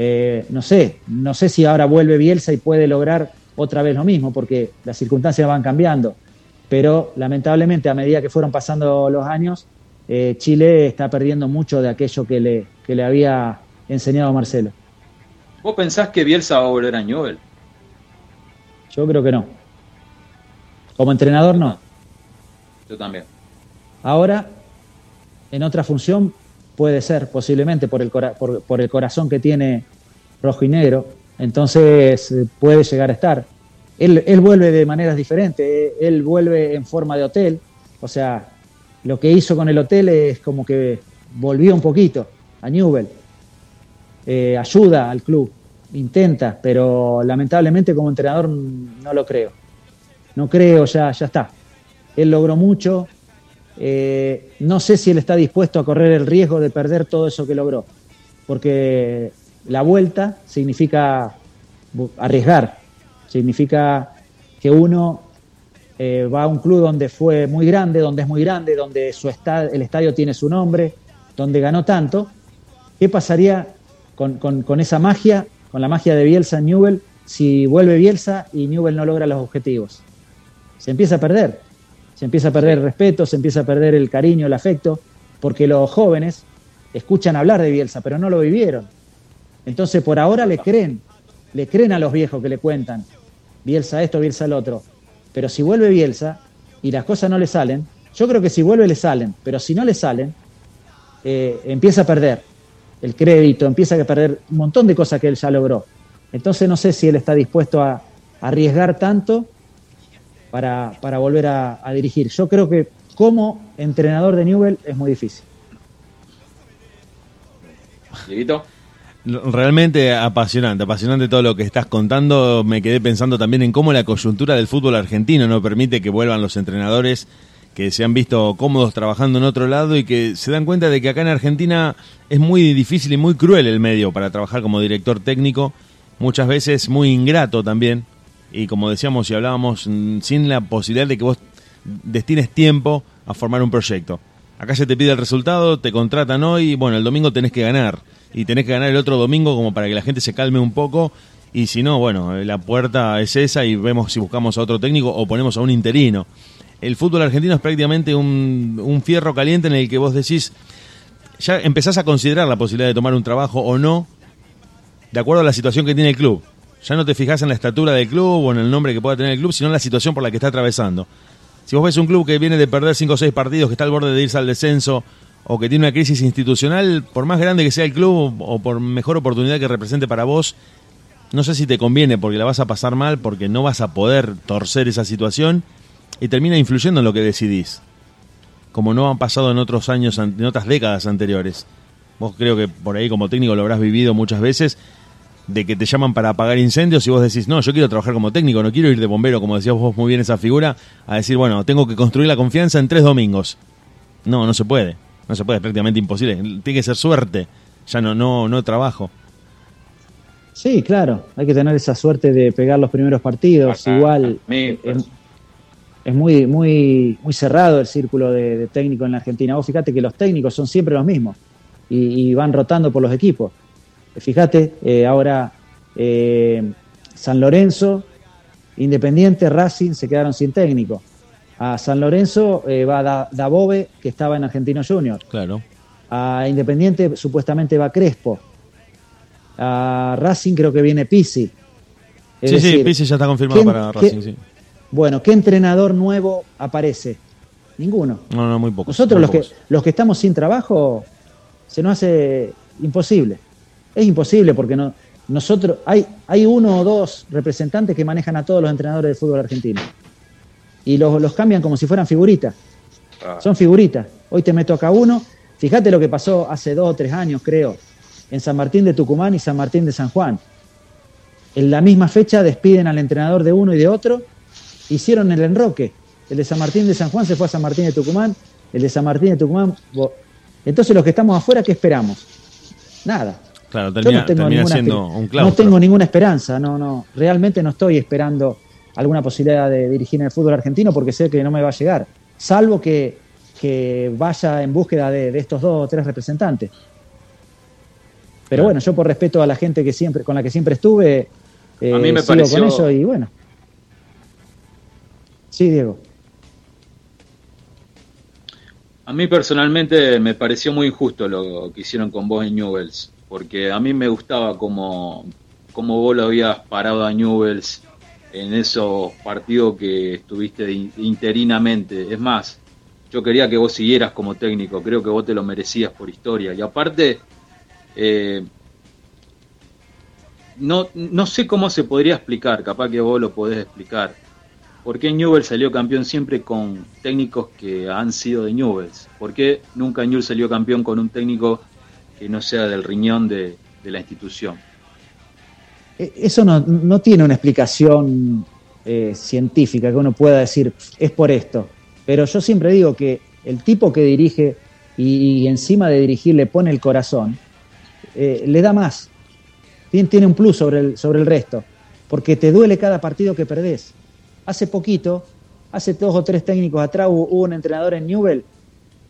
Eh, no sé, no sé si ahora vuelve Bielsa y puede lograr otra vez lo mismo, porque las circunstancias van cambiando. Pero lamentablemente, a medida que fueron pasando los años, eh, Chile está perdiendo mucho de aquello que le, que le había enseñado Marcelo.
¿Vos pensás que Bielsa va a volver a Newell?
Yo creo que no. Como entrenador, no.
Yo también.
Ahora, en otra función, puede ser, posiblemente, por el, cora- por, el corazón que tiene rojo y negro. Entonces, eh, puede llegar a estar. Él, él vuelve de maneras diferentes. eh, Él vuelve en forma de hotel. O sea, lo que hizo con el hotel es como que volvió un poquito a Newell. Eh, ayuda al club, intenta, pero lamentablemente como entrenador no lo creo. No creo, ya, ya está. Él logró mucho, eh, no sé si él está dispuesto a correr el riesgo de perder todo eso que logró, porque la vuelta significa arriesgar, significa que uno eh, va a un club donde fue muy grande, donde es muy grande, donde su esta- el estadio tiene su nombre, donde ganó tanto. ¿Qué pasaría con, esa magia, con la magia de Bielsa Newell, si vuelve Bielsa y Newell no logra los objetivos? Se empieza a perder se empieza a perder el respeto, se empieza a perder el cariño, el afecto, porque los jóvenes escuchan hablar de Bielsa, pero no lo vivieron. Entonces, por ahora le creen, le creen a los viejos que le cuentan, Bielsa esto, Bielsa el otro. Pero si vuelve Bielsa y las cosas no le salen, yo creo que si vuelve le salen, pero si no le salen, eh, empieza a perder el crédito, empieza a perder un montón de cosas que él ya logró. Entonces no sé si él está dispuesto a, a arriesgar tanto para, para volver a, a dirigir. Yo creo que como entrenador de Newell es muy difícil.
Realmente apasionante, apasionante todo lo que estás contando. Me quedé pensando también en cómo la coyuntura del fútbol argentino no permite que vuelvan los entrenadores que se han visto cómodos trabajando en otro lado y que se dan cuenta de que acá en Argentina es muy difícil y muy cruel el medio para trabajar como director técnico, muchas veces muy ingrato también. Y como decíamos y hablábamos, mm, sin la posibilidad de que vos destines tiempo a formar un proyecto. Acá se te pide el resultado, te contratan hoy, y bueno, el domingo tenés que ganar. Y tenés que ganar el otro domingo como para que la gente se calme un poco. Y si no, bueno, la puerta es esa y vemos si buscamos a otro técnico o ponemos a un interino. El fútbol argentino es prácticamente un, un fierro caliente en el que vos decís, ya empezás a considerar la posibilidad de tomar un trabajo o no, de acuerdo a la situación que tiene el club. Ya no te fijas en la estatura del club o en el nombre que pueda tener el club, sino en la situación por la que está atravesando. Si vos ves un club que viene de perder 5 o 6 partidos, que está al borde de irse al descenso, o que tiene una crisis institucional, por más grande que sea el club o por mejor oportunidad que represente para vos, no sé si te conviene porque la vas a pasar mal, porque no vas a poder torcer esa situación y termina influyendo en lo que decidís. Como no han pasado en otros años, en otras décadas anteriores. Vos creo que por ahí como técnico lo habrás vivido muchas veces, de que te llaman para apagar incendios y vos decís, no, yo quiero trabajar como técnico, no quiero ir de bombero, como decías vos muy bien esa figura, a decir, bueno, tengo que construir la confianza en tres domingos. No, no se puede. No se puede, es prácticamente imposible. Tiene que ser suerte. Ya no, no, no trabajo.
Sí, claro, hay que tener esa suerte de pegar los primeros partidos. Igual
mil
es, es muy, muy, muy cerrado el círculo de, de técnico en la Argentina. Vos fíjate que los técnicos son siempre los mismos y, y van rotando por los equipos. Fíjate, eh, ahora eh, San Lorenzo, Independiente, Racing se quedaron sin técnico. A San Lorenzo eh, va Da- Dabove, que estaba en Argentino Junior.
Claro.
A Independiente supuestamente va Crespo. A Racing creo que viene Pisi.
Sí, sí, Pizzi ya está confirmado
¿quién-
para
qué-
Racing, sí.
Bueno, ¿qué entrenador nuevo aparece? Ninguno.
No, no, muy poco.
Nosotros los que, los que estamos sin trabajo se nos hace imposible. Es imposible porque no, nosotros hay, hay uno o dos representantes que manejan a todos los entrenadores de fútbol argentino. Y los, los cambian como si fueran figuritas.
Ah.
Son figuritas. Hoy te meto acá uno. Fíjate lo que pasó hace dos o tres años, creo, en San Martín de Tucumán y San Martín de San Juan. En la misma fecha despiden al entrenador de uno y de otro. Hicieron el enroque. El de San Martín de San Juan se fue a San Martín de Tucumán. El de San Martín de Tucumán. Entonces los que estamos afuera, ¿qué esperamos? Nada.
Claro,
Yo
termina,
no tengo, ninguna,
siendo un clavo.
no tengo ninguna esperanza, no, no. Realmente no estoy esperando alguna posibilidad de dirigir en el fútbol argentino porque sé que no me va a llegar. Salvo que, que vaya en búsqueda de, de estos dos o tres representantes. Pero
Claro.
bueno, yo por respeto a la gente que siempre, con la que siempre estuve, eh,
A mí me
sigo
pareció-
con eso y bueno. Sí, Diego.
A mí personalmente me pareció muy injusto lo que hicieron con vos en Newells, porque a mí me gustaba como, como vos lo habías parado a Newells en esos partidos que estuviste interinamente. Es más, yo quería que vos siguieras como técnico, creo que vos te lo merecías por historia. Y aparte, eh, no, no sé cómo se podría explicar, capaz que vos lo podés explicar. ¿Por qué Newell salió campeón siempre con técnicos que han sido de Newells? ¿Por qué nunca Newell salió campeón con un técnico que no sea del riñón de, de la institución?
Eh, Eso no, no tiene una explicación eh, científica que uno pueda decir es por esto. Pero yo siempre digo que el tipo que dirige y, encima de dirigir le pone el corazón, eh, le da más. Tiene, tiene un plus sobre el, sobre el resto. Porque te duele cada partido que perdés. Hace poquito, hace dos o tres técnicos atrás, hubo un entrenador en Newell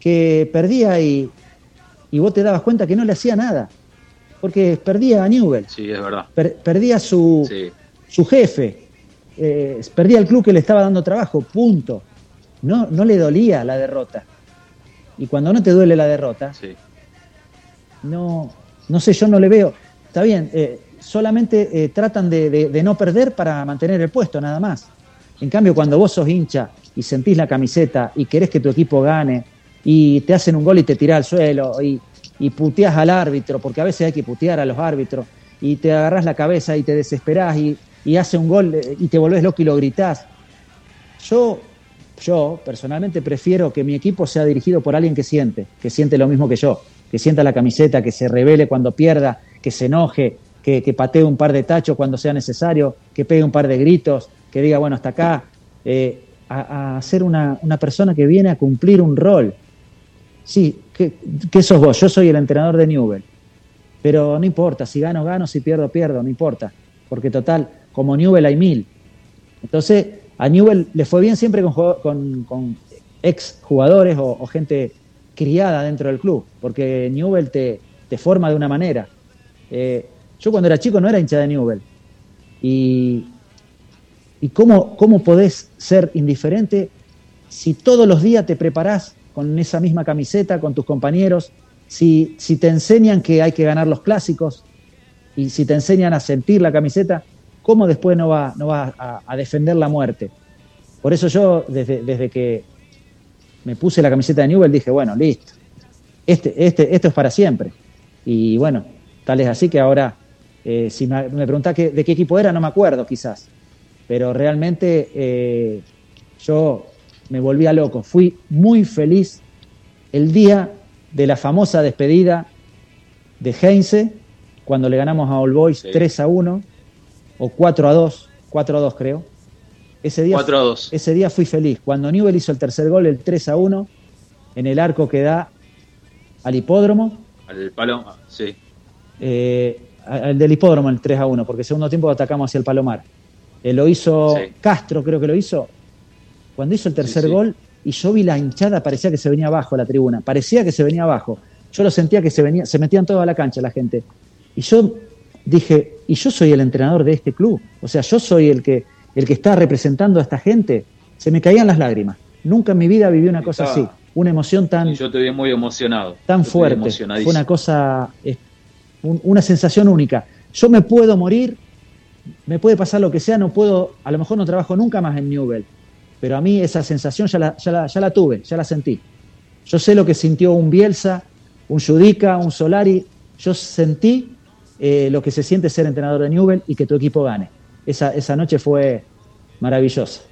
que perdía y, y vos te dabas cuenta que no le hacía nada. Porque perdía a Newell
Sí, es verdad.
per- perdía su,
Sí,
su jefe, eh, perdía el club que le estaba dando trabajo, punto. No, no le dolía la derrota. Y cuando no te duele la derrota,
sí.
no, no sé, yo no le veo. Está bien, eh, solamente eh, tratan de, de- de no perder para mantener el puesto, nada más. En cambio, cuando vos sos hincha y sentís la camiseta y querés que tu equipo gane y te hacen un gol y te tirás al suelo y, y puteás al árbitro, porque a veces hay que putear a los árbitros, y te agarrás la cabeza y te desesperás y, y hace un gol eh, y te volvés loco y lo gritás. Yo, yo personalmente prefiero que mi equipo sea dirigido por alguien que siente, que siente lo mismo que yo, que sienta la camiseta, que se revele cuando pierda, que se enoje, que, que patee un par de tachos cuando sea necesario, que pegue un par de gritos, que diga, bueno, hasta acá, eh, a, a ser una, una persona que viene a cumplir un rol. Sí, ¿qué, qué sos vos? Yo soy el entrenador de Newell. Pero no importa, si gano, gano, si pierdo, pierdo, no importa. Porque total, como Newell hay mil. Entonces, a Newell le fue bien siempre con, ex jugadores o, gente criada dentro del club, porque Newell te, te forma de una manera. Eh, yo cuando era chico no era hincha de Newell. Y, y cómo, cómo podés ser indiferente si todos los días te preparás con esa misma camiseta, con tus compañeros, si, si te enseñan que hay que ganar los clásicos y si te enseñan a sentir la camiseta, ¿cómo después no vas no va a, defender la muerte? Por eso yo, desde, desde que me puse la camiseta de Newell, dije, bueno, listo. Este, este, esto es para siempre. Y bueno, tal es así que ahora, eh, si me, me preguntás de qué equipo era, no me acuerdo quizás. Pero realmente eh, yo me volvía loco. Fui muy feliz el día de la famosa despedida de Heinze, cuando le ganamos a All Boys
Sí.
3 a 1 o 4 a 2, 4 a 2 creo. Ese día,
4 a 2.
ese día fui feliz. Cuando Newell hizo el tercer gol, el 3 a 1, en el arco que da al hipódromo,
Al palo, ah, sí.
eh, al del hipódromo el 3 a 1, porque el segundo tiempo atacamos hacia el Palomar. Eh, lo hizo
Sí.
Castro, creo que lo hizo. Cuando hizo el tercer
sí.
gol y yo vi la hinchada, parecía que se venía abajo la tribuna, parecía que se venía abajo. Yo lo sentía que se venía, se metían toda la cancha la gente. Y yo dije, y yo soy el entrenador de este club, o sea, yo soy el que, el que está representando a esta gente. Se me caían las lágrimas. Nunca en mi vida viví una cosa
Estaba-
así, una emoción tan,
yo te vi muy emocionado.
tan fuerte. Fue una cosa, eh, un- una sensación única. Yo me puedo morir, me puede pasar lo que sea, no puedo, a lo mejor no trabajo nunca más en Newell, pero a mí esa sensación ya la, ya la, ya la tuve, ya la sentí. Yo sé lo que sintió un Bielsa, un Judica, un Solari. Yo sentí eh, lo que se siente ser entrenador de Newell y que tu equipo gane. Esa, esa noche fue maravillosa.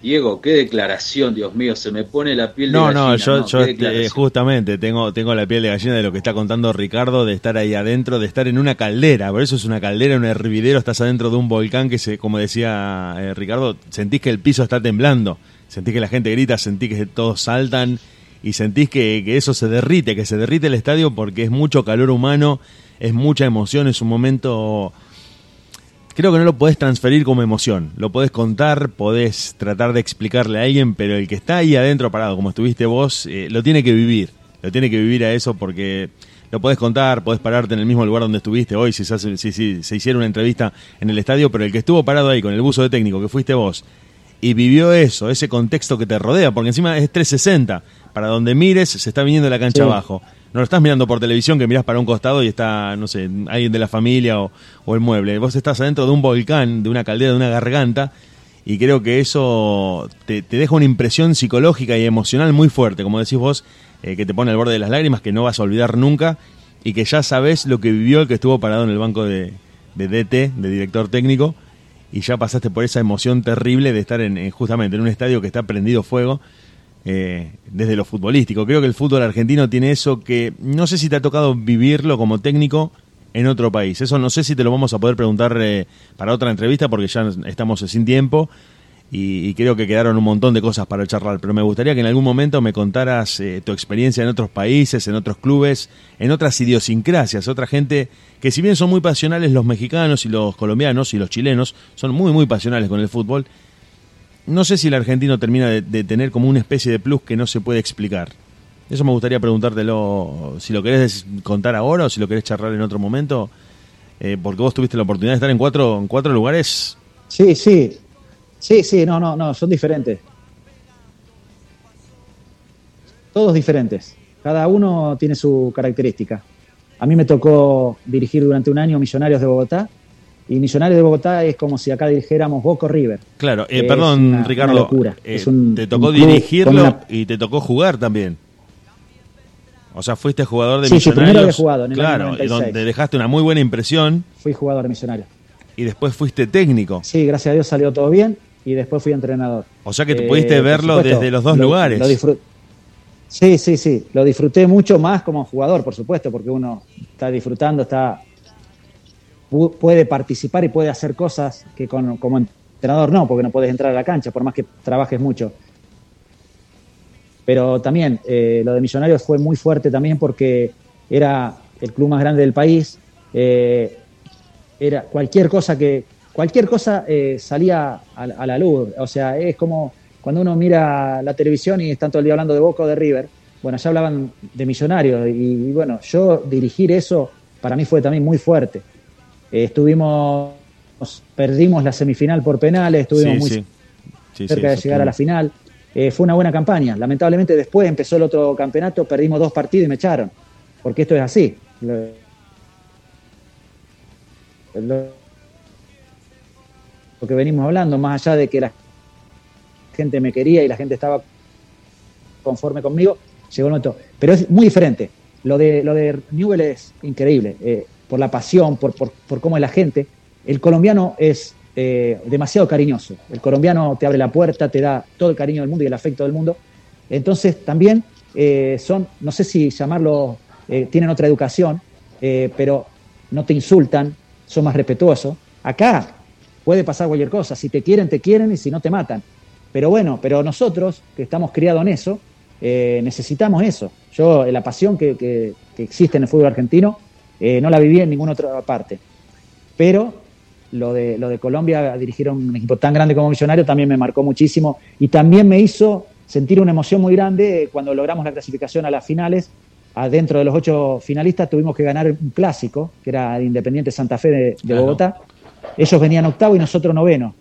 Diego, qué declaración, Dios mío, se me pone la piel de
No,
gallina.
no, yo, yo,
qué
eh, justamente tengo, tengo la piel de gallina de lo que está contando Ricardo, de estar ahí adentro, de estar en una caldera. Por eso es una caldera, un hervidero, estás adentro de un volcán que, se, como decía eh, Ricardo, sentís que el piso está temblando, sentís que la gente grita, sentís que todos saltan y sentís que, que eso se derrite, que se derrite el estadio porque es mucho calor humano, es mucha emoción, es un momento creo que no lo podés transferir como emoción. Lo podés contar, podés tratar de explicarle a alguien, pero el que está ahí adentro parado, como estuviste vos, eh, lo tiene que vivir. Lo tiene que vivir a eso porque lo podés contar, podés pararte en el mismo lugar donde estuviste hoy, si se, hace- si- si se hiciera una entrevista en el estadio, pero el que estuvo parado ahí con el buzo de técnico, que fuiste vos, y vivió eso, ese contexto que te rodea, porque encima es 360. Para donde mires, se está viniendo la cancha
Sí.
abajo. No lo estás mirando por televisión, que mirás para un costado y está, no sé, alguien de la familia o, el mueble. Vos estás adentro de un volcán, de una caldera, de una garganta, y creo que eso te, deja una impresión psicológica y emocional muy fuerte, como decís vos, eh, que te pone al borde de las lágrimas, que no vas a olvidar nunca, y que ya sabes lo que vivió el que estuvo parado en el banco de, DT, de director técnico, y ya pasaste por esa emoción terrible de estar en- justamente en un estadio que está prendido fuego eh, desde lo futbolístico. Creo que el fútbol argentino tiene eso que no sé si te ha tocado vivirlo como técnico en otro país. Eso no sé si te lo vamos a poder preguntar eh, para otra entrevista porque ya estamos sin tiempo y, creo que quedaron un montón de cosas para charlar. Pero me gustaría que en algún momento me contaras eh, tu experiencia en otros países, en otros clubes, en otras idiosincrasias, otra gente que si bien son muy pasionales los mexicanos y los colombianos y los chilenos, son muy muy pasionales con el fútbol. No sé si el argentino termina de, tener como una especie de plus que no se puede explicar. Eso me gustaría preguntártelo, si lo querés contar ahora o si lo querés charlar en otro momento, eh, porque vos tuviste la oportunidad de estar en cuatro, en cuatro lugares.
Sí, sí. Sí, sí, no, no, no, son diferentes. Todos diferentes. Cada uno tiene su característica. A mí me tocó dirigir durante un año Millonarios de Bogotá. Y Millonarios de Bogotá es como si acá dirigiéramos Boca o River.
Claro, eh, perdón,
una-
Ricardo,
una locura.
eh,
Es un-
te tocó
un
dirigirlo
una-
y te tocó jugar también. O sea, fuiste jugador de
Sí, sí,
Millonarios.
primero había jugado en el
claro, y
96.
donde dejaste una muy buena impresión
Fui jugador de Millonarios.
y después fuiste técnico.
Sí, gracias a Dios salió todo bien y después fui entrenador.
O sea que te
Eh,
pudiste verlo
supuesto,
desde los dos
lo-
lugares.
lo disfrut- sí, sí, sí. Lo disfruté mucho más como jugador, por supuesto, porque uno está disfrutando, está puede participar y puede hacer cosas que con- como entrenador no, porque no puedes entrar a la cancha, por más que trabajes mucho. Pero también eh, lo de Millonarios fue muy fuerte también porque era el club más grande del país. eh, era cualquier cosa que cualquier cosa eh, salía a, la luz. O sea, es como cuando uno mira la televisión y están todo el día hablando de Boca o de River. Bueno, ya hablaban de Millonarios y bueno, yo dirigir eso para mí fue también muy fuerte. Eh, estuvimos, perdimos la semifinal por penales, estuvimos
Sí,
muy
sí. Sí, sí,
cerca de llegar a la final. Eh, fue una buena campaña. Lamentablemente después empezó el otro campeonato, perdimos dos partidos y me echaron. Porque esto es así. Lo, que venimos hablando, más allá de que las gente me quería y la gente estaba conforme conmigo, llegó el momento. Pero es muy diferente. Lo de, lo de Newell es increíble, eh, por la pasión, por, por, por cómo es la gente. El colombiano es eh, demasiado cariñoso. El colombiano te abre la puerta, te da todo el cariño del mundo y el afecto del mundo. Entonces también eh, son, no sé si llamarlo, eh, tienen otra educación, pero no te insultan, son más respetuosos. Acá puede pasar cualquier cosa, si te quieren, te quieren y si no te matan. Pero bueno, pero nosotros que estamos criados en eso, necesitamos eso. Yo, la pasión que, que- que existe en el fútbol argentino, eh, no la viví en ninguna otra parte. Pero lo de, lo de Colombia, dirigir un equipo tan grande como Millonario, también me marcó muchísimo y también me hizo sentir una emoción muy grande cuando logramos la clasificación a las finales. Adentro de los ocho finalistas tuvimos que ganar un clásico, que era Independiente Santa Fe de, de
Claro.
Bogotá. Ellos venían octavo y nosotros noveno.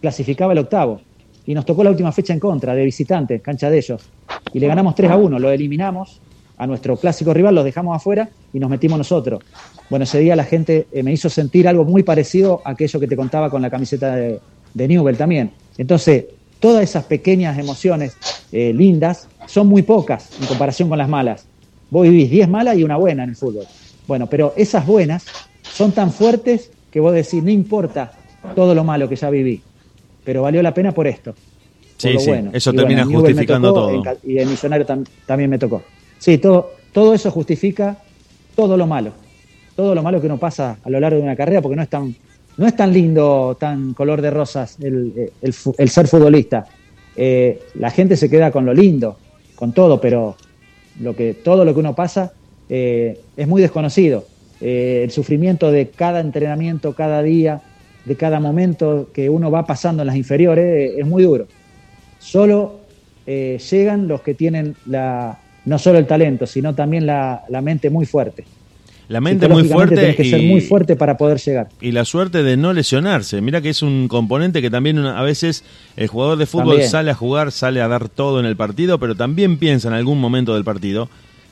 Clasificaba el octavo. Y nos tocó la última fecha en contra, de visitantes, cancha de ellos. Y le ganamos 3 a 1, lo eliminamos a nuestro clásico rival, los dejamos afuera y nos metimos nosotros. Bueno, ese día la gente eh, me hizo sentir algo muy parecido a aquello que te contaba con la camiseta de, de Newell también. Entonces, todas esas pequeñas emociones eh, lindas son muy pocas en comparación con las malas. Vos vivís 10 malas y una buena en el fútbol. Bueno, pero esas buenas son tan fuertes que vos decís, no importa todo lo malo que ya viví, pero valió la pena por esto. por
Sí,
lo
sí,
bueno.
eso
Y
termina justificando
tocó,
todo.
y el Millonario tam- también me tocó. Sí, todo, todo eso justifica todo lo malo. Todo lo malo que uno pasa a lo largo de una carrera, porque no es tan, no es tan lindo, tan color de rosas el, fu- el ser futbolista. Eh, la gente se queda con lo lindo, con todo, pero lo que, todo lo que uno pasa eh, es muy desconocido. Eh, el sufrimiento de cada entrenamiento, cada día, de cada momento que uno va pasando en las inferiores eh, es muy duro. Solo eh, llegan los que tienen la, no solo el talento, sino también la, la mente muy fuerte.
La mente muy fuerte
tenés que ser
y-
muy fuerte para poder llegar.
y la suerte de no lesionarse. Mira que es un componente que también una- a veces el jugador de fútbol
También.
sale a jugar, sale a dar todo en el partido, pero también piensa en algún momento del partido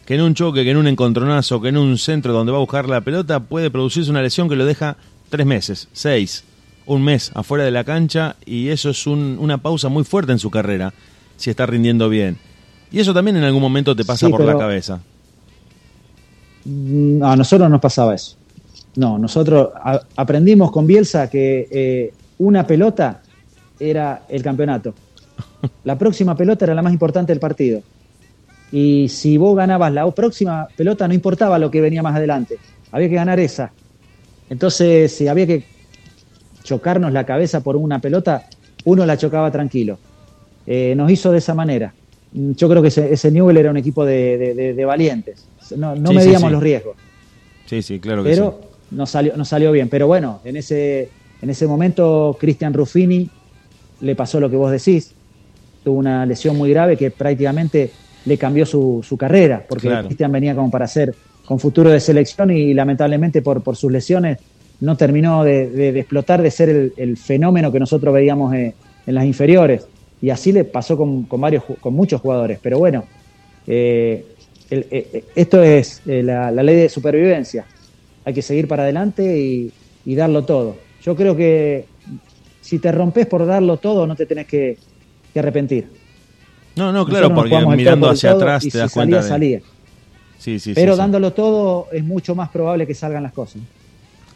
que en un choque, que en un encontronazo, que en un centro donde va a buscar la pelota puede producirse una lesión que lo deja tres meses, seis, un mes afuera de la cancha y eso es un- una pausa muy fuerte en su carrera si está rindiendo bien. Y eso también en algún momento te pasa
Sí,
por la cabeza.
Mm, A nosotros nos pasaba eso. No, nosotros a- aprendimos con Bielsa que eh, una pelota era el campeonato. La próxima pelota era la más importante del partido. Y si vos ganabas la próxima pelota, no importaba lo que venía más adelante. Había que ganar esa. Entonces, si había que chocarnos la cabeza por una pelota, uno la chocaba tranquilo. Eh, nos hizo de esa manera. Yo creo que ese, ese Newell era un equipo de, de- de- de valientes. No, no
Sí,
medíamos
sí.
los riesgos
Sí, sí, claro que
pero
sí.
nos salió, nos salió bien. Pero bueno, en ese, en ese momento Cristian Ruffini le pasó lo que vos decís. Tuvo una lesión muy grave que prácticamente le cambió su, su carrera, porque
Claro.
Cristian venía como para ser con futuro de selección y lamentablemente por, por sus lesiones no terminó de, explotar, de ser el, el fenómeno que nosotros veíamos eh, en las inferiores. Y así le pasó con, con varios, con muchos jugadores. Pero bueno, eh, el- eh, esto es eh, la, la ley de supervivencia. Hay que seguir para adelante y, y darlo todo. Yo creo que si te rompes por darlo todo, no te tenés que, que arrepentir.
No, no, claro, porque mirando
por
hacia atrás te
si
das cuenta
salía,
de...
salía.
Sí, sí,
Pero
sí.
dándolo todo es mucho más probable que salgan las cosas.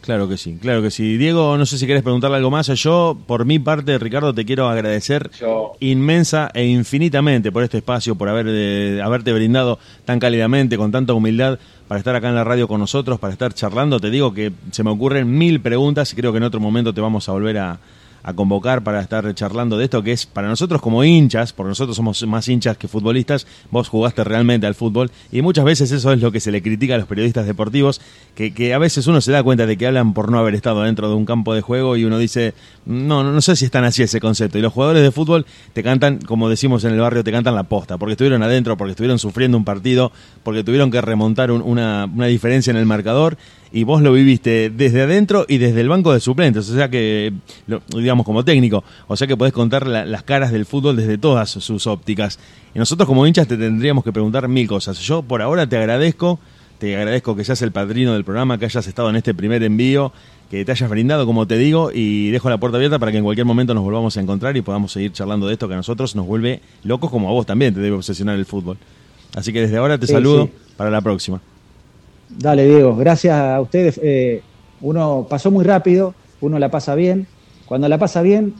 Claro que sí, claro que sí. Diego, no sé si quieres preguntarle algo más. Yo, por mi parte, Ricardo, te quiero agradecer
Yo-
inmensa e infinitamente por este espacio, por haber, eh, haberte brindado tan cálidamente, con tanta humildad, para estar acá en la radio con nosotros, para estar charlando. Te digo que se me ocurren mil preguntas y creo que en otro momento te vamos a volver a, a convocar para estar charlando de esto, que es para nosotros como hinchas, porque nosotros somos más hinchas que futbolistas, vos jugaste realmente al fútbol y muchas veces eso es lo que se le critica a los periodistas deportivos, que, que a veces uno se da cuenta de que hablan por no haber estado dentro de un campo de juego y uno dice, no, no, sé si están así ese concepto. Y los jugadores de fútbol te cantan, como decimos en el barrio, te cantan la posta, porque estuvieron adentro, porque estuvieron sufriendo un partido, porque tuvieron que remontar un- una, una diferencia en el marcador y vos lo viviste desde adentro y desde el banco de suplentes, o sea que, lo- digamos como técnico, o sea que podés contar la- las caras del fútbol desde todas sus ópticas. Y nosotros como hinchas te tendríamos que preguntar mil cosas. Yo por ahora te agradezco, Te agradezco que seas el padrino del programa, que hayas estado en este primer envío, que te hayas brindado, como te digo, y dejo la puerta abierta para que en cualquier momento nos volvamos a encontrar y podamos seguir charlando de esto que a nosotros nos vuelve locos como a vos también te debe obsesionar el fútbol. Así que desde ahora te
Sí,
saludo
sí.
para la próxima.
Dale, Diego, gracias a ustedes. eh, uno pasó muy rápido, uno la pasa bien. Cuando la pasa bien,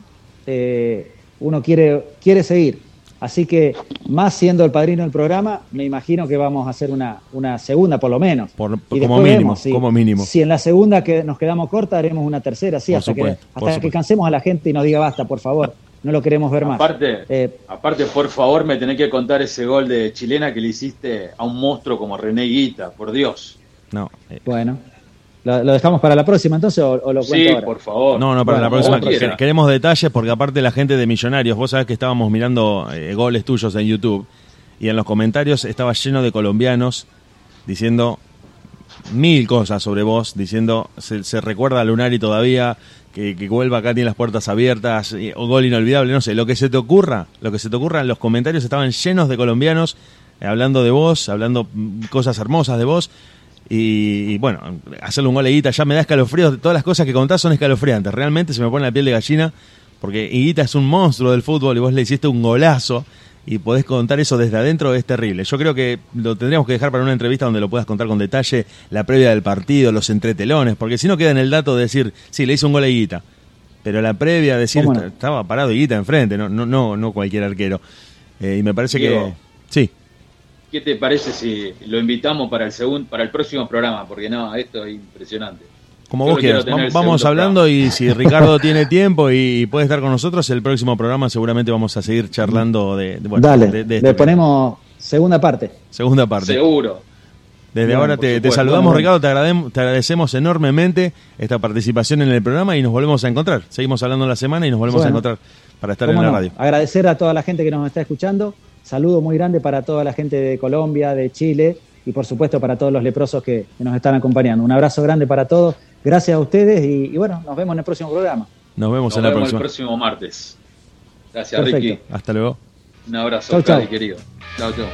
eh, uno quiere, quiere seguir. Así que, más siendo el padrino del programa, me imagino que vamos a hacer una, una segunda por lo menos.
Por-
Y
como mínimo,
vemos, sí.
como mínimo.
Si en la segunda que nos quedamos corta, haremos una tercera, sí,
Por
hasta, que,
supuesto,
hasta que cansemos a la gente y nos diga basta, por favor, no lo queremos ver más.
Aparte,
Eh,
aparte, por favor, me tenés que contar ese gol de chilena que le hiciste a un monstruo como René Guita, por Dios.
No, eh,
bueno, ¿lo, lo dejamos para la próxima entonces o, o lo cuento
Sí,
ahora?
por favor.
No, no, para
Bueno,
la próxima. Queremos detalles porque aparte la gente de Millonarios, vos sabés que estábamos mirando eh, goles tuyos en YouTube y en los comentarios estaba lleno de colombianos diciendo mil cosas sobre vos, diciendo se, se recuerda a Lunari todavía, que, que vuelva acá, tiene las puertas abiertas, y- o gol inolvidable, no sé, lo que se te ocurra, lo que se te ocurra, los comentarios estaban llenos de colombianos eh, hablando de vos, hablando mm, cosas hermosas de vos. Y, y, bueno, hacerle un gol a Higuita ya me da escalofríos. Todas las cosas que contás son escalofriantes. Realmente se me pone la piel de gallina porque Higuita es un monstruo del fútbol y vos le hiciste un golazo y podés contar eso desde adentro es terrible. Yo creo que lo tendríamos que dejar para una entrevista donde lo puedas contar con detalle, la previa del partido, los entretelones, porque si no queda en el dato de decir, sí, le hizo un gol a Higuita. Pero la previa, decir, estaba parado Higuita enfrente, no, no, no, no cualquier arquero. Eh, y me parece
Diego.
que... Sí.
¿Qué te parece si lo invitamos para el segundo, para el próximo programa? Porque no, esto es impresionante.
Como
Yo
vos quieras. Vamos hablando y si Ricardo tiene tiempo y puede estar con nosotros, el próximo programa seguramente vamos a seguir charlando de, de- bueno,
Dale,
de- de esto
le
que-
ponemos segunda parte.
segunda parte.
Seguro.
Desde ahora te, saludamos,
Bueno,
Ricardo, te, agradem- te agradecemos enormemente esta participación en el programa y nos volvemos a encontrar. Seguimos hablando la semana y nos volvemos a encontrar para estar en
¿Cómo
la
no?
radio.
Agradecer a toda la gente que nos está escuchando. Saludo muy grande para toda la gente de Colombia, de Chile y por supuesto para todos los leprosos que, que nos están acompañando. Un abrazo grande para todos. Gracias a ustedes y, y bueno, nos vemos en el próximo programa.
Nos vemos
Nos
en la
vemos
próxima.
el próximo martes. Gracias,
Perfecto.
Ricky.
Hasta luego.
Un abrazo,
Chau, chau.
Cali, querido. Chao, chao.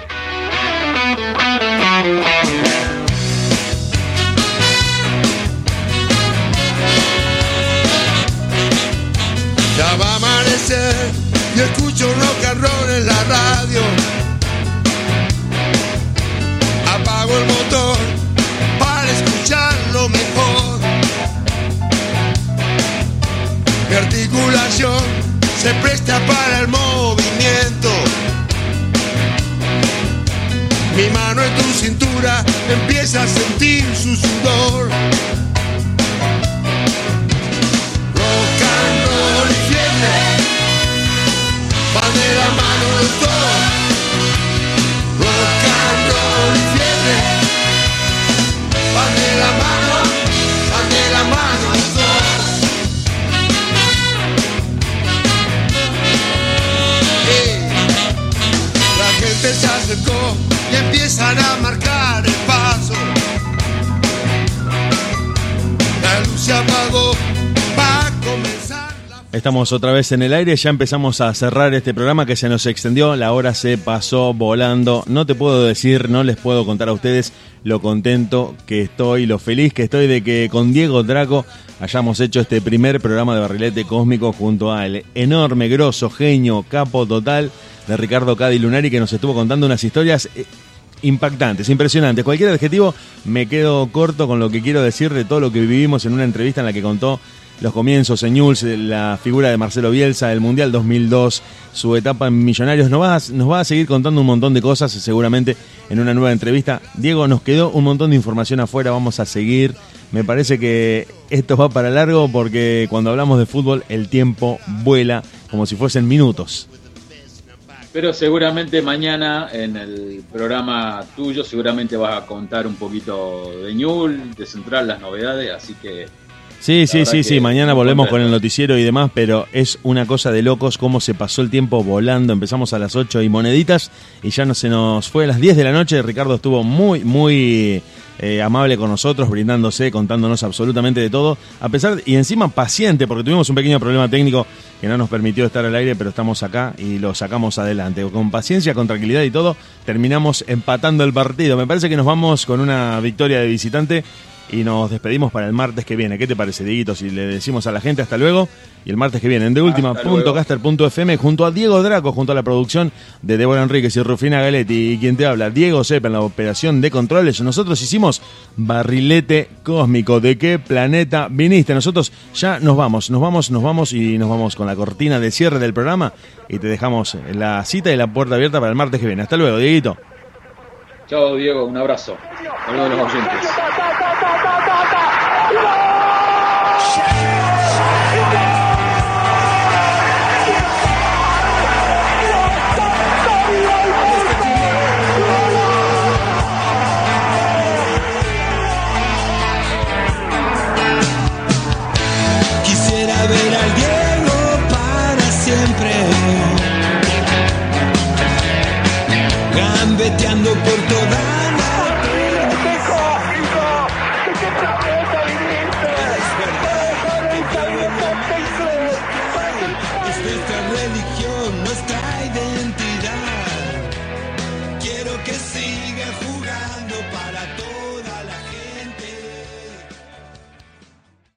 Estamos otra vez en el aire, ya empezamos a cerrar este programa que se nos extendió, la hora se pasó volando. No te puedo decir, no les puedo contar a ustedes lo contento que estoy, lo feliz que estoy de que con Diego Draco hayamos hecho este primer programa de Barrilete Cósmico junto al enorme, grosso, genio, capo total de Ricardo Cadi Lunari que nos estuvo contando unas historias eh, impactantes, impresionantes. Cualquier adjetivo me quedo corto con lo que quiero decir de todo lo que vivimos en una entrevista en la que contó los comienzos en Newell's, la figura de Marcelo Bielsa, el Mundial 2002, su etapa en Millonarios. Nos va, a, nos va a seguir contando un montón de cosas seguramente en una nueva entrevista. Diego, nos quedó un montón de información afuera, vamos a seguir. Me parece que esto va para largo porque cuando hablamos de fútbol el tiempo vuela como si fuesen minutos.
Pero seguramente mañana en el programa tuyo seguramente vas a contar un poquito de Ñul, de Central, las novedades, así que
Sí, sí, sí, sí, mañana volvemos con el noticiero y demás, pero es una cosa de locos cómo se pasó el tiempo volando. Empezamos a las 8 y moneditas y ya no se nos fue a las 10 de la noche. Ricardo estuvo muy, muy eh, amable con nosotros, brindándose, contándonos absolutamente de todo, a pesar y encima paciente, porque tuvimos un pequeño problema técnico que no nos permitió estar al aire, pero estamos acá y lo sacamos adelante. Con paciencia, con tranquilidad y todo, terminamos empatando el partido. Me parece que nos vamos con una victoria de visitante y nos despedimos para el martes que viene. ¿Qué te parece, Dieguito? Si le decimos a la gente hasta luego y el martes que viene en deultima.caster.fm junto a Diego Draco, junto a la producción de Débora Enríquez y Rufina Galetti y quien te habla, Diego Sepa en la operación de controles. Nosotros hicimos barrilete cósmico. ¿De qué planeta viniste? Nosotros ya nos vamos, nos vamos, nos vamos y nos vamos con la cortina de cierre del programa y te dejamos la cita y la puerta abierta para el martes que viene. Hasta luego, Dieguito.
Chao, Diego, un abrazo. Saludos a los oyentes.
Gambeteando por toda